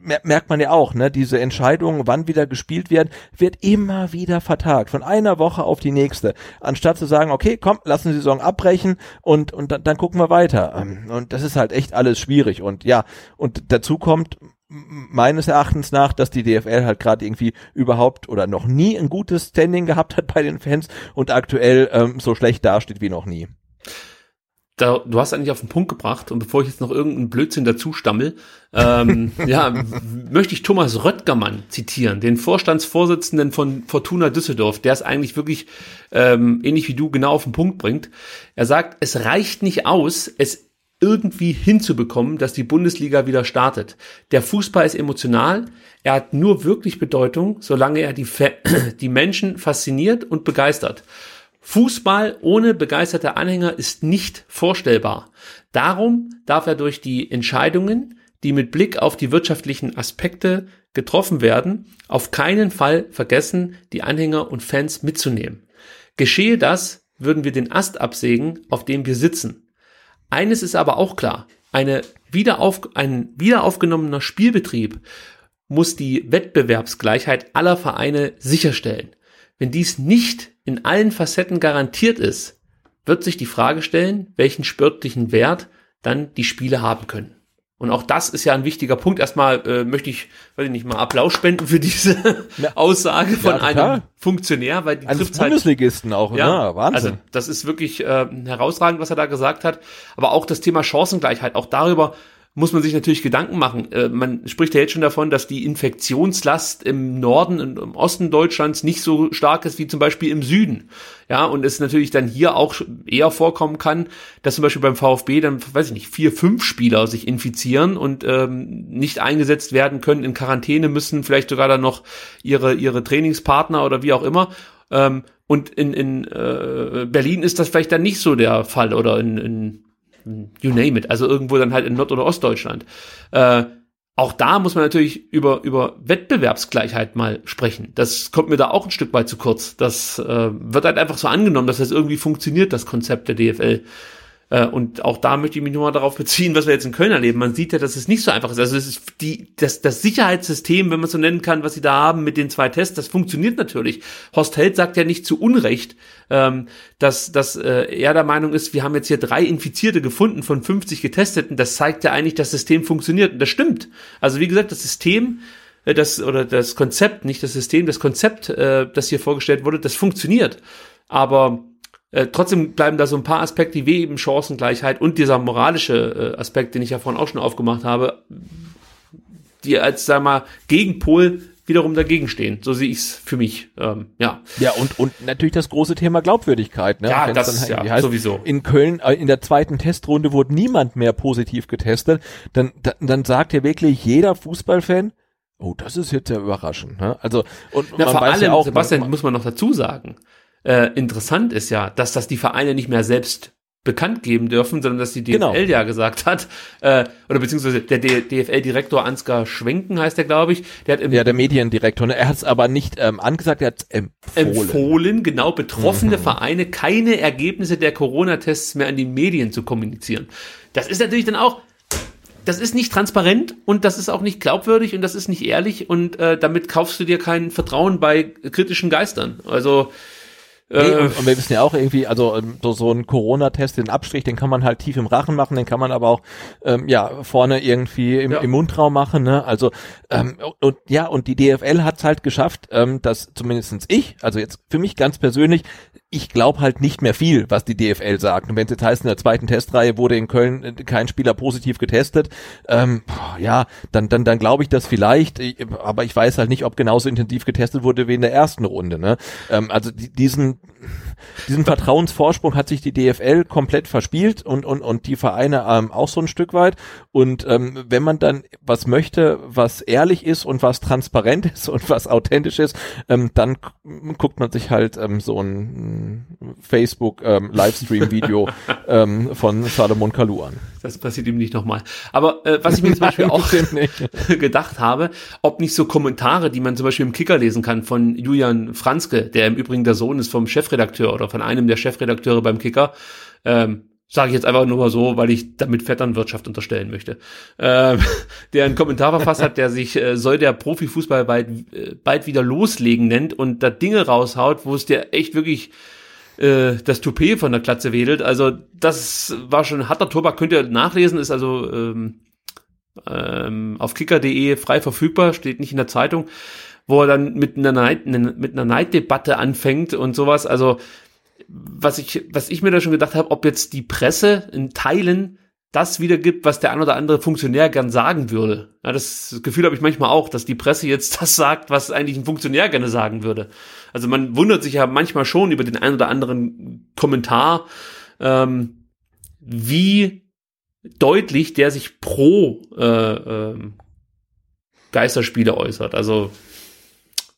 merkt man ja auch, ne, diese Entscheidung, wann wieder gespielt wird, wird immer wieder vertagt, von einer Woche auf die nächste, anstatt zu sagen, okay, komm, lassen die Saison abbrechen und, und dann, dann gucken wir weiter. Ähm, und das ist halt echt alles schwierig. Und ja, und dazu kommt, meines Erachtens nach, dass die DFL halt gerade irgendwie überhaupt oder noch nie ein gutes Standing gehabt hat bei den Fans und aktuell ähm, so schlecht dasteht wie noch nie da, du hast eigentlich auf den Punkt gebracht und bevor ich jetzt noch irgendeinen Blödsinn dazu stammel, ähm, <laughs> ja, möchte ich Thomas Röttgermann zitieren, den Vorstandsvorsitzenden von Fortuna Düsseldorf, der es eigentlich wirklich ähm, ähnlich wie du genau auf den Punkt bringt. Er sagt, es reicht nicht aus, es irgendwie hinzubekommen, dass die Bundesliga wieder startet. Der Fußball ist emotional, er hat nur wirklich Bedeutung, solange er die, <clears throat> die Menschen fasziniert und begeistert. Fußball ohne begeisterte Anhänger ist nicht vorstellbar. Darum darf er durch die Entscheidungen, die mit Blick auf die wirtschaftlichen Aspekte getroffen werden, auf keinen Fall vergessen, die Anhänger und Fans mitzunehmen. Geschehe das, würden wir den Ast absägen, auf dem wir sitzen. Eines ist aber auch klar. eine wiederauf, ein wiederaufgenommener Spielbetrieb muss die Wettbewerbsgleichheit aller Vereine sicherstellen. Wenn dies nicht in allen Facetten garantiert ist, wird sich die Frage stellen, welchen sportlichen Wert dann die Spiele haben können. Und auch das ist ja ein wichtiger Punkt. Erstmal äh, möchte ich, weiß ich nicht mal, Applaus spenden für diese ja. <laughs> Aussage von ja, einem Funktionär, weil die Eines trifft halt Bundesligisten auch, ja, ja, Wahnsinn. Also das ist wirklich äh, herausragend, was er da gesagt hat. Aber auch das Thema Chancengleichheit, auch darüber muss man sich natürlich Gedanken machen. Äh, man spricht ja jetzt schon davon, dass die Infektionslast im Norden und im Osten Deutschlands nicht so stark ist wie zum Beispiel im Süden. Ja, und es natürlich dann hier auch eher vorkommen kann, dass zum Beispiel beim VfB dann, weiß ich nicht, vier, fünf Spieler sich infizieren und ähm, nicht eingesetzt werden können, in Quarantäne müssen, vielleicht sogar dann noch ihre, ihre Trainingspartner oder wie auch immer. Ähm, und in, in äh, Berlin ist das vielleicht dann nicht so der Fall oder in, in you name it, also irgendwo dann halt in Nord- oder Ostdeutschland. Äh, auch da muss man natürlich über, über Wettbewerbsgleichheit mal sprechen. Das kommt mir da auch ein Stück weit zu kurz. Das äh, wird halt einfach so angenommen, dass das irgendwie funktioniert, das Konzept der DFL. Äh, und auch da möchte ich mich nur mal darauf beziehen, was wir jetzt in Köln erleben. Man sieht ja, dass es nicht so einfach ist. Also es ist die, das, das Sicherheitssystem, wenn man es so nennen kann, was sie da haben mit den zwei Tests, das funktioniert natürlich. Horst Held sagt ja nicht zu Unrecht, ähm, dass, dass äh, er der Meinung ist, wir haben jetzt hier drei Infizierte gefunden von 50 Getesteten. Das zeigt ja eigentlich, das System funktioniert. Und das stimmt. Also wie gesagt, das System äh, das oder das Konzept, nicht das System, das Konzept, äh, das hier vorgestellt wurde, das funktioniert. Aber äh, trotzdem bleiben da so ein paar Aspekte wie eben Chancengleichheit und dieser moralische äh, Aspekt, den ich ja vorhin auch schon aufgemacht habe, die als, sag mal, Gegenpol wiederum dagegen stehen. So sehe ich es für mich. Ähm, ja. Ja, und, und natürlich das große Thema Glaubwürdigkeit. Ne? Ja, das ja, heißt, sowieso. In Köln, äh, in der zweiten Testrunde wurde niemand mehr positiv getestet. Dann, dann, dann sagt ja wirklich jeder Fußballfan, oh, das ist jetzt ja überraschend. Ne? Also, und Na, vor allem, ja auch, Sebastian, man, muss man noch dazu sagen, äh, interessant ist ja, dass das die Vereine nicht mehr selbst bekannt geben dürfen, sondern dass die DFL genau. ja gesagt hat, äh, oder beziehungsweise der DFL-Direktor Ansgar Schwenken heißt der, glaube ich, der hat im Ja, der Mediendirektor, ne? er hat es aber nicht ähm, angesagt, er hat empfohlen. Empfohlen, genau, betroffene mhm. Vereine keine Ergebnisse der Corona-Tests mehr an die Medien zu kommunizieren. Das ist natürlich dann auch, das ist nicht transparent und das ist auch nicht glaubwürdig und das ist nicht ehrlich und äh, damit kaufst du dir kein Vertrauen bei kritischen Geistern. Also Nee, äh, und, und, wir wissen ja auch irgendwie, also ähm, so, so ein Corona-Test, den Abstrich, den kann man halt tief im Rachen machen, den kann man aber auch ähm, ja vorne irgendwie im, ja. im Mundraum machen. Ne? Also ähm, und ja, und die DFL hat es halt geschafft, ähm, dass zumindestens ich, also jetzt für mich ganz persönlich, ich glaube halt nicht mehr viel, was die DFL sagt. Und wenn es jetzt heißt, in der zweiten Testreihe wurde in Köln äh, kein Spieler positiv getestet, ähm, ja, dann, dann, dann glaube ich das vielleicht, aber ich weiß halt nicht, ob genauso intensiv getestet wurde wie in der ersten Runde. Ne? Ähm, also die, diesen diesen Vertrauensvorsprung hat sich die DFL komplett verspielt und, und, und die Vereine ähm, auch so ein Stück weit. Und ähm, wenn man dann was möchte, was ehrlich ist und was transparent <laughs> ist und was authentisch ist, ähm, dann guckt man sich halt ähm, so ein Facebook ähm, Livestream-Video <laughs> ähm, von Salomon Kalou an. Das passiert ihm nicht nochmal. Aber äh, was ich mir zum <laughs> Beispiel auch gedacht habe, ob nicht so Kommentare, die man zum Beispiel im Kicker lesen kann von Julian Franzke, der im Übrigen der Sohn ist vom Chefredakteur oder von einem der Chefredakteure beim Kicker, ähm, sage ich jetzt einfach nur mal so, weil ich damit Vetternwirtschaft unterstellen möchte, ähm, <laughs> der einen Kommentar verfasst hat, der sich äh, soll der Profifußball bald, äh, bald wieder loslegen nennt und da Dinge raushaut, wo es dir echt wirklich äh, das Toupet von der Klatze wedelt. Also das war schon harter Tobak, könnt ihr nachlesen, ist also ähm, ähm, auf kicker.de frei verfügbar, steht nicht in der Zeitung, wo er dann mit einer, Neid, mit einer Neiddebatte anfängt und sowas. Also was ich, was ich mir da schon gedacht habe, ob jetzt die Presse in Teilen das wiedergibt, was der ein oder andere Funktionär gern sagen würde. Ja, das Gefühl habe ich manchmal auch, dass die Presse jetzt <laughs> das sagt, was eigentlich ein Funktionär gerne sagen würde. Also man wundert sich ja manchmal schon über den ein oder anderen Kommentar, ähm, wie deutlich der sich pro äh, ähm, Geisterspiele äußert. Also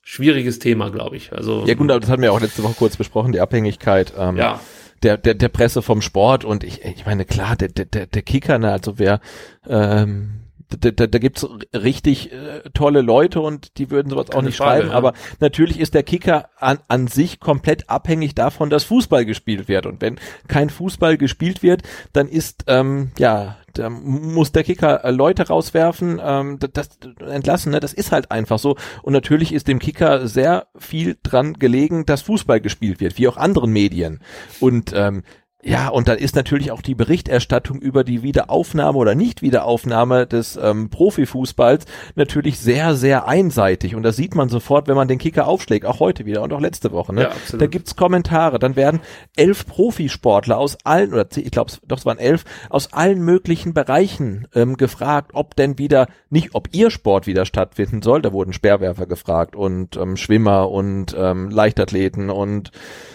schwieriges Thema, glaube ich. Also ja gut, aber das hatten wir auch letzte Woche kurz besprochen, die Abhängigkeit. Ähm, ja der, der, der Presse vom Sport und ich, ich meine, klar, der, der, der Kicker, ne, also wer, ähm, da, da, da gibt's richtig äh, tolle Leute und die würden sowas Keine auch nicht Frage, schreiben. ja. Aber natürlich ist der Kicker an, an sich komplett abhängig davon, dass Fußball gespielt wird. Und wenn kein Fußball gespielt wird, dann ist ähm, ja da muss der Kicker äh, Leute rauswerfen, ähm, das, das entlassen, ne? das ist halt einfach so. Und natürlich ist dem Kicker sehr viel dran gelegen, dass Fußball gespielt wird, wie auch anderen Medien. Und ähm, ja, und dann ist natürlich auch die Berichterstattung über die Wiederaufnahme oder Nicht-Wiederaufnahme des ähm, Profifußballs natürlich sehr, sehr einseitig. Und das sieht man sofort, wenn man den Kicker aufschlägt, auch heute wieder und auch letzte Woche. Ne? Ja, absolut. da gibt's Kommentare, dann werden elf Profisportler aus allen, oder ich glaube, doch es waren elf, aus allen möglichen Bereichen ähm, gefragt, ob denn wieder, nicht ob ihr Sport wieder stattfinden soll, da wurden Speerwerfer gefragt und ähm, Schwimmer und ähm, Leichtathleten und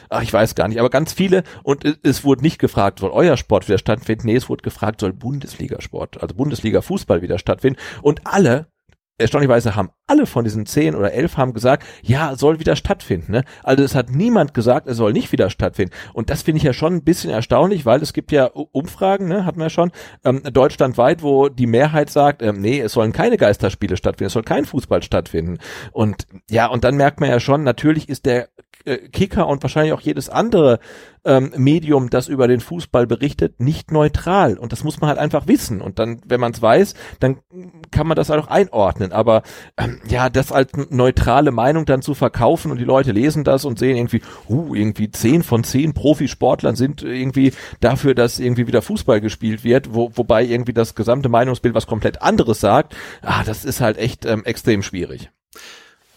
ach, ich weiß gar nicht, aber ganz viele und es, es wurde nicht gefragt, soll euer Sport wieder stattfinden, nee, es wurde gefragt, soll Bundesligasport, also Bundesliga Fußball wieder stattfinden und alle erstaunlicherweise haben alle von diesen zehn oder elf haben gesagt, ja, soll wieder stattfinden. Ne? Also es hat niemand gesagt, es soll nicht wieder stattfinden. Und das finde ich ja schon ein bisschen erstaunlich, weil es gibt ja Umfragen, ne, hatten wir ja schon, ähm, deutschlandweit, wo die Mehrheit sagt, ähm, nee, es sollen keine Geisterspiele stattfinden, es soll kein Fußball stattfinden. Und ja, und dann merkt man ja schon, natürlich ist der Kicker und wahrscheinlich auch jedes andere ähm, Medium, das über den Fußball berichtet, nicht neutral. Und das muss man halt einfach wissen. Und dann, wenn man es weiß, dann kann man das halt auch einordnen. Aber ähm, ja, das als neutrale Meinung dann zu verkaufen und die Leute lesen das und sehen irgendwie, uh, irgendwie zehn von zehn Profisportlern sind irgendwie dafür, dass irgendwie wieder Fußball gespielt wird, wo, wobei irgendwie das gesamte Meinungsbild was komplett anderes sagt. Ah, das ist halt echt ähm, extrem schwierig.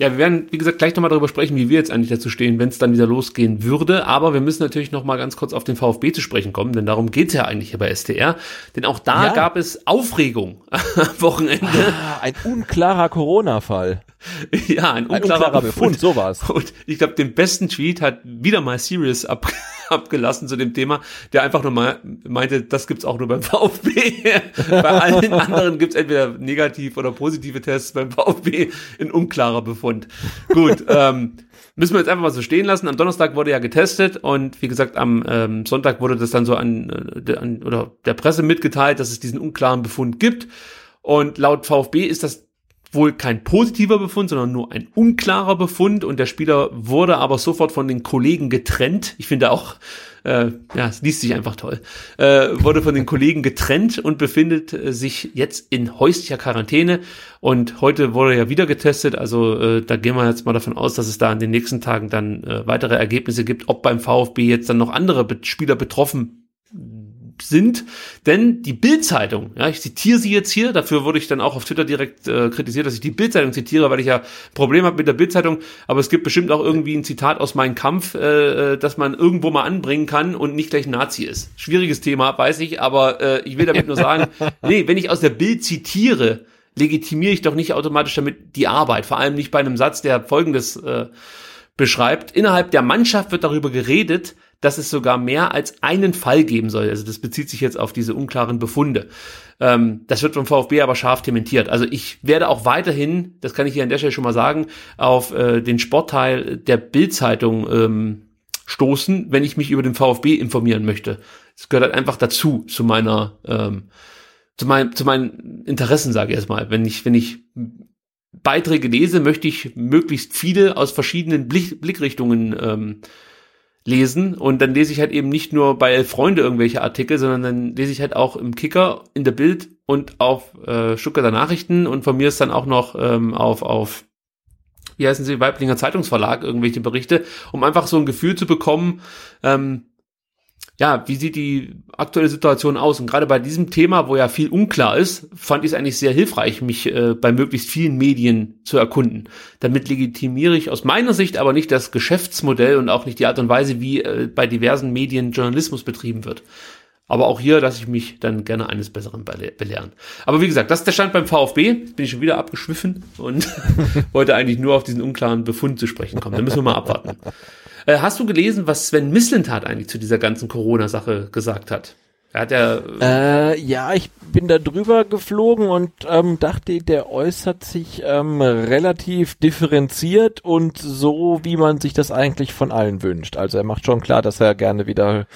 Ja, wir werden, wie gesagt, gleich nochmal darüber sprechen, wie wir jetzt eigentlich dazu stehen, wenn es dann wieder losgehen würde. Aber wir müssen natürlich nochmal ganz kurz auf den VfB zu sprechen kommen, denn darum geht's ja eigentlich hier bei STR. Denn auch da Ja. gab es Aufregung am Wochenende. Ah, ein unklarer Corona-Fall. <laughs> ja, ein Ein unklarer, unklarer Befund, sowas. Und ich glaube, den besten Tweet hat wieder mal Sirius ab, <laughs> abgelassen zu dem Thema, der einfach nur mal meinte, das gibt's auch nur beim VfB. <laughs> Bei allen anderen gibt's entweder negativ oder positive Tests, beim VfB ein unklarer Befund. Gut, <laughs> ähm, müssen wir jetzt einfach mal so stehen lassen. Am Donnerstag wurde ja getestet und wie gesagt, am ähm, Sonntag wurde das dann so an, äh, an oder der Presse mitgeteilt, dass es diesen unklaren Befund gibt. Und laut VfB ist das wohl kein positiver Befund, sondern nur ein unklarer Befund und der Spieler wurde aber sofort von den Kollegen getrennt. Ich finde auch, äh, ja, es liest sich einfach toll, äh, wurde von den Kollegen getrennt und befindet äh, sich jetzt in häuslicher Quarantäne. Und heute wurde er ja wieder getestet, also äh, da gehen wir jetzt mal davon aus, dass es da in den nächsten Tagen dann äh, weitere Ergebnisse gibt, ob beim VfB jetzt dann noch andere Be Spieler betroffen sind, denn die Bild-Zeitung, ja, ich zitiere sie jetzt hier, dafür wurde ich dann auch auf Twitter direkt äh, kritisiert, dass ich die Bild-Zeitung zitiere, weil ich ja ein Problem habe mit der Bild-Zeitung, aber es gibt bestimmt auch irgendwie ein Zitat aus meinem Kampf, äh, äh, das man irgendwo mal anbringen kann und nicht gleich ein Nazi ist. Schwieriges Thema, weiß ich, aber äh, ich will damit nur sagen, <laughs> nee, wenn ich aus der Bild zitiere, legitimiere ich doch nicht automatisch damit die Arbeit, vor allem nicht bei einem Satz, der folgendes äh, beschreibt. Innerhalb der Mannschaft wird darüber geredet, dass es sogar mehr als einen Fall geben soll. Also das bezieht sich jetzt auf diese unklaren Befunde. Ähm, das wird vom VfB aber scharf dementiert. Also ich werde auch weiterhin, das kann ich hier an der Stelle schon mal sagen, auf äh, den Sportteil der Bild-Zeitung ähm, stoßen, wenn ich mich über den VfB informieren möchte. Das gehört halt einfach dazu, zu meiner, ähm, zu, mein, zu meinen Interessen, sage ich erstmal. Wenn ich, wenn ich Beiträge lese, möchte ich möglichst viele aus verschiedenen Blick, Blickrichtungen ähm, lesen und dann lese ich halt eben nicht nur bei Elf Freunde irgendwelche Artikel, sondern dann lese ich halt auch im Kicker, in der Bild und auf äh, Stuttgarter Nachrichten und von mir ist dann auch noch ähm, auf auf wie heißen sie Weiblinger Zeitungsverlag irgendwelche Berichte, um einfach so ein Gefühl zu bekommen, ähm, ja, wie sieht die aktuelle Situation aus? Und gerade bei diesem Thema, wo ja viel unklar ist, fand ich es eigentlich sehr hilfreich, mich äh, bei möglichst vielen Medien zu erkunden. Damit legitimiere ich aus meiner Sicht aber nicht das Geschäftsmodell und auch nicht die Art und Weise, wie äh, bei diversen Medien Journalismus betrieben wird. Aber auch hier lasse ich mich dann gerne eines Besseren bele- belehren. Aber wie gesagt, das ist der Stand beim VfB. Bin ich schon wieder abgeschwiffen und <laughs> wollte eigentlich nur auf diesen unklaren Befund zu sprechen kommen. Da müssen wir mal abwarten. Äh, hast du gelesen, was Sven Mislintat eigentlich zu dieser ganzen Corona-Sache gesagt hat? Er hat ja, Äh, ja, ich bin da drüber geflogen und ähm, dachte, der äußert sich ähm, relativ differenziert und so, wie man sich das eigentlich von allen wünscht. Also er macht schon klar, dass er gerne wieder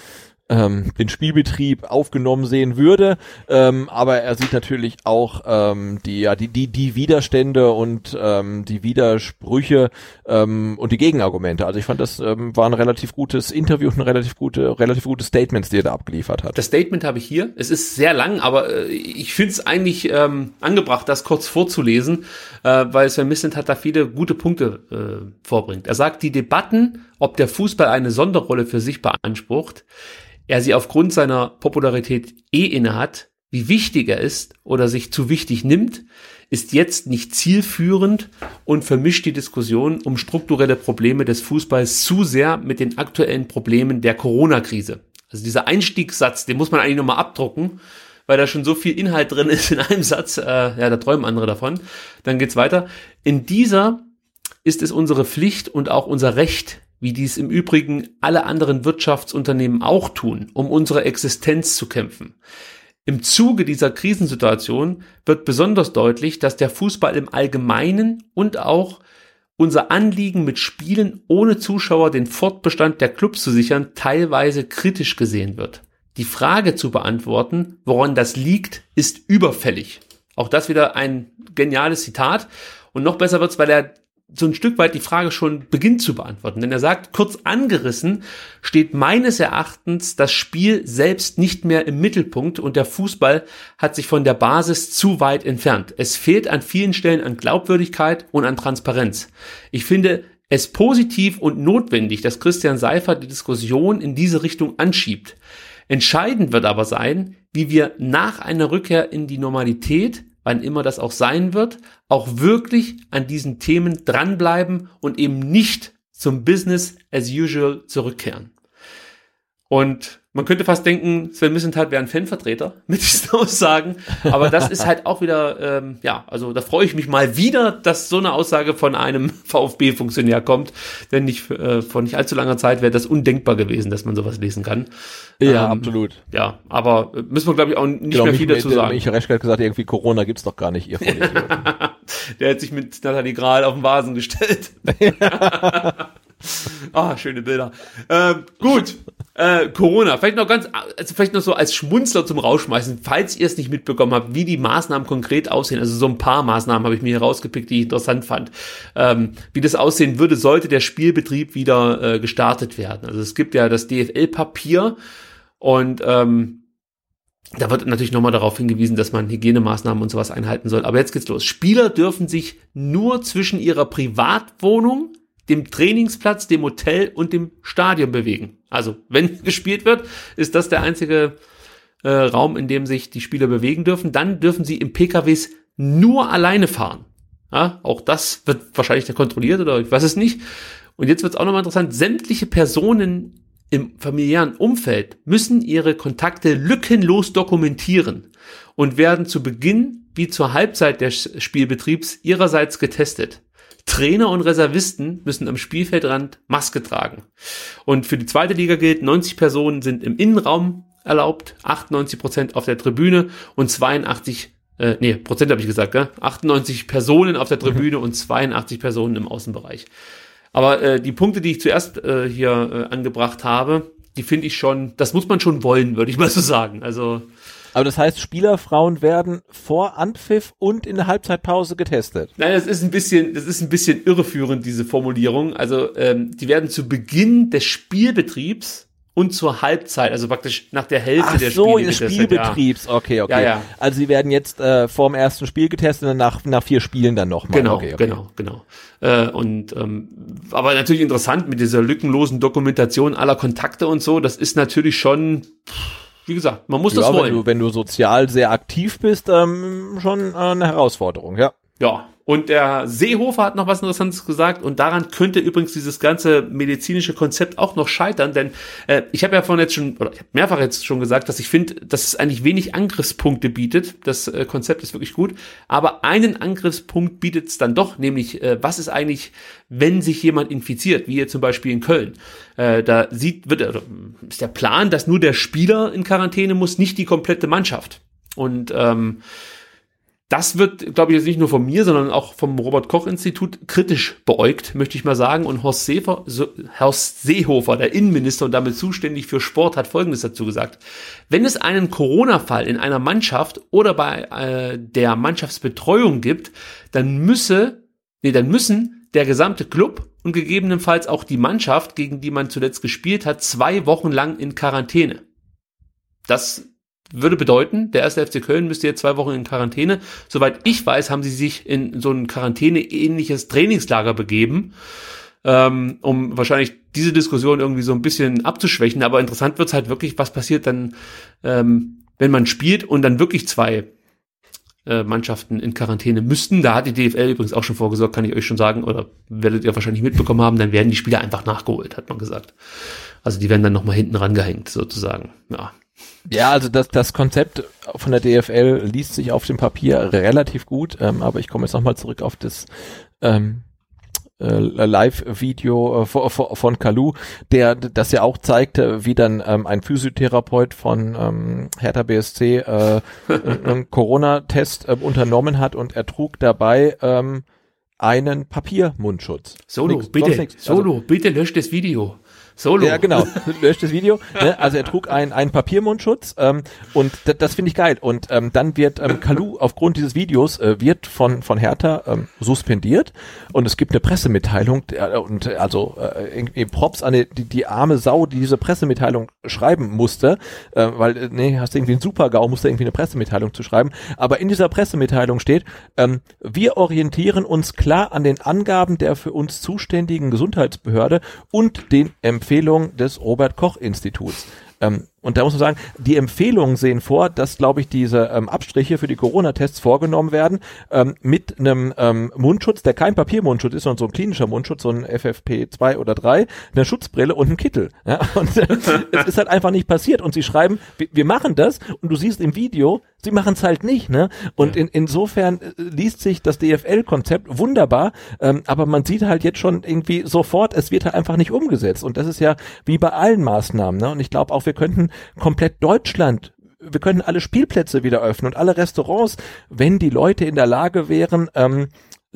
ähm, den Spielbetrieb aufgenommen sehen würde. Ähm, aber er sieht natürlich auch ähm, die, ja, die, die, die Widerstände und ähm, die Widersprüche ähm, und die Gegenargumente. Also ich fand, das ähm, war ein relativ gutes Interview und ein relativ gute, relativ gute Statements, die er da abgeliefert hat. Das Statement habe ich hier. Es ist sehr lang, aber äh, ich finde es eigentlich ähm, angebracht, das kurz vorzulesen, äh, weil Sven Misland hat da viele gute Punkte äh, vorbringt. Er sagt, die Debatten, ob der Fußball eine Sonderrolle für sich beansprucht, er sie aufgrund seiner Popularität eh innehat, wie wichtig er ist oder sich zu wichtig nimmt, ist jetzt nicht zielführend und vermischt die Diskussion um strukturelle Probleme des Fußballs zu sehr mit den aktuellen Problemen der Corona-Krise. Also dieser Einstiegssatz, den muss man eigentlich nochmal abdrucken, weil da schon so viel Inhalt drin ist in einem Satz. Äh, ja, da träumen andere davon. Dann geht's weiter. In dieser ist es unsere Pflicht und auch unser Recht, wie dies im Übrigen alle anderen Wirtschaftsunternehmen auch tun, um unsere Existenz zu kämpfen. Im Zuge dieser Krisensituation wird besonders deutlich, dass der Fußball im Allgemeinen und auch unser Anliegen mit Spielen ohne Zuschauer den Fortbestand der Clubs zu sichern teilweise kritisch gesehen wird. Die Frage zu beantworten, woran das liegt, ist überfällig. Auch das wieder ein geniales Zitat. Und noch besser wird's, weil er so ein Stück weit die Frage schon beginnt zu beantworten. Denn er sagt, kurz angerissen steht meines Erachtens das Spiel selbst nicht mehr im Mittelpunkt und der Fußball hat sich von der Basis zu weit entfernt. Es fehlt an vielen Stellen an Glaubwürdigkeit und an Transparenz. Ich finde es positiv und notwendig, dass Christian Seifert die Diskussion in diese Richtung anschiebt. Entscheidend wird aber sein, wie wir nach einer Rückkehr in die Normalität wann immer das auch sein wird, auch wirklich an diesen Themen dranbleiben und eben nicht zum Business as usual zurückkehren. Und man könnte fast denken, Sven Missenthal wäre ein Fanvertreter <laughs> mit diesen Aussagen, aber das ist halt auch wieder, ähm, ja, also da freue ich mich mal wieder, dass so eine Aussage von einem <laughs> VfB-Funktionär kommt, denn nicht äh, vor nicht allzu langer Zeit wäre das undenkbar gewesen, dass man sowas lesen kann. Ja, ähm, absolut. Ja, aber müssen wir glaube ich auch nicht genau, mehr viel dazu sagen. Reschke hat gesagt, irgendwie Corona gibt's doch gar nicht, ihr <laughs> Der hat sich mit Nathalie Grahl auf den Vasen gestellt. Ah, schöne Bilder. Ähm, gut, äh, Corona, vielleicht noch ganz, also vielleicht noch so als Schmunzler zum Rausschmeißen, falls ihr es nicht mitbekommen habt, wie die Maßnahmen konkret aussehen. Also so ein paar Maßnahmen habe ich mir hier rausgepickt, die ich interessant fand. Ähm, wie das aussehen würde, sollte der Spielbetrieb wieder äh, gestartet werden. Also es gibt ja das DFL-Papier und ähm, da wird natürlich nochmal darauf hingewiesen, dass man Hygienemaßnahmen und sowas einhalten soll. Aber jetzt geht's los. Spieler dürfen sich nur zwischen ihrer Privatwohnung dem Trainingsplatz, dem Hotel und dem Stadion bewegen. Also, wenn <laughs> gespielt wird, ist das der einzige äh, Raum, in dem sich die Spieler bewegen dürfen. Dann dürfen sie im PKWs nur alleine fahren. Ja, auch das wird wahrscheinlich kontrolliert oder ich weiß es nicht. Und jetzt wird es auch nochmal interessant. Sämtliche Personen im familiären Umfeld müssen ihre Kontakte lückenlos dokumentieren und werden zu Beginn wie zur Halbzeit des Spielbetriebs ihrerseits getestet. Trainer und Reservisten müssen am Spielfeldrand Maske tragen. Und für die zweite Liga gilt, 90 Personen sind im Innenraum erlaubt, 98 Prozent auf der Tribüne und 82 äh, nee, Prozent habe ich gesagt, gell? 98 Personen auf der Tribüne mhm. und 82 Personen im Außenbereich. Aber äh, die Punkte, die ich zuerst äh, hier äh, angebracht habe, die finde ich schon, das muss man schon wollen, würde ich mal so sagen. Also aber das heißt, Spielerfrauen werden vor Anpfiff und in der Halbzeitpause getestet. Nein, das ist ein bisschen, das ist ein bisschen irreführend, diese Formulierung. Also ähm, die werden zu Beginn des Spielbetriebs und zur Halbzeit, also praktisch nach der Hälfte Ach der so, Spiele des Spielbetriebs. Ja. Okay, okay. Ja, ja. Also sie werden jetzt äh, vor dem ersten Spiel getestet und nach, nach vier Spielen dann nochmal. Genau, okay, okay. genau, genau. Äh, und ähm, aber natürlich interessant mit dieser lückenlosen Dokumentation aller Kontakte und so. Das ist natürlich schon. Pff, wie gesagt, man muss ja, das wollen. Wenn du, wenn du sozial sehr aktiv bist, ähm, schon äh, eine Herausforderung, ja. Ja, und der Seehofer hat noch was Interessantes gesagt und daran könnte übrigens dieses ganze medizinische Konzept auch noch scheitern, denn äh, ich habe ja vorhin jetzt schon, oder ich habe mehrfach jetzt schon gesagt, dass ich finde, dass es eigentlich wenig Angriffspunkte bietet. Das äh, Konzept ist wirklich gut, aber einen Angriffspunkt bietet es dann doch, nämlich äh, was ist eigentlich, wenn sich jemand infiziert, wie hier zum Beispiel in Köln. Äh, da sieht, wird, also, ist der Plan, dass nur der Spieler in Quarantäne muss, nicht die komplette Mannschaft. Und ähm, das wird, glaube ich, jetzt nicht nur von mir, sondern auch vom Robert-Koch-Institut kritisch beäugt, möchte ich mal sagen. Und Horst, Seehofer, so, Horst Seehofer, der Innenminister und damit zuständig für Sport, hat Folgendes dazu gesagt. Wenn es einen Corona-Fall in einer Mannschaft oder bei äh, der Mannschaftsbetreuung gibt, dann müsse, nee, dann müssen der gesamte Club und gegebenenfalls auch die Mannschaft, gegen die man zuletzt gespielt hat, zwei Wochen lang in Quarantäne. Das würde bedeuten, der erste FC Köln müsste jetzt zwei Wochen in Quarantäne. Soweit ich weiß, haben sie sich in so ein Quarantäne-ähnliches Trainingslager begeben, ähm, um wahrscheinlich diese Diskussion irgendwie so ein bisschen abzuschwächen. Aber interessant wird's halt wirklich, was passiert dann, ähm, wenn man spielt und dann wirklich zwei äh, Mannschaften in Quarantäne müssten. Da hat die DFL übrigens auch schon vorgesorgt, kann ich euch schon sagen, oder werdet ihr wahrscheinlich mitbekommen haben, dann werden die Spieler einfach nachgeholt, hat man gesagt. Also die werden dann nochmal hinten rangehängt, sozusagen. Ja, ja, also das, das Konzept von der DFL liest sich auf dem Papier relativ gut, ähm, aber ich komme jetzt nochmal zurück auf das ähm, äh, Live-Video äh, von Kalu, der das ja auch zeigte, wie dann ähm, ein Physiotherapeut von ähm, Hertha BSC äh, einen Corona-Test äh, unternommen hat und er trug dabei ähm, einen Papiermundschutz. Solo, nix, bitte, Solo, also, bitte löscht das Video. Solo. Ja, genau. <laughs> Löscht das Video. Ne? Also er trug einen, einen Papiermundschutz ähm, und das finde ich geil. Und ähm, dann wird ähm, Kalu aufgrund dieses Videos äh, wird von von Hertha ähm, suspendiert und es gibt eine Pressemitteilung äh, und äh, also äh, Props an die, die arme Sau, die diese Pressemitteilung schreiben musste, äh, weil äh, nee, hast irgendwie einen Super-GAU, musste irgendwie eine Pressemitteilung zu schreiben. Aber in dieser Pressemitteilung steht, ähm, wir orientieren uns klar an den Angaben der für uns zuständigen Gesundheitsbehörde und den Empfehlungen Empfehlung des Robert Koch Instituts. Ähm, und da muss man sagen, die Empfehlungen sehen vor, dass, glaube ich, diese ähm, Abstriche für die Corona-Tests vorgenommen werden ähm, mit einem ähm, Mundschutz, der kein Papiermundschutz ist, sondern so ein klinischer Mundschutz, so ein FFP2 oder 3, eine Schutzbrille und ein Kittel. Ja? Und äh, <laughs> es ist halt einfach nicht passiert. Und sie schreiben, wir, wir machen das und du siehst im Video, sie machen es halt nicht. Ne? Und ja. in, insofern äh, liest sich das DFL-Konzept wunderbar, ähm, aber man sieht halt jetzt schon irgendwie sofort, es wird halt einfach nicht umgesetzt. Und das ist ja wie bei allen Maßnahmen. Ne? Und ich glaube auch, wir könnten komplett Deutschland. Wir können alle Spielplätze wieder öffnen und alle Restaurants, wenn die Leute in der Lage wären, ähm,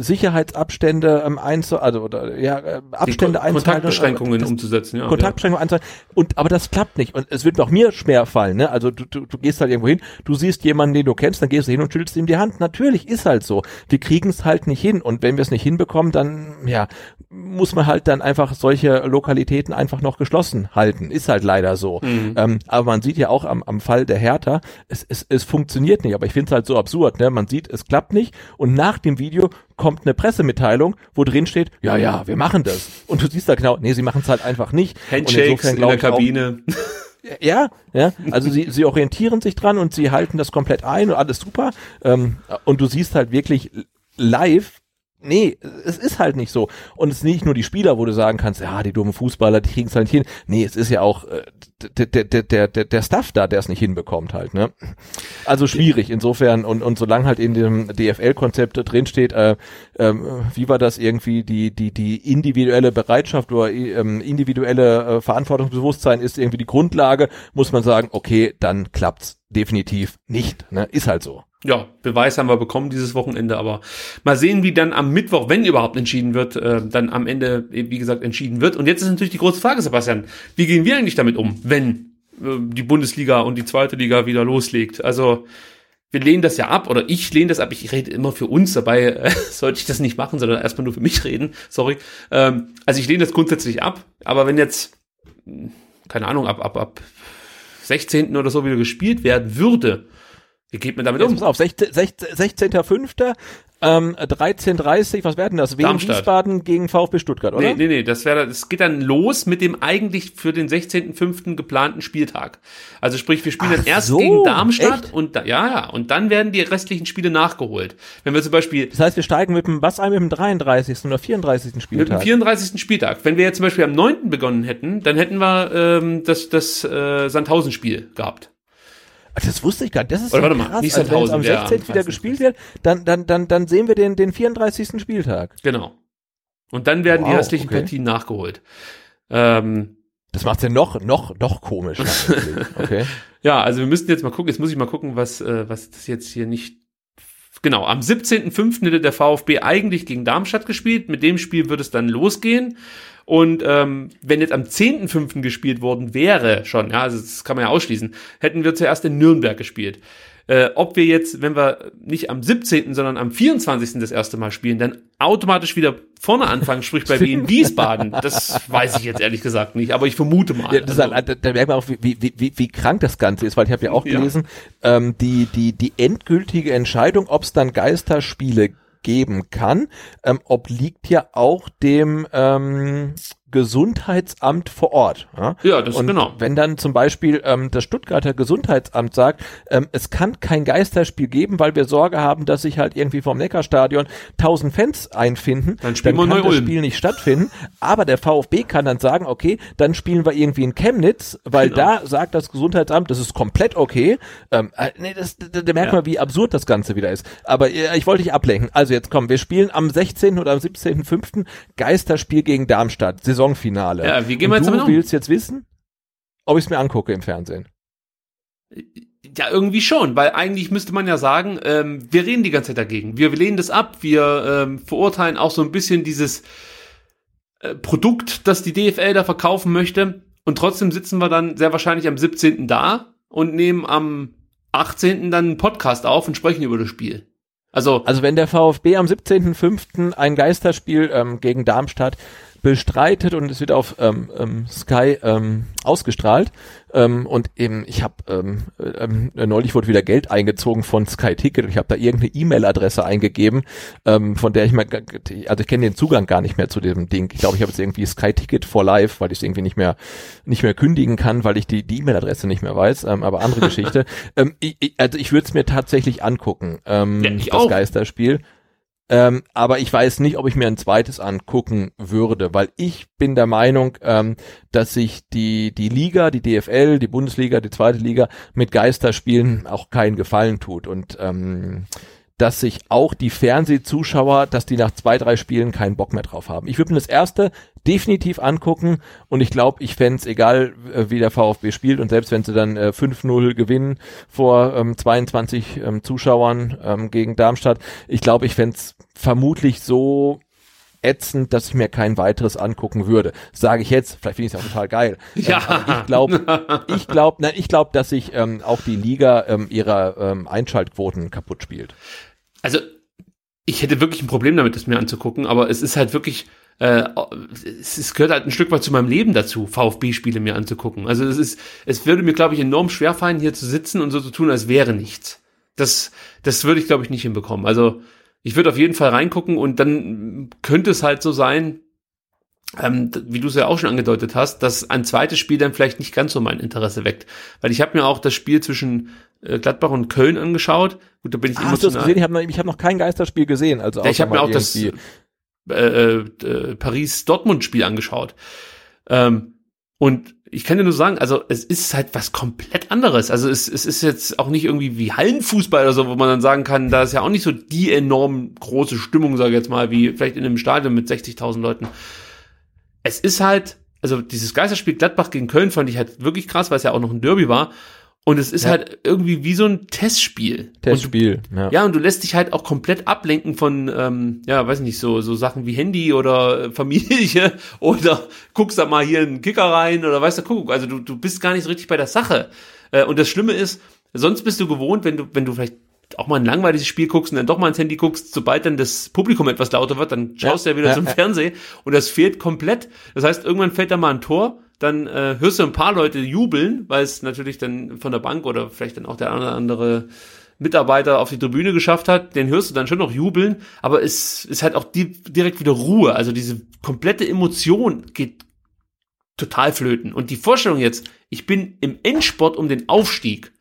Sicherheitsabstände ähm, einzu also oder ja äh, Abstände einzuhalten. Kontaktbeschränkungen das, umzusetzen ja. Kontaktbeschränkungen ja. einzuhalten. Und aber das klappt nicht. Und es wird auch mir schwer fallen ne? Also du, du, du gehst halt irgendwo hin du siehst jemanden den du kennst dann gehst du hin und schüttelst ihm die Hand. Natürlich ist halt so. Wir kriegen es halt nicht hin. Und wenn wir es nicht hinbekommen dann ja muss man halt dann einfach solche Lokalitäten einfach noch geschlossen halten ist halt leider so mhm. ähm, aber man sieht ja auch am, am Fall der Hertha es, es, es funktioniert nicht aber ich finde es halt so absurd ne man sieht es klappt nicht und nach dem Video kommt eine Pressemitteilung, wo drin steht, ja, ja, wir machen das. Und du siehst da genau, nee, sie machen es halt einfach nicht. Handshakes in der Kabine. Auch, <laughs> ja, ja, also sie, sie orientieren sich dran und sie halten das komplett ein und alles super. Ähm, und du siehst halt wirklich live, Nee, es ist halt nicht so. Und es ist nicht nur die Spieler, wo du sagen kannst, ja, die dummen Fußballer, die kriegen es halt nicht hin. Nee, es ist ja auch äh, der, der, der, der, der Staff da, der es nicht hinbekommt halt, ne? Also schwierig insofern und, und solange halt in dem DFL-Konzept drinsteht, äh, äh, wie war das irgendwie, die, die, die individuelle Bereitschaft oder ähm, individuelle äh, Verantwortungsbewusstsein ist irgendwie die Grundlage, muss man sagen, okay, dann klappt's definitiv nicht, ne? Ist halt so ja, Beweis haben wir bekommen dieses Wochenende, aber mal sehen, wie dann am Mittwoch, wenn überhaupt entschieden wird, äh, dann am Ende, wie gesagt, entschieden wird. Und jetzt ist natürlich die große Frage, Sebastian, wie gehen wir eigentlich damit um, wenn äh, die Bundesliga und die zweite Liga wieder loslegt? Also, wir lehnen das ja ab, oder ich lehne das ab, ich rede immer für uns, dabei äh, <laughs> sollte ich das nicht machen, sondern erstmal nur für mich reden, sorry. Ähm, also ich lehne das grundsätzlich ab, aber wenn jetzt, keine Ahnung, ab, ab, ab 16. oder so wieder gespielt werden würde, wie geht man damit Jetzt um? Pass auf, 16.5. 16, 16 ähm, 13.30, was werden das? Wien Wiesbaden gegen VfB Stuttgart, oder? Nee, nee, nee, das wäre, das geht dann los mit dem eigentlich für den 16.5. geplanten Spieltag. Also sprich, wir spielen Ach dann erst so, gegen Darmstadt echt? und da, ja, ja, und dann werden die restlichen Spiele nachgeholt. Wenn wir zum Beispiel. Das heißt, wir steigen mit dem, was ein, mit dem 33. oder 34. Spieltag? Mit dem 34. Spieltag. Wenn wir jetzt zum Beispiel am 9. begonnen hätten, dann hätten wir ähm, das, das äh, Sandhausen-Spiel gehabt. Das wusste ich gar nicht. Das ist Oder ja warte krass. mal, nicht also, wenn es am 16. wieder gespielt wird, dann, dann, dann, dann sehen wir den, den 34. Spieltag. Genau. Und dann werden wow, die restlichen okay. Partien nachgeholt. Ähm, das macht's ja noch, noch, noch komisch. <laughs> okay. ja, also wir müssten jetzt mal gucken, jetzt muss ich mal gucken, was, äh, was das jetzt hier nicht genau, am 17.05. hätte der VfB eigentlich gegen Darmstadt gespielt. Mit dem Spiel würde es dann losgehen. Und ähm, wenn jetzt am 10.05. gespielt worden wäre, schon, ja, also das kann man ja ausschließen, hätten wir zuerst in Nürnberg gespielt. Äh, ob wir jetzt, wenn wir nicht am 17., sondern am 24. das erste Mal spielen, dann automatisch wieder vorne anfangen, sprich bei Wien Wiesbaden, <laughs> das weiß ich jetzt ehrlich gesagt nicht, aber ich vermute mal. Ja, das also, ist, da, da merkt man auch, wie, wie, wie, wie krank das Ganze ist, weil ich habe ja auch gelesen, ja. ähm, die, die, die endgültige Entscheidung, ob es dann Geisterspiele geben kann, ähm, obliegt ja auch dem ähm, Gesundheitsamt vor Ort. Ja, ja das und genau. Wenn dann zum Beispiel ähm, das Stuttgarter Gesundheitsamt sagt, ähm, es kann kein Geisterspiel geben, weil wir Sorge haben, dass sich halt irgendwie vom Neckarstadion tausend Fans einfinden, dann, dann kann das Spiel nicht stattfinden. Aber der VfB kann dann sagen, okay, dann spielen wir irgendwie in Chemnitz, weil genau. da sagt das Gesundheitsamt, das ist komplett okay. Ähm, äh, nee, das, da, da merkt ja. man, wie absurd das Ganze wieder ist. Aber äh, ich wollte dich ablenken. Also jetzt komm, wir spielen am 16. oder am 17.05. Geisterspiel gegen Darmstadt. Saison Saisonfinale. Ja, wie gehen wir Und jetzt du damit um? willst jetzt wissen, ob ich es mir angucke im Fernsehen. Ja, irgendwie schon, weil eigentlich müsste man ja sagen, ähm, wir reden die ganze Zeit dagegen. Wir lehnen das ab, wir ähm, verurteilen auch so ein bisschen dieses äh, Produkt, das die DFL da verkaufen möchte. Und trotzdem sitzen wir dann sehr wahrscheinlich am 17. da und nehmen am 18. dann einen Podcast auf und sprechen über das Spiel. Also, also wenn der VfB am 17.05. ein Geisterspiel ähm, gegen Darmstadt bestreitet und es wird auf ähm, ähm, Sky ähm, ausgestrahlt. Ähm, und eben, ich habe ähm, ähm, neulich wurde wieder Geld eingezogen von Sky Ticket. Ich habe da irgendeine E-Mail-Adresse eingegeben, ähm, von der ich mal, also ich kenne den Zugang gar nicht mehr zu dem Ding. Ich glaube, ich habe jetzt irgendwie Sky Ticket for Life, weil ich es irgendwie nicht mehr nicht mehr kündigen kann, weil ich die die E-Mail-Adresse nicht mehr weiß. Ähm, aber andere Geschichte. <laughs> Ähm, ich, ich, also ich würde es mir tatsächlich angucken. Ähm, ja, das auch. Geisterspiel. Ähm, aber ich weiß nicht, ob ich mir ein zweites angucken würde, weil ich bin der Meinung, ähm, dass sich die, die Liga, die DFL, die Bundesliga, die zweite Liga mit Geisterspielen auch keinen Gefallen tut. Und ähm, dass sich auch die Fernsehzuschauer, dass die nach zwei, drei Spielen keinen Bock mehr drauf haben. Ich würde mir das erste definitiv angucken und ich glaube, ich fände egal äh, wie der VfB spielt und selbst wenn sie dann äh, 5-0 gewinnen vor ähm, 22 ähm, Zuschauern ähm, gegen Darmstadt, ich glaube, ich fände vermutlich so ätzend, dass ich mir kein weiteres angucken würde. Sage ich jetzt, vielleicht finde ich es auch total geil. Ja. <laughs> Ähm, ich glaube, ich glaube, nein, ich glaube, dass sich ähm, auch die Liga ähm, ihrer ähm, Einschaltquoten kaputt spielt. Also ich hätte wirklich ein Problem damit, das mir anzugucken, aber es ist halt wirklich, äh, es, gehört halt ein Stück weit zu meinem Leben dazu, VfB-Spiele mir anzugucken. Also es ist, es würde mir, glaube ich, enorm schwerfallen, hier zu sitzen und so zu tun, als wäre nichts. Das, das würde ich, glaube ich, nicht hinbekommen. Also ich würde auf jeden Fall reingucken und dann könnte es halt so sein, ähm, wie du es ja auch schon angedeutet hast, dass ein zweites Spiel dann vielleicht nicht ganz so mein Interesse weckt. Weil ich habe mir auch das Spiel zwischen äh, Gladbach und Köln angeschaut. Gut, da bin ich ah, Hast du das gesehen? Ich habe noch, ich hab noch kein Geisterspiel gesehen. Also ja, ich habe mir auch das äh, äh, Paris-Dortmund-Spiel angeschaut. Ähm, und ich kann dir nur sagen, also es ist halt was komplett anderes. Also es, es ist jetzt auch nicht irgendwie wie Hallenfußball oder so, wo man dann sagen kann, da ist ja auch nicht so die enorm große Stimmung, sage ich jetzt mal, wie vielleicht in einem Stadion mit 60.000 Leuten. Es ist halt, also dieses Geisterspiel Gladbach gegen Köln fand ich halt wirklich krass, weil es ja auch noch ein Derby war. Und es ist ja. halt irgendwie wie so ein Testspiel. Testspiel, du, ja. Ja, und du lässt dich halt auch komplett ablenken von, ähm, ja, weiß nicht, so, so Sachen wie Handy oder äh, Familie <laughs> oder guckst da mal hier einen Kicker rein oder weißt du, guck, also du, du bist gar nicht so richtig bei der Sache. Äh, und das Schlimme ist, sonst bist du gewohnt, wenn du, wenn du vielleicht auch mal ein langweiliges Spiel guckst und dann doch mal ins Handy guckst, sobald dann das Publikum etwas lauter wird, dann schaust ja, du ja wieder ja, zum. Fernsehen und das fehlt komplett. Das heißt, irgendwann fällt da mal ein Tor dann äh, hörst du ein paar Leute jubeln, weil es natürlich dann von der Bank oder vielleicht dann auch der oder andere Mitarbeiter auf die Tribüne geschafft hat, den hörst du dann schon noch jubeln, aber es ist halt auch die, direkt wieder Ruhe. Also diese komplette Emotion geht total flöten. Und die Vorstellung jetzt, ich bin im Endsport um den Aufstieg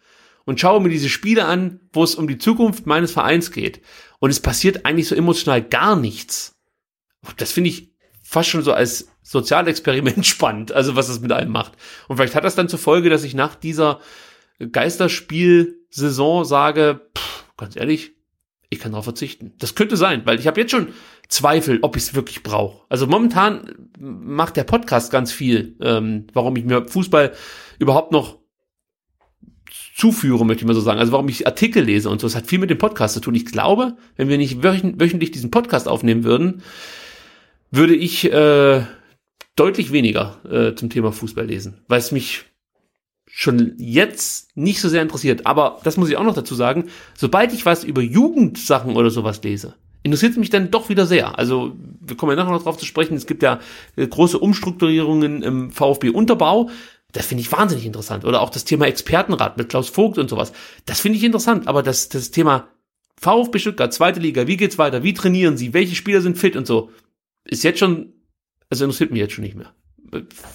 und schaue mir diese Spiele an, wo es um die Zukunft meines Vereins geht. Und es passiert eigentlich so emotional gar nichts. Das finde ich fast schon so als Sozialexperiment <laughs> spannend, also was es mit einem macht. Und vielleicht hat das dann zur Folge, dass ich nach dieser Geisterspiel-Saison sage, pff, ganz ehrlich, ich kann darauf verzichten. Das könnte sein, weil ich habe jetzt schon Zweifel, ob ich es wirklich brauche. Also momentan macht der Podcast ganz viel, ähm, warum ich mir Fußball überhaupt noch zuführe, möchte ich mal so sagen. Also warum ich Artikel lese und so. Das hat viel mit dem Podcast zu tun. Ich glaube, wenn wir nicht wöchentlich diesen Podcast aufnehmen würden, würde ich äh, deutlich weniger äh, zum Thema Fußball lesen, weil es mich schon jetzt nicht so sehr interessiert. Aber das muss ich auch noch dazu sagen, sobald ich was über Jugendsachen oder sowas lese, interessiert mich dann doch wieder sehr. Also wir kommen ja nachher noch drauf zu sprechen. Es gibt ja äh, große Umstrukturierungen im VfB-Unterbau. Das finde ich wahnsinnig interessant. Oder auch das Thema Expertenrat mit Klaus Vogt und sowas. Das finde ich interessant. Aber das, das Thema VfB Stuttgart, zweite Liga, wie geht's weiter? Wie trainieren sie? Welche Spieler sind fit und so? Ist jetzt schon, also interessiert mich jetzt schon nicht mehr.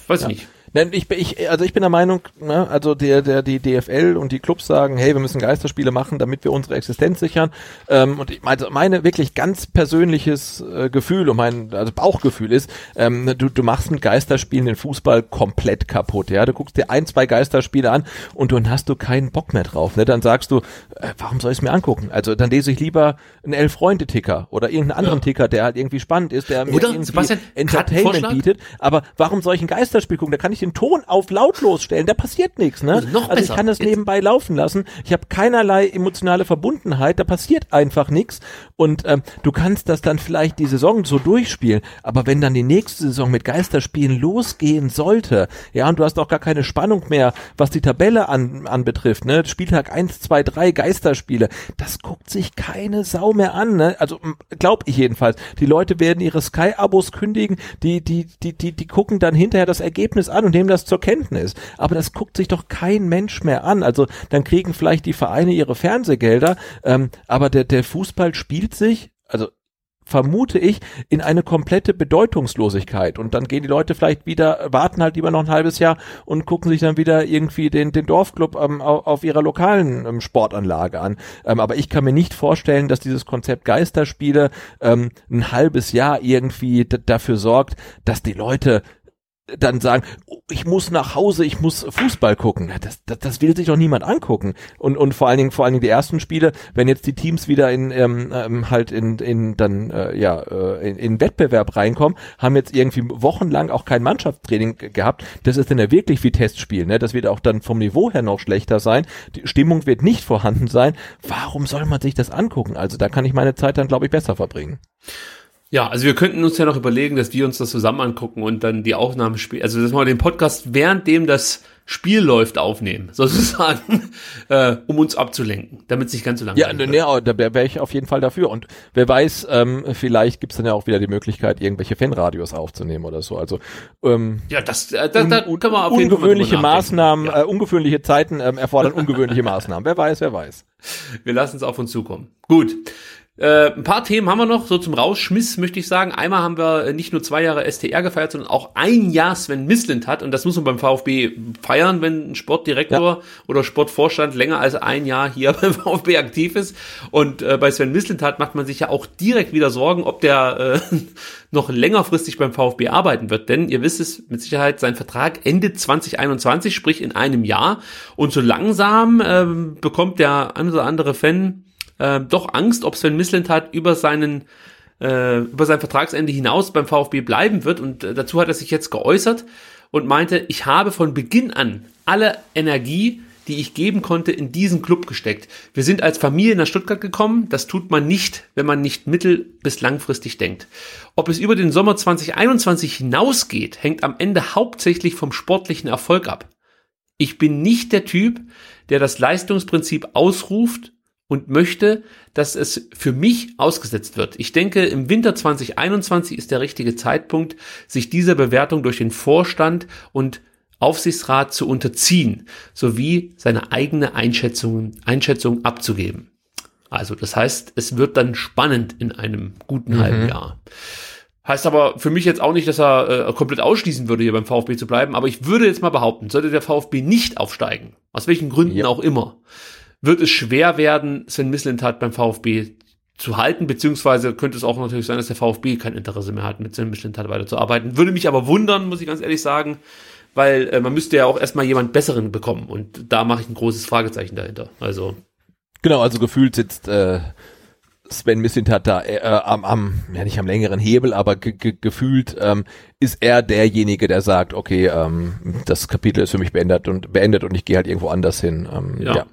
Weiß ich nicht. Ich, ich, also ich bin der Meinung, ne, also der, der, die DFL und die Clubs sagen, hey, wir müssen Geisterspiele machen, damit wir unsere Existenz sichern. Ähm, und ich meine, meine wirklich ganz persönliches äh, Gefühl und mein also Bauchgefühl ist, ähm, du, du machst ein Geisterspiel den Fußball komplett kaputt. Ja, du guckst dir ein, zwei Geisterspiele an und dann hast du keinen Bock mehr drauf. Ne? Dann sagst du, äh, warum soll ich es mir angucken? Also dann lese ich lieber einen Elf-Freunde-Ticker oder irgendeinen anderen ja. Ticker, der halt irgendwie spannend ist, der oder, mir irgendwie Sebastian, Entertainment bietet. Aber warum soll ich ein Geisterspiel gucken? Da kann ich den Ton auf lautlos stellen, da passiert nichts, ne? Also, noch also ich kann das nebenbei laufen lassen. Ich habe keinerlei emotionale Verbundenheit, da passiert einfach nichts und ähm, du kannst das dann vielleicht die Saison so durchspielen, aber wenn dann die nächste Saison mit Geisterspielen losgehen sollte, ja, und du hast auch gar keine Spannung mehr, was die Tabelle an, anbetrifft, ne? Spieltag eins, zwei, drei Geisterspiele, das guckt sich keine Sau mehr an, ne? Also glaub ich jedenfalls. Die Leute werden ihre Sky-Abos kündigen, die, die, die, die, die gucken dann hinterher das Ergebnis an und nehmen das zur Kenntnis. Aber das guckt sich doch kein Mensch mehr an. Also dann kriegen vielleicht die Vereine ihre Fernsehgelder, ähm, aber der, der Fußball spielt sich, also vermute ich, in eine komplette Bedeutungslosigkeit. Und dann gehen die Leute vielleicht wieder, warten halt lieber noch ein halbes Jahr und gucken sich dann wieder irgendwie den, den Dorfclub ähm, auf, ihrer lokalen ähm, Sportanlage an. Ähm, aber ich kann mir nicht vorstellen, dass dieses Konzept Geisterspiele ähm, ein halbes Jahr irgendwie dafür sorgt, dass die Leute dann sagen, oh, ich muss nach Hause, ich muss Fußball gucken. Das, das, das will sich doch niemand angucken. Und, und vor allen Dingen, vor allen Dingen die ersten Spiele, wenn jetzt die Teams wieder in ähm, ähm, halt in, in dann äh, ja äh, in, in Wettbewerb reinkommen, haben jetzt irgendwie wochenlang auch kein Mannschaftstraining gehabt. Das ist dann ja wirklich wie Testspiel. Ne? Das wird auch dann vom Niveau her noch schlechter sein. Die Stimmung wird nicht vorhanden sein. Warum soll man sich das angucken? Also da kann ich meine Zeit dann, glaube ich, besser verbringen. Ja, also wir könnten uns ja noch überlegen, dass wir uns das zusammen angucken und dann die Aufnahme spielen. Also dass wir den Podcast währenddem das Spiel läuft aufnehmen, <laughs> sozusagen, äh, um uns abzulenken, damit es nicht ganz so lange Ja, ne, ne, da wäre wär ich auf jeden Fall dafür. Und wer weiß, ähm, vielleicht gibt's dann ja auch wieder die Möglichkeit, irgendwelche Fanradios aufzunehmen oder so. Also ähm, ja, das, äh, da, da kann man auf jeden Fall ungewöhnliche Maßnahmen, ja. äh, ungewöhnliche Zeiten ähm, erfordern ungewöhnliche Maßnahmen. Wer weiß, wer weiß. Wir lassen es auf uns zukommen. Gut. Äh, ein paar Themen haben wir noch, so zum Rausschmiss möchte ich sagen. Einmal haben wir nicht nur zwei Jahre STR gefeiert, sondern auch ein Jahr Sven Mislint hat. Und das muss man beim VfB feiern, wenn ein Sportdirektor ja. oder Sportvorstand länger als ein Jahr hier <laughs> beim VfB aktiv ist. Und äh, bei Sven Mislint hat macht man sich ja auch direkt wieder Sorgen, ob der äh, <laughs> noch längerfristig beim VfB arbeiten wird. Denn ihr wisst es mit Sicherheit, sein Vertrag endet 2021, sprich in einem Jahr. Und so langsam äh, bekommt der ein oder andere Fan äh, doch Angst, ob Sven Mislintat über seinen äh, über sein Vertragsende hinaus beim VfB bleiben wird und äh, dazu hat er sich jetzt geäußert und meinte, ich habe von Beginn an alle Energie, die ich geben konnte, in diesen Club gesteckt. Wir sind als Familie nach Stuttgart gekommen. Das tut man nicht, wenn man nicht mittel- bis langfristig denkt. Ob es über den Sommer 2021 hinausgeht, hängt am Ende hauptsächlich vom sportlichen Erfolg ab. Ich bin nicht der Typ, der das Leistungsprinzip ausruft und möchte, dass es für mich ausgesetzt wird. Ich denke, im Winter 2021 ist der richtige Zeitpunkt, sich dieser Bewertung durch den Vorstand und Aufsichtsrat zu unterziehen, sowie seine eigene Einschätzung, Einschätzung abzugeben. Also das heißt, es wird dann spannend in einem guten mhm. halben Jahr. Heißt aber für mich jetzt auch nicht, dass er äh, komplett ausschließen würde, hier beim VfB zu bleiben. Aber ich würde jetzt mal behaupten, sollte der VfB nicht aufsteigen, aus welchen Gründen ja. auch immer, wird es schwer werden, Sven Mislintat beim VfB zu halten, beziehungsweise könnte es auch natürlich sein, dass der VfB kein Interesse mehr hat, mit Sven Mislintat weiterzuarbeiten. Würde mich aber wundern, muss ich ganz ehrlich sagen, weil äh, man müsste ja auch erstmal jemand Besseren bekommen und da mache ich ein großes Fragezeichen dahinter. Also Genau, also gefühlt sitzt äh, Sven Mislintat da äh, am, am, ja nicht am längeren Hebel, aber ge ge gefühlt ähm, ist er derjenige, der sagt, okay, ähm, das Kapitel ist für mich beendet und beendet und ich gehe halt irgendwo anders hin. Ähm, ja. ja.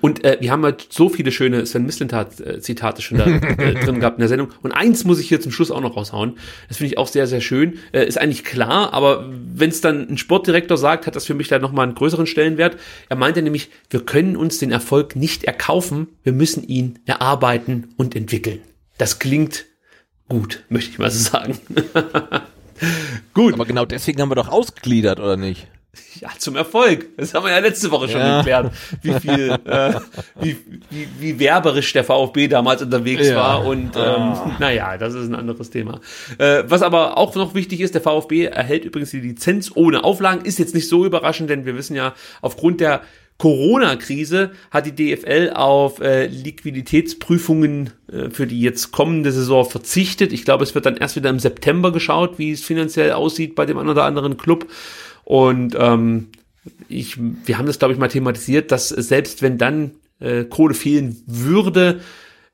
Und äh, wir haben halt so viele schöne Sven Mislintat-Zitate schon da äh, <laughs> drin gehabt in der Sendung. Und eins muss ich hier zum Schluss auch noch raushauen. Das finde ich auch sehr, sehr schön. Äh, ist eigentlich klar, aber wenn es dann ein Sportdirektor sagt, hat das für mich da nochmal einen größeren Stellenwert. Er meinte nämlich, wir können uns den Erfolg nicht erkaufen, wir müssen ihn erarbeiten und entwickeln. Das klingt gut, möchte ich mal so sagen. <laughs> gut. Aber genau deswegen haben wir doch ausgegliedert, oder nicht? <laughs> Ja, zum Erfolg. Das haben wir ja letzte Woche schon ja. geklärt, wie viel, <laughs> äh, wie, wie, wie werberisch der VfB damals unterwegs ja. war. Und ähm, ah. naja, das ist ein anderes Thema. Äh, was aber auch noch wichtig ist, der VfB erhält übrigens die Lizenz ohne Auflagen. Ist jetzt nicht so überraschend, denn wir wissen ja, aufgrund der Corona-Krise hat die DFL auf äh, Liquiditätsprüfungen äh, für die jetzt kommende Saison verzichtet. Ich glaube, es wird dann erst wieder im September geschaut, wie es finanziell aussieht bei dem einen oder anderen Club. Und ähm, ich, wir haben das, glaube ich, mal thematisiert, dass selbst wenn dann äh, Kohle fehlen würde,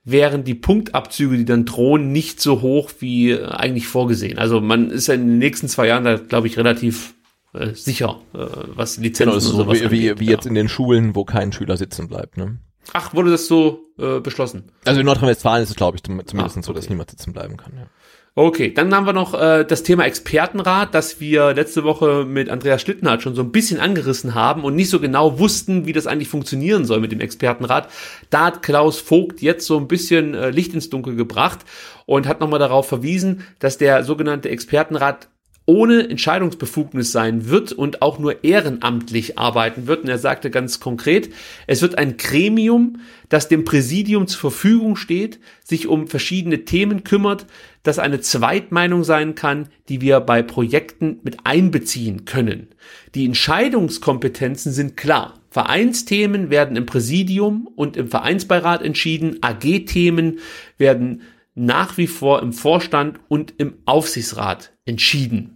wären die Punktabzüge, die dann drohen, nicht so hoch wie äh, eigentlich vorgesehen. Also man ist ja in den nächsten zwei Jahren da, glaube ich, relativ äh, sicher, äh, was Lizenzen genau, so wie, angeht, wie, wie ja. jetzt in den Schulen, wo kein Schüler sitzen bleibt. Ne? Ach, wurde das so äh, beschlossen? Also in Nordrhein-Westfalen ist es, glaube ich, zumindest ah, okay. so, dass niemand sitzen bleiben kann. Ja. Okay, dann haben wir noch äh, das Thema Expertenrat, das wir letzte Woche mit Andreas Schlittenhardt schon so ein bisschen angerissen haben und nicht so genau wussten, wie das eigentlich funktionieren soll mit dem Expertenrat. Da hat Klaus Vogt jetzt so ein bisschen äh, Licht ins Dunkel gebracht und hat nochmal darauf verwiesen, dass der sogenannte Expertenrat ohne Entscheidungsbefugnis sein wird und auch nur ehrenamtlich arbeiten wird. Und er sagte ganz konkret, es wird ein Gremium, das dem Präsidium zur Verfügung steht, sich um verschiedene Themen kümmert, das eine Zweitmeinung sein kann, die wir bei Projekten mit einbeziehen können. Die Entscheidungskompetenzen sind klar. Vereinsthemen werden im Präsidium und im Vereinsbeirat entschieden. AG-Themen werden nach wie vor im Vorstand und im Aufsichtsrat entschieden.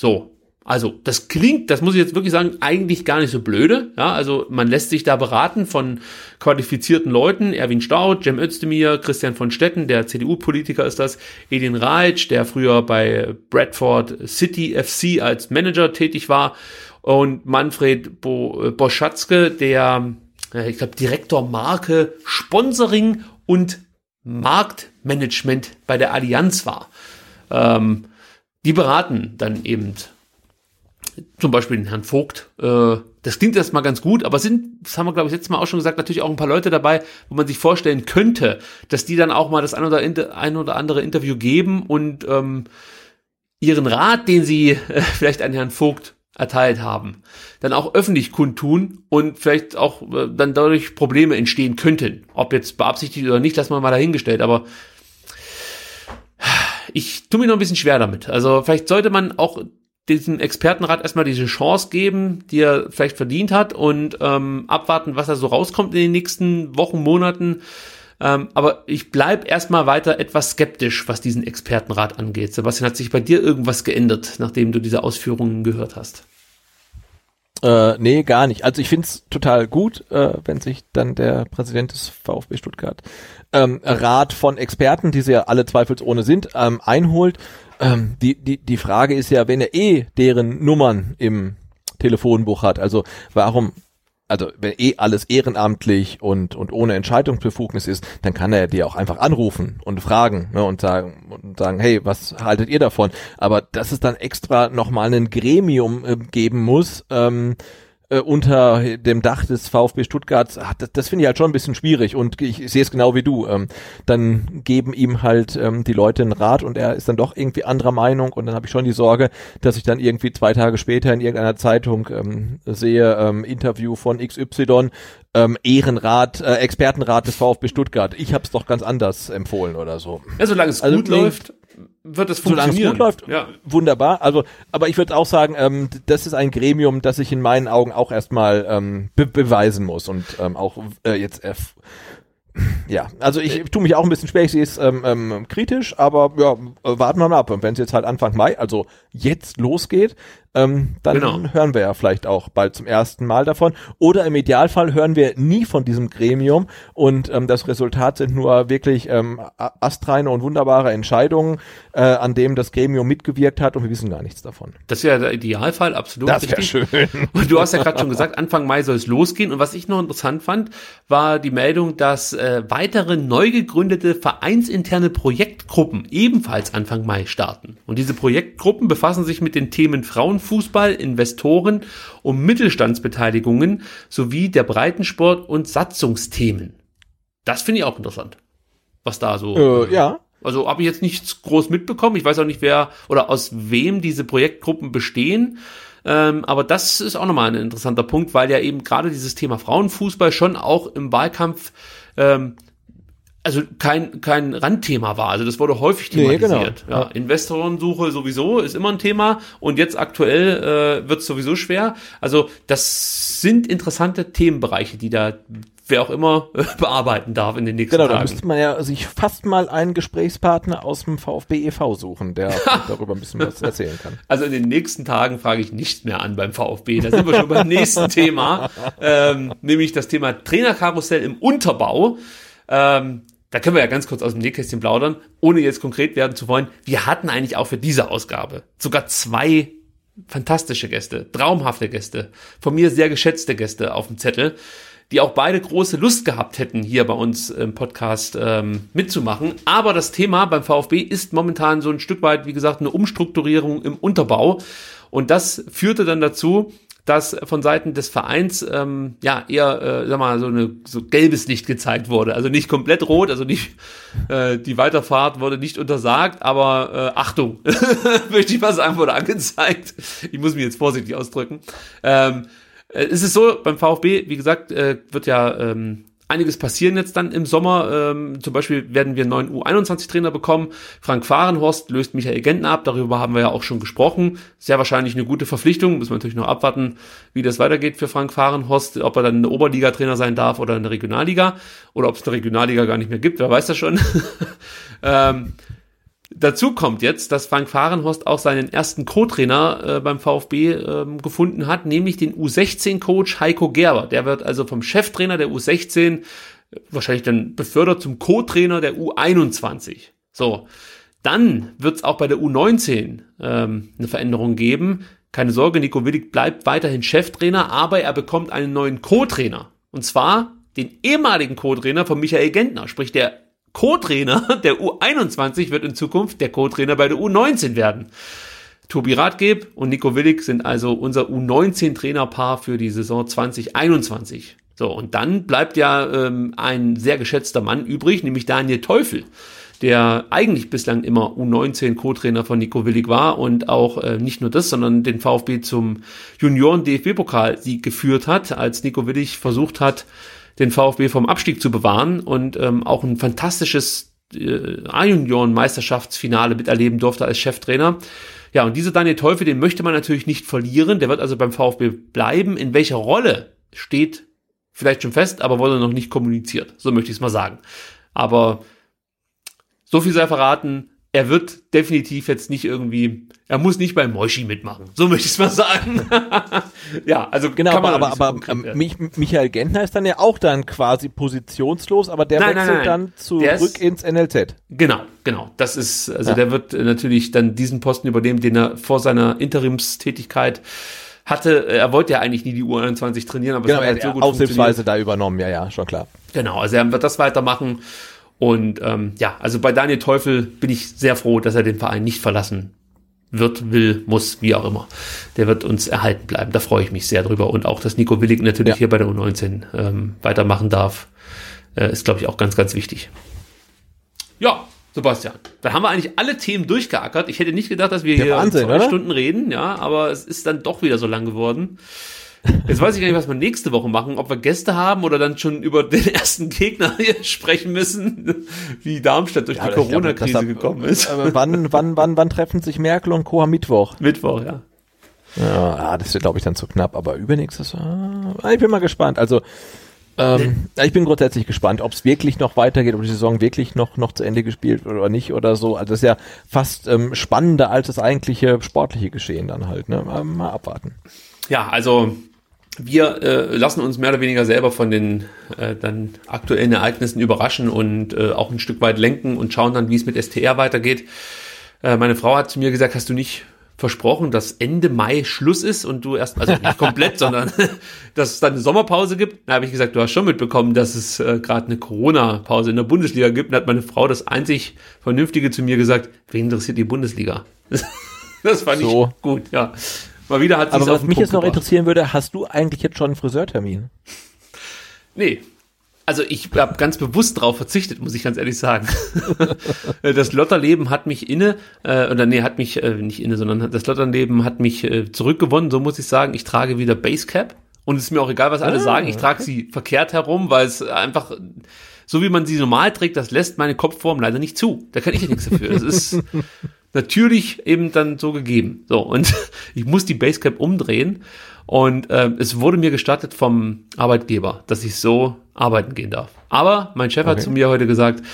So. Also, das klingt, das muss ich jetzt wirklich sagen, eigentlich gar nicht so blöde. Ja, also man lässt sich da beraten von qualifizierten Leuten. Erwin Staud, Cem Özdemir, Christian von Stetten, der CDU-Politiker ist das, Edin Reitsch, der früher bei Bradford City FC als Manager tätig war und Manfred Bo äh, Boschatzke, der, ich glaube, Direktor Marke, Sponsoring und Marktmanagement bei der Allianz war. Ähm, die beraten dann eben zum Beispiel den Herrn Vogt. Äh, das klingt erstmal ganz gut, aber sind, das haben wir glaube ich letztes Mal auch schon gesagt, natürlich auch ein paar Leute dabei, wo man sich vorstellen könnte, dass die dann auch mal das ein oder, ein oder andere Interview geben und ähm, ihren Rat, den sie äh, <laughs> vielleicht an Herrn Vogt erteilt haben, dann auch öffentlich kundtun und vielleicht auch äh, dann dadurch Probleme entstehen könnten. Ob jetzt beabsichtigt oder nicht, lassen wir mal dahingestellt, aber ich tue mir noch ein bisschen schwer damit. Also vielleicht sollte man auch diesem Expertenrat erstmal diese Chance geben, die er vielleicht verdient hat und ähm, abwarten, was da so rauskommt in den nächsten Wochen, Monaten. Ähm, aber ich bleib erstmal weiter etwas skeptisch, was diesen Expertenrat angeht. Sebastian, hat sich bei dir irgendwas geändert, nachdem du diese Ausführungen gehört hast? Äh, nee, gar nicht. Also ich find's total gut, äh, wenn sich dann der Präsident des VfB Stuttgart ähm, Rat von Experten, die sie ja alle zweifelsohne sind, ähm, einholt. Ähm, die, die, die Frage ist ja, wenn er eh deren Nummern im Telefonbuch hat, also warum also wenn eh alles ehrenamtlich und, und ohne Entscheidungsbefugnis ist, dann kann er dir auch einfach anrufen und fragen ne, und sagen und sagen, hey, was haltet ihr davon? Aber dass es dann extra nochmal ein Gremium äh, geben muss, ähm, äh, unter dem Dach des VfB Stuttgarts, ach, das, das finde ich halt schon ein bisschen schwierig und ich, ich sehe es genau wie du. Ähm, dann geben ihm halt ähm, die Leute einen Rat und er ist dann doch irgendwie anderer Meinung und dann habe ich schon die Sorge, dass ich dann irgendwie zwei Tage später in irgendeiner Zeitung ähm, sehe, ähm, Interview von XY, ähm, Ehrenrat, äh, Expertenrat des VfB Stuttgart. Ich habe es doch ganz anders empfohlen oder so. Ja, solange es also, gut läuft, wird es funktionieren. Solange es gut läuft, ja. wunderbar. Also, aber ich würde auch sagen, ähm, das ist ein Gremium, das ich in meinen Augen auch erstmal ähm, be beweisen muss und ähm, auch äh, jetzt äh, ja, also ich tue mich auch ein bisschen schwer, ich sehe es ähm, ähm, kritisch, aber ja, warten wir mal ab. Und wenn es jetzt halt Anfang Mai, also jetzt losgeht, ähm, dann Genau. hören wir ja vielleicht auch bald zum ersten Mal davon. Oder im Idealfall hören wir nie von diesem Gremium und ähm, das Resultat sind nur wirklich ähm, astreine und wunderbare Entscheidungen, äh, an dem das Gremium mitgewirkt hat und wir wissen gar nichts davon. Das wäre der Idealfall, absolut. Das wäre schön. <laughs> Und du hast ja gerade schon gesagt, Anfang Mai soll es losgehen. Und was ich noch interessant fand, war die Meldung, dass äh, weitere neu gegründete vereinsinterne Projektgruppen ebenfalls Anfang Mai starten. Und diese Projektgruppen befassen sich mit den Themen Frauenfußball, Investoren und Mittelstandsbeteiligungen sowie der Breitensport und Satzungsthemen. Das finde ich auch interessant. Was da so. Äh, ja. Also habe ich jetzt nichts groß mitbekommen. Ich weiß auch nicht, wer oder aus wem diese Projektgruppen bestehen. Ähm, aber das ist auch nochmal ein interessanter Punkt, weil ja eben gerade dieses Thema Frauenfußball schon auch im Wahlkampf ähm, also kein, kein Randthema war. Also das wurde häufig Nee, thematisiert. genau. Ja, Investorensuche sowieso ist immer ein Thema und jetzt aktuell äh, wird es sowieso schwer. Also das sind interessante Themenbereiche, die da wer auch immer äh, <laughs> bearbeiten darf in den nächsten Genau, da Tagen. müsste man ja sich fast mal einen Gesprächspartner aus dem VfB e.V. suchen, der <laughs> darüber ein bisschen was erzählen kann. Also in den nächsten Tagen frage ich nicht mehr an beim VfB. Da sind wir schon beim <laughs> nächsten Thema, ähm, nämlich das Thema Trainerkarussell im Unterbau. Ähm, da können wir ja ganz kurz aus dem Nähkästchen plaudern, ohne jetzt konkret werden zu wollen. Wir hatten eigentlich auch für diese Ausgabe sogar zwei fantastische Gäste, traumhafte Gäste, von mir sehr geschätzte Gäste auf dem Zettel, die auch beide große Lust gehabt hätten, hier bei uns im Podcast ähm, mitzumachen. Aber das Thema beim VfB ist momentan so ein Stück weit, wie gesagt, eine Umstrukturierung im Unterbau. Und das führte dann dazu, dass von Seiten des Vereins ähm, ja eher, äh, sag mal, so eine so gelbes Licht gezeigt wurde. Also nicht komplett rot, also nicht äh, die Weiterfahrt wurde nicht untersagt, aber äh, Achtung, <laughs> möchte ich mal sagen, wurde angezeigt. Ich muss mich jetzt vorsichtig ausdrücken. Ähm, äh, es ist so, beim VfB, wie gesagt, äh, wird ja ähm, einiges passieren jetzt dann im Sommer. Ähm, zum Beispiel werden wir einen neuen U21-Trainer bekommen. Frank Fahrenhorst löst Michael Gentner ab. Darüber haben wir ja auch schon gesprochen. Sehr wahrscheinlich eine gute Verpflichtung. Müssen wir natürlich noch abwarten, wie das weitergeht für Frank Fahrenhorst. Ob er dann eine Oberliga-Trainer sein darf oder eine Regionalliga. Oder ob es eine Regionalliga gar nicht mehr gibt. Wer weiß das schon. <laughs> ähm, Dazu kommt jetzt, dass Frank Fahrenhorst auch seinen ersten Co-Trainer äh, beim VfB ähm, gefunden hat, nämlich den U16-Coach Heiko Gerber. Der wird also vom Cheftrainer der U16 äh, wahrscheinlich dann befördert zum Co-Trainer der U21. So, dann wird es auch bei der U19 ähm, eine Veränderung geben. Keine Sorge, Nico Willig bleibt weiterhin Cheftrainer, aber er bekommt einen neuen Co-Trainer. Und zwar den ehemaligen Co-Trainer von Michael Gentner, sprich der Co-Trainer der U21 wird in Zukunft der Co-Trainer bei der U19 werden. Tobi Radgeb und Nico Willig sind also unser U19-Trainerpaar für die Saison 2021. So, und dann bleibt ja ähm, ein sehr geschätzter Mann übrig, nämlich Daniel Teufel, der eigentlich bislang immer U19-Co-Trainer von Nico Willig war und auch äh, nicht nur das, sondern den VfB zum Junioren-DFB-Pokal-Sieg geführt hat, als Nico Willig versucht hat, den VfB vom Abstieg zu bewahren und ähm, auch ein fantastisches äh, A-Junioren-Meisterschaftsfinale miterleben durfte als Cheftrainer. Ja, und dieser Daniel Teufel, den möchte man natürlich nicht verlieren. Der wird also beim VfB bleiben. In welcher Rolle steht vielleicht schon fest, aber wurde noch nicht kommuniziert. So möchte ich es mal sagen. Aber so viel sei verraten. Er wird definitiv jetzt nicht irgendwie, er muss nicht bei Moshi mitmachen. So möchte ich es mal sagen. <laughs> ja, also Genau, kann man aber, aber, konkret ähm, Michael Gentner ist dann ja auch dann quasi positionslos, aber der Nein, nein, wechselt nein. dann Der zurück ist- ins NLZ. Genau, genau. Das ist, also Ja. der wird äh, natürlich dann diesen Posten übernehmen, den er vor seiner Interimstätigkeit hatte. Er wollte ja eigentlich nie die U21 trainieren, aber Genau, es er hat hat halt so gut aushilfsweise da übernommen, ja, ja, schon klar. Genau, also er wird das weitermachen. Und ähm, ja, also bei Daniel Teufel bin ich sehr froh, dass er den Verein nicht verlassen wird, will, muss, wie auch immer. Der wird uns erhalten bleiben. Da freue ich mich sehr drüber. Und auch, dass Nico Willig natürlich Ja. hier bei der U19 ähm, weitermachen darf, äh, ist, glaube ich, auch ganz, ganz wichtig. Ja, Sebastian, da haben wir eigentlich alle Themen durchgeackert. Ich hätte nicht gedacht, dass wir Der hier Wahnsinn, zwei oder? Stunden reden, ja, aber es ist dann doch wieder so lang geworden. Jetzt weiß ich gar nicht, was wir nächste Woche machen, ob wir Gäste haben oder dann schon über den ersten Gegner hier sprechen müssen, wie Darmstadt durch die ich glaube, Corona-Krise gekommen ist. Aber wann, wann, wann, wann treffen sich Merkel und Co. am Mittwoch? Mittwoch, ja. Ja, ah, das wird, glaube ich, dann zu knapp, aber übernächstes, ah, ich bin mal gespannt. Also, Ähm, ich bin grundsätzlich gespannt, ob es wirklich noch weitergeht, ob die Saison wirklich noch, noch zu Ende gespielt wird oder nicht oder so. Also das ist ja fast ähm, spannender als das eigentliche sportliche Geschehen dann halt. Ne? Mal, mal abwarten. Ja, also wir äh, lassen uns mehr oder weniger selber von den äh, dann aktuellen Ereignissen überraschen und äh, auch ein Stück weit lenken und schauen dann, wie es mit STR weitergeht. Äh, meine Frau hat zu mir gesagt, hast du nicht versprochen, dass Ende Mai Schluss ist und du erst, also nicht komplett, <laughs> sondern <laughs> dass es dann eine Sommerpause gibt. Da habe ich gesagt, du hast schon mitbekommen, dass es äh, gerade eine Corona-Pause in der Bundesliga gibt. Und hat meine Frau das einzig Vernünftige zu mir gesagt, wen interessiert die Bundesliga? <laughs> das fand so. ich gut, ja. Mal wieder hat Aber was mich Punkt jetzt noch gebracht. interessieren würde, hast du eigentlich jetzt schon einen Friseurtermin? Nee, also ich habe ganz bewusst darauf verzichtet, muss ich ganz ehrlich sagen. <laughs> das Lotterleben hat mich inne, äh, oder nee, hat mich äh, nicht inne, sondern das Lotterleben hat mich äh, zurückgewonnen, so muss ich sagen. Ich trage wieder Basecap und es ist mir auch egal, was alle ah, sagen. Ich trage sie verkehrt herum, weil es einfach, so wie man sie normal trägt, das lässt meine Kopfform leider nicht zu. Da kann ich ja nichts dafür. Das ist <laughs> natürlich eben dann so gegeben. So, und <laughs> ich muss die Basecap umdrehen und äh, es wurde mir gestattet vom Arbeitgeber, dass ich so arbeiten gehen darf. Aber mein Chef okay. hat zu mir heute gesagt,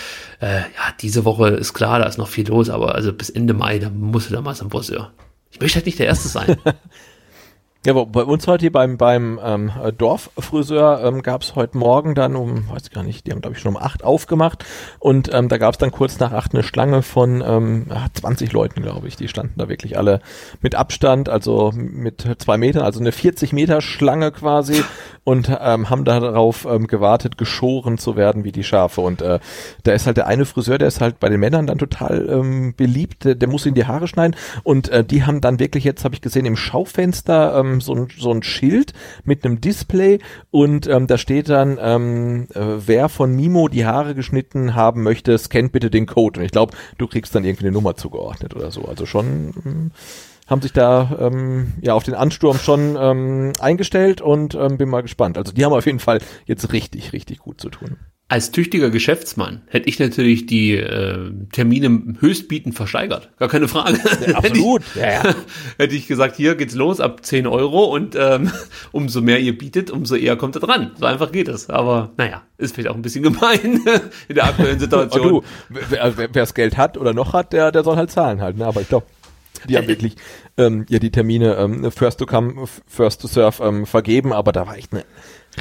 äh, ja, diese Woche ist klar, da ist noch viel los, aber also bis Ende Mai, da musst du da mal zum Friseur. Ich möchte halt nicht der Erste sein. <laughs> Ja, bei uns heute beim, beim ähm, Dorffriseur ähm, gab es heute Morgen dann um, weiß gar nicht, die haben glaube ich schon um acht aufgemacht und ähm, da gab es dann kurz nach acht eine Schlange von ähm, 20 Leuten, glaube ich. Die standen da wirklich alle mit Abstand, also mit zwei Metern, also eine 40 Meter Schlange quasi und ähm, haben darauf ähm, gewartet, geschoren zu werden wie die Schafe. Und äh, da ist halt der eine Friseur, der ist halt bei den Männern dann total ähm, beliebt, der, der muss in die Haare schneiden und äh, die haben dann wirklich jetzt, habe ich gesehen, im Schaufenster ähm, so, ein, so ein Schild mit einem Display und ähm, da steht dann, ähm, äh, wer von Mimo die Haare geschnitten haben möchte, scannt bitte den Code. Und ich glaube, du kriegst dann irgendwie eine Nummer zugeordnet oder so. Also schon ähm, haben sich da ähm, ja auf den Ansturm schon ähm, eingestellt und ähm, bin mal gespannt. Also die haben auf jeden Fall jetzt richtig, richtig gut zu tun. Als tüchtiger Geschäftsmann hätte ich natürlich die äh, Termine höchstbietend versteigert. Gar keine Frage. Ja, absolut. <laughs> hätte, ich, ja, ja. <laughs> hätte ich gesagt, hier geht's los ab 10 Euro und ähm, <laughs> umso mehr ihr bietet, umso eher kommt er dran. So einfach geht es. Aber naja, ist vielleicht auch ein bisschen gemein in der aktuellen Situation. du, wer, wer das Geld hat oder noch hat, der, der soll halt zahlen halt. Ne? Aber ich glaube, die haben wirklich ähm, ja die Termine ähm, First to Come, First to Serve ähm, vergeben, aber da war echt eine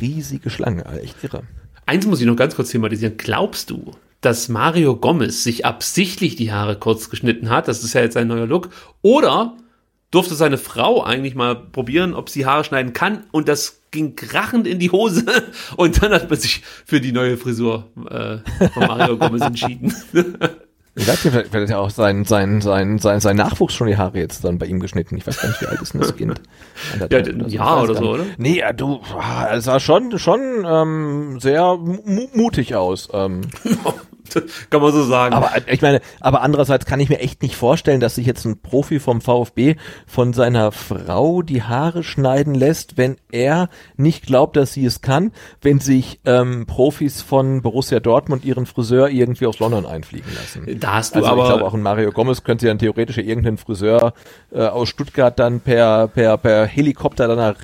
riesige Schlange, echt irre. Eins muss ich noch ganz kurz thematisieren. Glaubst du, dass Mario Gomez sich absichtlich die Haare kurz geschnitten hat? Das ist ja jetzt ein neuer Look. Oder durfte seine Frau eigentlich mal probieren, ob sie Haare schneiden kann und das ging krachend in die Hose und dann hat man sich für die neue Frisur äh, von Mario Gomez entschieden. <laughs> Ich weiß nicht, vielleicht hat ja auch sein, sein, sein, sein, sein Nachwuchs schon die Haare jetzt dann bei ihm geschnitten. Ich weiß gar nicht, wie alt ist denn das Kind? <laughs> ja, ein Jahr oder so, oder? Nee, ja, du, ah, es sah schon, schon ähm, sehr mutig aus. Ähm. <laughs> <laughs> kann man so sagen. Aber ich meine, aber andererseits kann ich mir echt nicht vorstellen, dass sich jetzt ein Profi vom VfB von seiner Frau die Haare schneiden lässt, wenn er nicht glaubt, dass sie es kann, wenn sich ähm, Profis von Borussia Dortmund ihren Friseur irgendwie aus London einfliegen lassen. Da hast du also aber ich glaube auch ein Mario Gomez könnte ja dann theoretisch irgendeinen Friseur äh, aus Stuttgart dann per per per Helikopter dann nach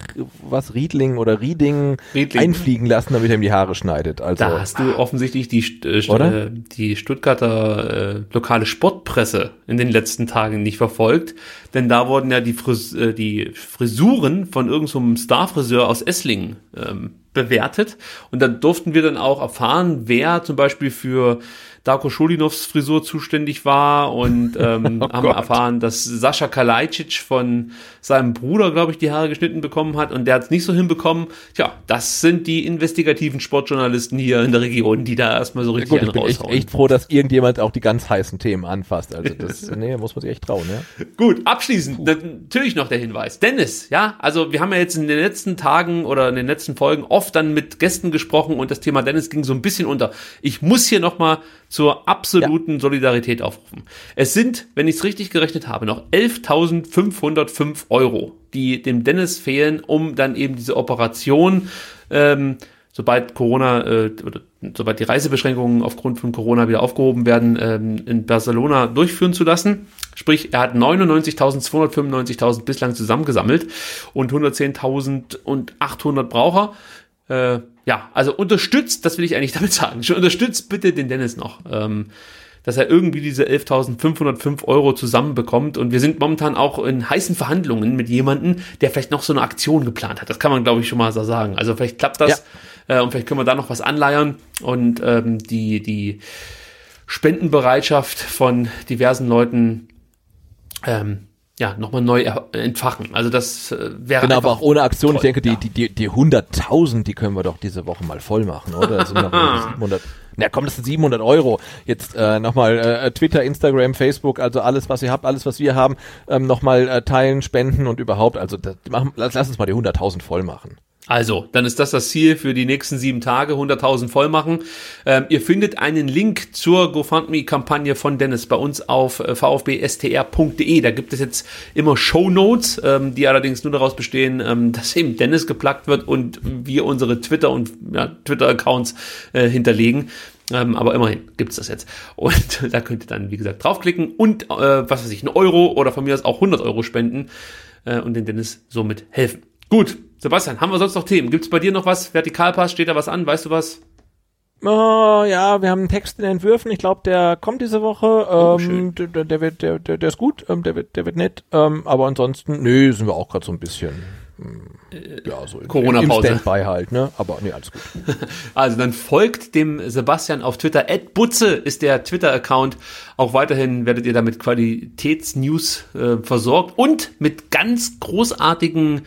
was Riedling oder Rieding, Riedling. einfliegen lassen, damit er ihm die Haare schneidet. Also da hast du offensichtlich die äh, oder? Die Stuttgarter äh, lokale Sportpresse in den letzten Tagen nicht verfolgt, denn da wurden ja die, Fris äh, die Frisuren von irgendeinem so Starfriseur aus Esslingen ähm, bewertet. Und da durften wir dann auch erfahren, wer zum Beispiel für Darko Scholinovs Frisur zuständig war und <laughs> ähm, oh haben Gott. erfahren, dass Sascha Kalajdzic von seinem Bruder, glaube ich, die Haare geschnitten bekommen hat und der hat es nicht so hinbekommen. Tja, das sind die investigativen Sportjournalisten hier in der Region, die da erstmal so richtig ja, gut, ich bin echt, echt, froh, dass irgendjemand auch die ganz heißen Themen anfasst. Also das <laughs> nee, muss man sich echt trauen, ja. Gut, abschließend Puh. natürlich noch der Hinweis. Dennis, ja, also wir haben ja jetzt in den letzten Tagen oder in den letzten Folgen oft dann mit Gästen gesprochen und das Thema Dennis ging so ein bisschen unter. Ich muss hier nochmal zur absoluten ja. Solidarität aufrufen. Es sind, wenn ich es richtig gerechnet habe, noch 11.505 Euro, die dem Dennis fehlen, um dann eben diese Operation, ähm, sobald Corona äh, sobald die Reisebeschränkungen aufgrund von Corona wieder aufgehoben werden, ähm, in Barcelona durchführen zu lassen. Sprich, er hat 99.295.000 bislang zusammengesammelt und 110.800 Braucher. Äh, ja, also unterstützt, das will ich eigentlich <laughs> damit sagen, schon unterstützt bitte den Dennis noch. Ähm, dass er irgendwie diese 11.505 Euro zusammenbekommt. Und wir sind momentan auch in heißen Verhandlungen mit jemandem, der vielleicht noch so eine Aktion geplant hat. Das kann man, glaube ich, schon mal so sagen. Also vielleicht klappt das ja. äh, und vielleicht können wir da noch was anleiern und ähm, die, die Spendenbereitschaft von diversen Leuten ähm, ja, nochmal neu entfachen. Also das äh, wäre Genau, aber auch ohne Aktion. Toll, ich denke, ja. die, die, die 100.000, die können wir doch diese Woche mal voll machen, oder? Das sind noch 700, <laughs> na komm, das sind 700 Euro. Jetzt äh, nochmal äh, Twitter, Instagram, Facebook, also alles, was ihr habt, alles, was wir haben, ähm, nochmal äh, teilen, spenden und überhaupt. Also das, machen, lass, lass uns mal die 100.000 voll machen. Also, dann ist das das Ziel für die nächsten sieben Tage, 100.000 voll machen. Ähm, ihr findet einen Link zur GoFundMe-Kampagne von Dennis bei uns auf äh, vfbstr.de. Da gibt es jetzt immer Show Notes, ähm, die allerdings nur daraus bestehen, ähm, dass eben Dennis geplagt wird und wir unsere Twitter- und ja, Twitter-Accounts äh, hinterlegen. Ähm, aber immerhin gibt's das jetzt. Und <laughs> da könnt ihr dann, wie gesagt, draufklicken und, äh, was weiß ich, einen Euro oder von mir aus auch 100 Euro spenden äh, und den Dennis somit helfen. Gut, Sebastian, haben wir sonst noch Themen? Gibt's bei dir noch was? Vertikalpass, steht da was an? Weißt du was? Oh, ja, wir haben einen Text in Entwürfen. Ich glaube, der kommt diese Woche. Oh, ähm, der, der, wird, der, der, der ist gut. Ähm, der wird, der wird nett. Ähm, aber ansonsten, nö, sind wir auch gerade so ein bisschen. Hm, ja, so Corona-Pause. Standby halt, ne? Aber nee, alles gut. <laughs> Also dann folgt dem Sebastian auf Twitter. Ed Butze ist der Twitter-Account. Auch weiterhin werdet ihr damit Qualitätsnews äh, versorgt und mit ganz großartigen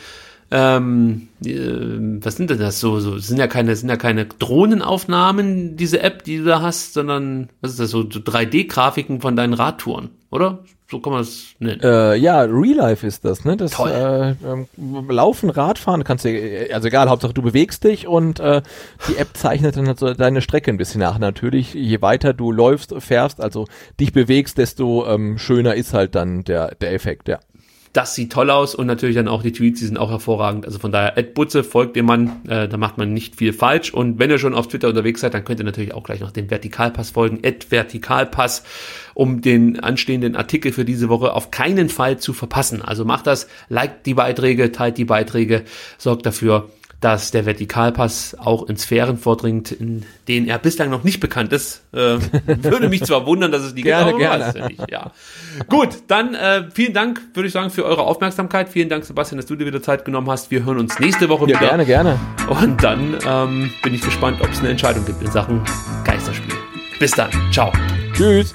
ähm, äh, was sind denn das so, so sind ja keine sind ja keine Drohnenaufnahmen diese App, die du da hast, sondern was ist das so, so 3D-Grafiken von deinen Radtouren, oder? So kann man das nennen. Äh, ja, Real Life ist das, ne? Das Toll. Äh, äh, Laufen, Radfahren kannst du, also egal, Hauptsache du bewegst dich und äh, die App zeichnet dann halt so deine Strecke ein bisschen nach. Natürlich, je weiter du läufst, fährst, also dich bewegst, desto ähm, schöner ist halt dann der, der Effekt, ja. Das sieht toll aus und natürlich dann auch die Tweets, die sind auch hervorragend. Also von daher, Ed Butze folgt dem Mann, äh, da macht man nicht viel falsch. Und wenn ihr schon auf Twitter unterwegs seid, dann könnt ihr natürlich auch gleich noch dem Vertikalpass folgen, Ed Vertikalpass, um den anstehenden Artikel für diese Woche auf keinen Fall zu verpassen. Also macht das, liked die Beiträge, teilt die Beiträge, sorgt dafür, dass der Vertikalpass auch in Sphären vordringt, in denen er bislang noch nicht bekannt ist. Äh, <laughs> würde mich zwar wundern, dass es die gerne, gibt, gerne. Ja nicht, ja. Gut, dann äh, vielen Dank, würde ich sagen, für eure Aufmerksamkeit. Vielen Dank, Sebastian, dass du dir wieder Zeit genommen hast. Wir hören uns nächste Woche ja, wieder. Gerne, gerne. Und dann ähm, bin ich gespannt, ob es eine Entscheidung gibt in Sachen Geisterspiel. Bis dann. Ciao. Tschüss.